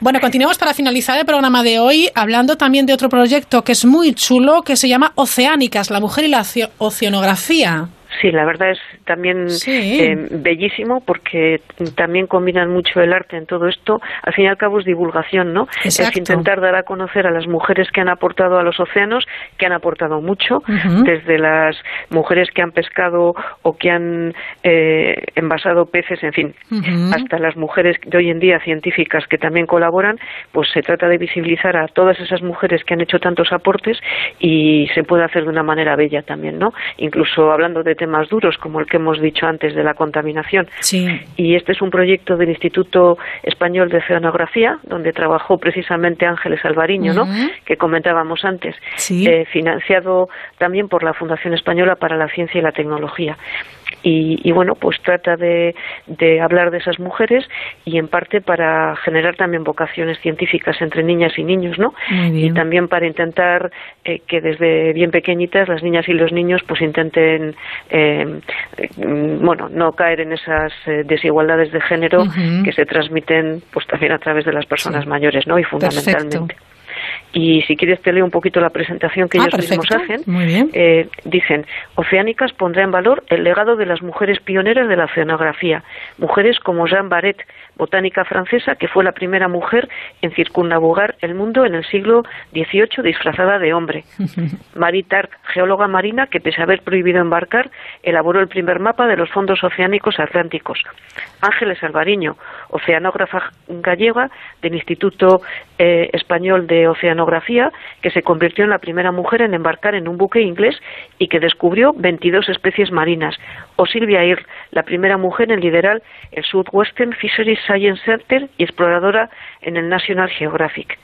Bueno, continuamos para finalizar el programa de hoy hablando también de otro proyecto que es muy chulo, que se llama Oceánicas, la mujer y la oceanografía. Sí, la verdad es también eh, bellísimo porque también combinan mucho el arte en todo esto. Al fin y al cabo es divulgación, ¿no? Es intentar dar a conocer a las mujeres que han aportado a los océanos, que han aportado mucho, desde las mujeres que han pescado o que han eh, envasado peces, en fin, hasta las mujeres de hoy en día científicas que también colaboran, pues se trata de visibilizar a todas esas mujeres que han hecho tantos aportes y se puede hacer de una manera bella también, ¿no? Incluso hablando de temas duros como el que hemos dicho antes de la contaminación. Y este es un proyecto del Instituto Español de Oceanografía, donde trabajó precisamente Ángeles Alvariño, ¿no? que comentábamos antes, eh, financiado también por la Fundación Española para la Ciencia y la Tecnología. Y, bueno, pues trata de, de, hablar de esas mujeres y en parte para generar también vocaciones científicas entre niñas y niños, ¿no? Y también para intentar eh, que desde bien pequeñitas las niñas y los niños pues intenten, eh, bueno, no caer en esas eh, desigualdades de género que se transmiten pues también a través de las personas mayores, ¿no? Y fundamentalmente. Y si quieres te leo un poquito la presentación que ah, ellos mismos hacen. Muy bien. Eh, dicen, Oceánicas pondrá en valor el legado de las mujeres pioneras de la oceanografía, mujeres como Jean Barret, botánica francesa, que fue la primera mujer en circunnavegar el mundo en el siglo XVIII disfrazada de hombre. Marie Tart, geóloga marina, que pese a haber prohibido embarcar, elaboró el primer mapa de los fondos oceánicos atlánticos. Ángeles Alvariño, oceanógrafa gallega del Instituto eh, Español de Oceanografía, que se convirtió en la primera mujer en embarcar en un buque inglés y que descubrió 22 especies marinas. O Silvia Ir, la primera mujer en liderar el Southwestern Fisheries Science Center y exploradora en el National Geographic.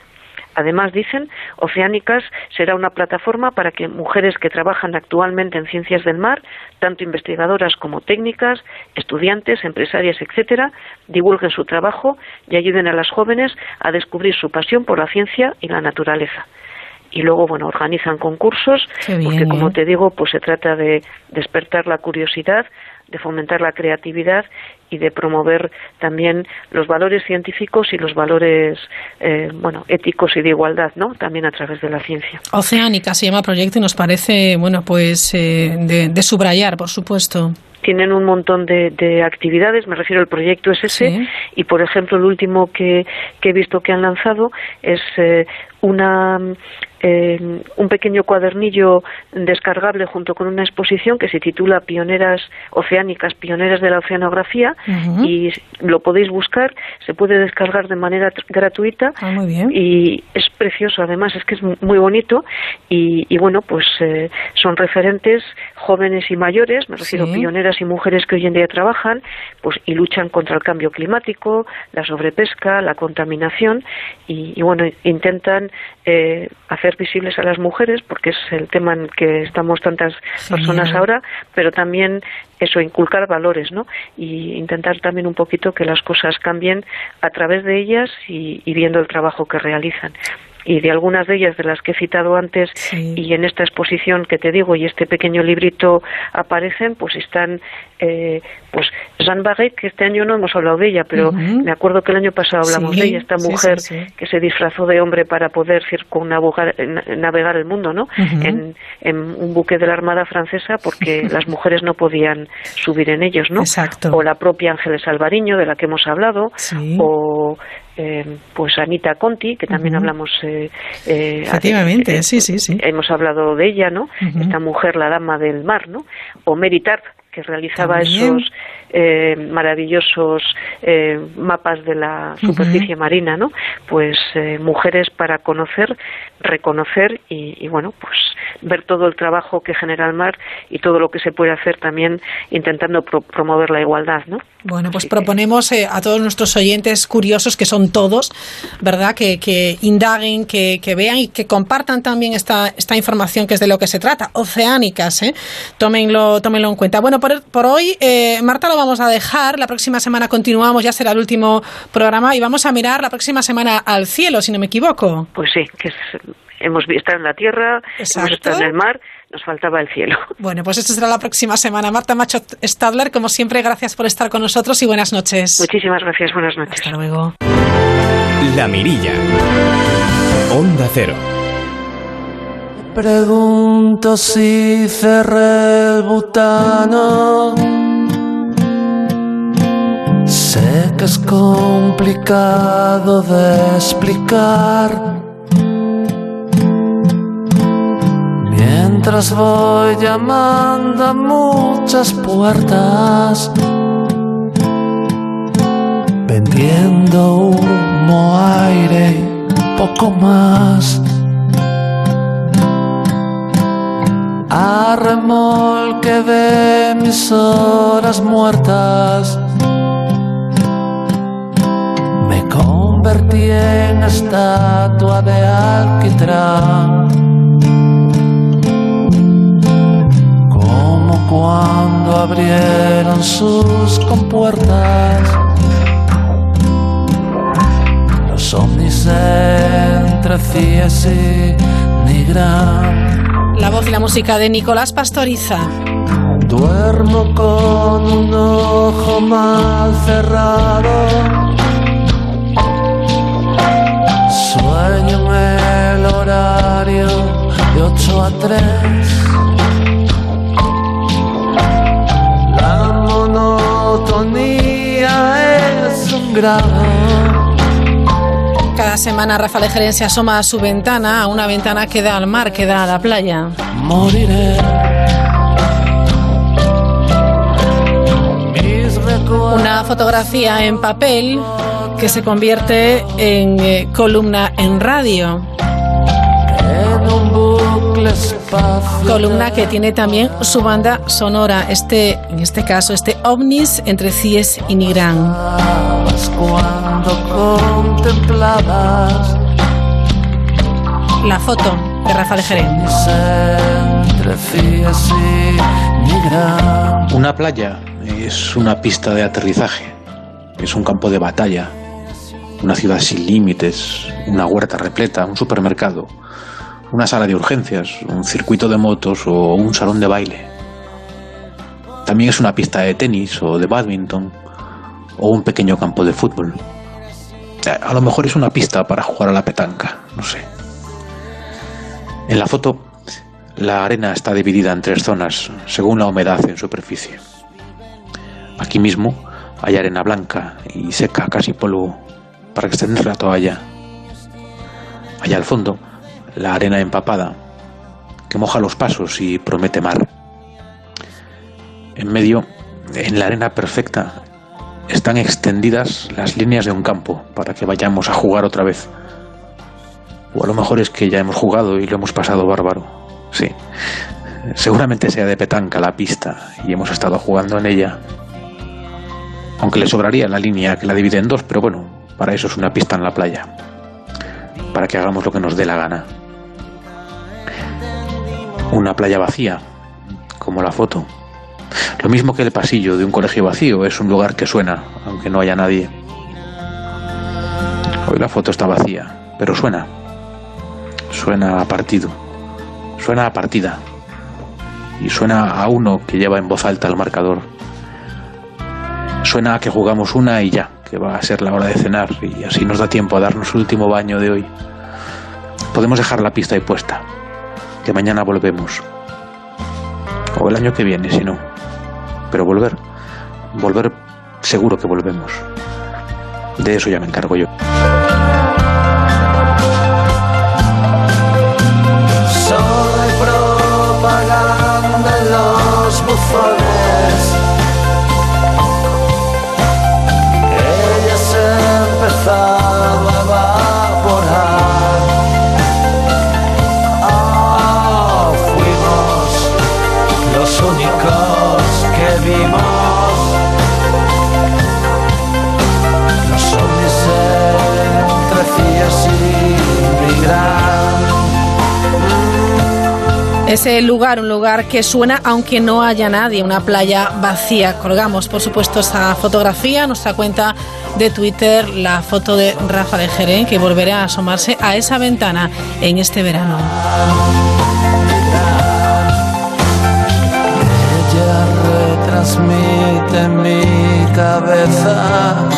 Además, dicen, Oceánicas será una plataforma para que mujeres que trabajan actualmente en ciencias del mar, tanto investigadoras como técnicas, estudiantes, empresarias, etcétera, divulguen su trabajo y ayuden a las jóvenes a descubrir su pasión por la ciencia y la naturaleza. Y luego bueno organizan concursos porque como te digo pues se trata de despertar la curiosidad de fomentar la creatividad y de promover también los valores científicos y los valores eh, bueno éticos y de igualdad no también a través de la ciencia. Oceánica se llama proyecto y nos parece bueno pues eh, de, subrayar por supuesto. Tienen un montón de, actividades, me refiero al proyecto es ese, y por ejemplo el último que, he visto que han lanzado es eh, una eh, un pequeño cuadernillo descargable junto con una exposición que se titula Pioneras Oceánicas, Pioneras de la Oceanografía y lo podéis buscar, se puede descargar de manera gratuita ah, y es precioso además, es que es muy bonito y, bueno, pues eh, son referentes jóvenes y mayores, me refiero a pioneras y mujeres que hoy en día trabajan pues y luchan contra el cambio climático, la sobrepesca, la contaminación y, bueno, intentan eh, hacer visibles a las mujeres, porque es el tema en que estamos tantas personas ahora, pero también eso, inculcar valores, ¿no? Y intentar también un poquito que las cosas cambien a través de ellas y viendo el trabajo que realizan y de algunas de ellas de las que he citado antes y en esta exposición que te digo y este pequeño librito aparecen pues están eh, pues Jeanne Barret que este año no hemos hablado de ella pero me acuerdo que el año pasado hablamos de ella esta mujer que se disfrazó de hombre para poder circunnavegar navegar el mundo no en, en, un buque de la Armada francesa porque las mujeres no podían subir en ellos no o la propia Ángeles Alvariño de la que hemos hablado o eh, pues Anita Conti, que también hablamos. Eh, eh Efectivamente, eh, sí, sí, sí. Hemos hablado de ella, ¿no? Esta mujer, la dama del mar, ¿no? O Mary Tarp, que realizaba esos eh, maravillosos eh, mapas de la superficie marina, ¿no? Pues eh, mujeres para conocer, reconocer y, y, bueno, pues ver todo el trabajo que genera el mar y todo lo que se puede hacer también intentando pro promover la igualdad, ¿no? Bueno, pues proponemos eh, a todos nuestros oyentes curiosos, que son todos, ¿verdad? Que, que indaguen, que, que, vean y que compartan también esta, esta información que es de lo que se trata, oceánicas, ¿eh? Tómenlo, tómenlo en cuenta. Bueno, por, por hoy, eh, Marta, lo vamos a dejar. La próxima semana continuamos, ya será el último programa y vamos a mirar la próxima semana al cielo, si no me equivoco. Pues sí, que es, hemos estado en la tierra, Exacto. hemos estado en el mar, nos faltaba el cielo. Bueno, pues esto será la próxima semana. Marta Macho Stadler, como siempre, gracias por estar con nosotros y buenas noches. Muchísimas gracias, buenas noches. Hasta luego. La Mirilla. Onda Cero. Pregunto si cerré el butano. Sé que es complicado de explicar. Mientras voy llamando a muchas puertas, vendiendo humo, aire y poco más. A remolque de mis horas muertas, me convertí en estatua de alquitrán. Como cuando abrieron sus compuertas. Los ovnis entre Cies y Nigrán. La voz y la música de Nicolás Pastoriza. Duermo con un ojo mal cerrado. Sueño en el horario de 8 a 3. La monotonía es un grado. Cada semana Rafael Jerez se asoma a su ventana, a una ventana que da al mar, que da a la playa. Moriré. Una fotografía en papel que se convierte en eh, columna en radio. En un bucle espacio Columna que tiene también su banda sonora, este, en este caso, este ovnis entre Cies y Nigrán. cuando contemplabas La foto de Rafael Jerez. entre Cies y Nigrán. Una playa es una pista de aterrizaje, es un campo de batalla, una ciudad sin límites, una huerta repleta, un supermercado, una sala de urgencias, un circuito de motos o un salón de baile. También es una pista de tenis o de badminton o un pequeño campo de fútbol. Eh, A lo mejor es una pista para jugar a la petanca, no sé. En la foto, la arena está dividida en tres zonas según la humedad en superficie. Aquí mismo hay arena blanca y seca, casi polvo, para extender la toalla. Allá al fondo, la arena empapada, que moja los pasos y promete mar. En medio, en la arena perfecta, están extendidas las líneas de un campo para que vayamos a jugar otra vez. O a lo mejor es que ya hemos jugado y lo hemos pasado bárbaro. Sí. Seguramente sea de petanca la pista y hemos estado jugando en ella. Aunque le sobraría la línea que la divide en dos, pero bueno, para eso es una pista en la playa. Para que hagamos lo que nos dé la gana. Una playa vacía, como la foto. Lo mismo que el pasillo de un colegio vacío, es un lugar que suena, aunque no haya nadie. Hoy la foto está vacía, pero suena. Suena a partido. Suena a partida. Y suena a uno que lleva en voz alta el marcador. Suena a que jugamos una y ya, que va a ser la hora de cenar y así nos da tiempo a darnos el último baño de hoy. Podemos dejar la pista ahí puesta, que mañana volvemos. O el año que viene, si no. Pero volver, volver seguro que volvemos. De eso ya me encargo yo. Hay propaganda en los buzones. Ese lugar, un lugar que suena aunque no haya nadie, una playa vacía. Colgamos, por supuesto, esta fotografía, nuestra cuenta de Twitter, la foto de Rafa de Jerén, que volverá a asomarse a esa ventana en este verano. Ella retransmite mi cabeza.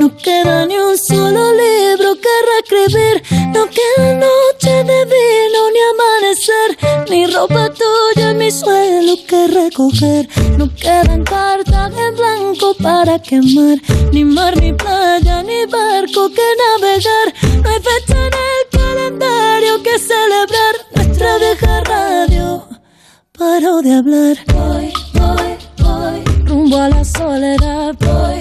No queda ni un solo libro que reescribir, no queda noche de vino ni amanecer, ni ropa tuya en mi suelo que recoger, no quedan cartas en blanco para quemar, ni mar, ni playa, ni barco que navegar, no hay fecha en el calendario que celebrar, nuestra vieja radio. Paró de hablar. Voy, voy, voy, rumbo a la soledad. Voy.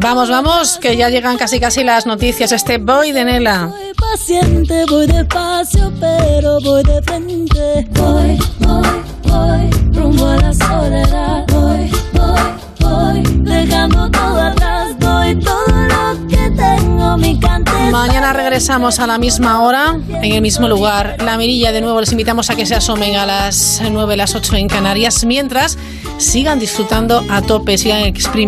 Vamos, vamos, que ya llegan casi casi las noticias. Este boy de Nela. Voy paciente, voy despacio, pero voy de frente. Voy, voy, voy, rumbo a la soledad. Voy, voy, voy, dejando todo atrás. Doy todo lo que tengo, mi cante. Mañana regresamos a la misma hora, en el mismo lugar. La Mirilla, de nuevo, les invitamos a que se asomen a las 9, las 8 en Canarias, mientras sigan disfrutando a tope, sigan exprimiendo.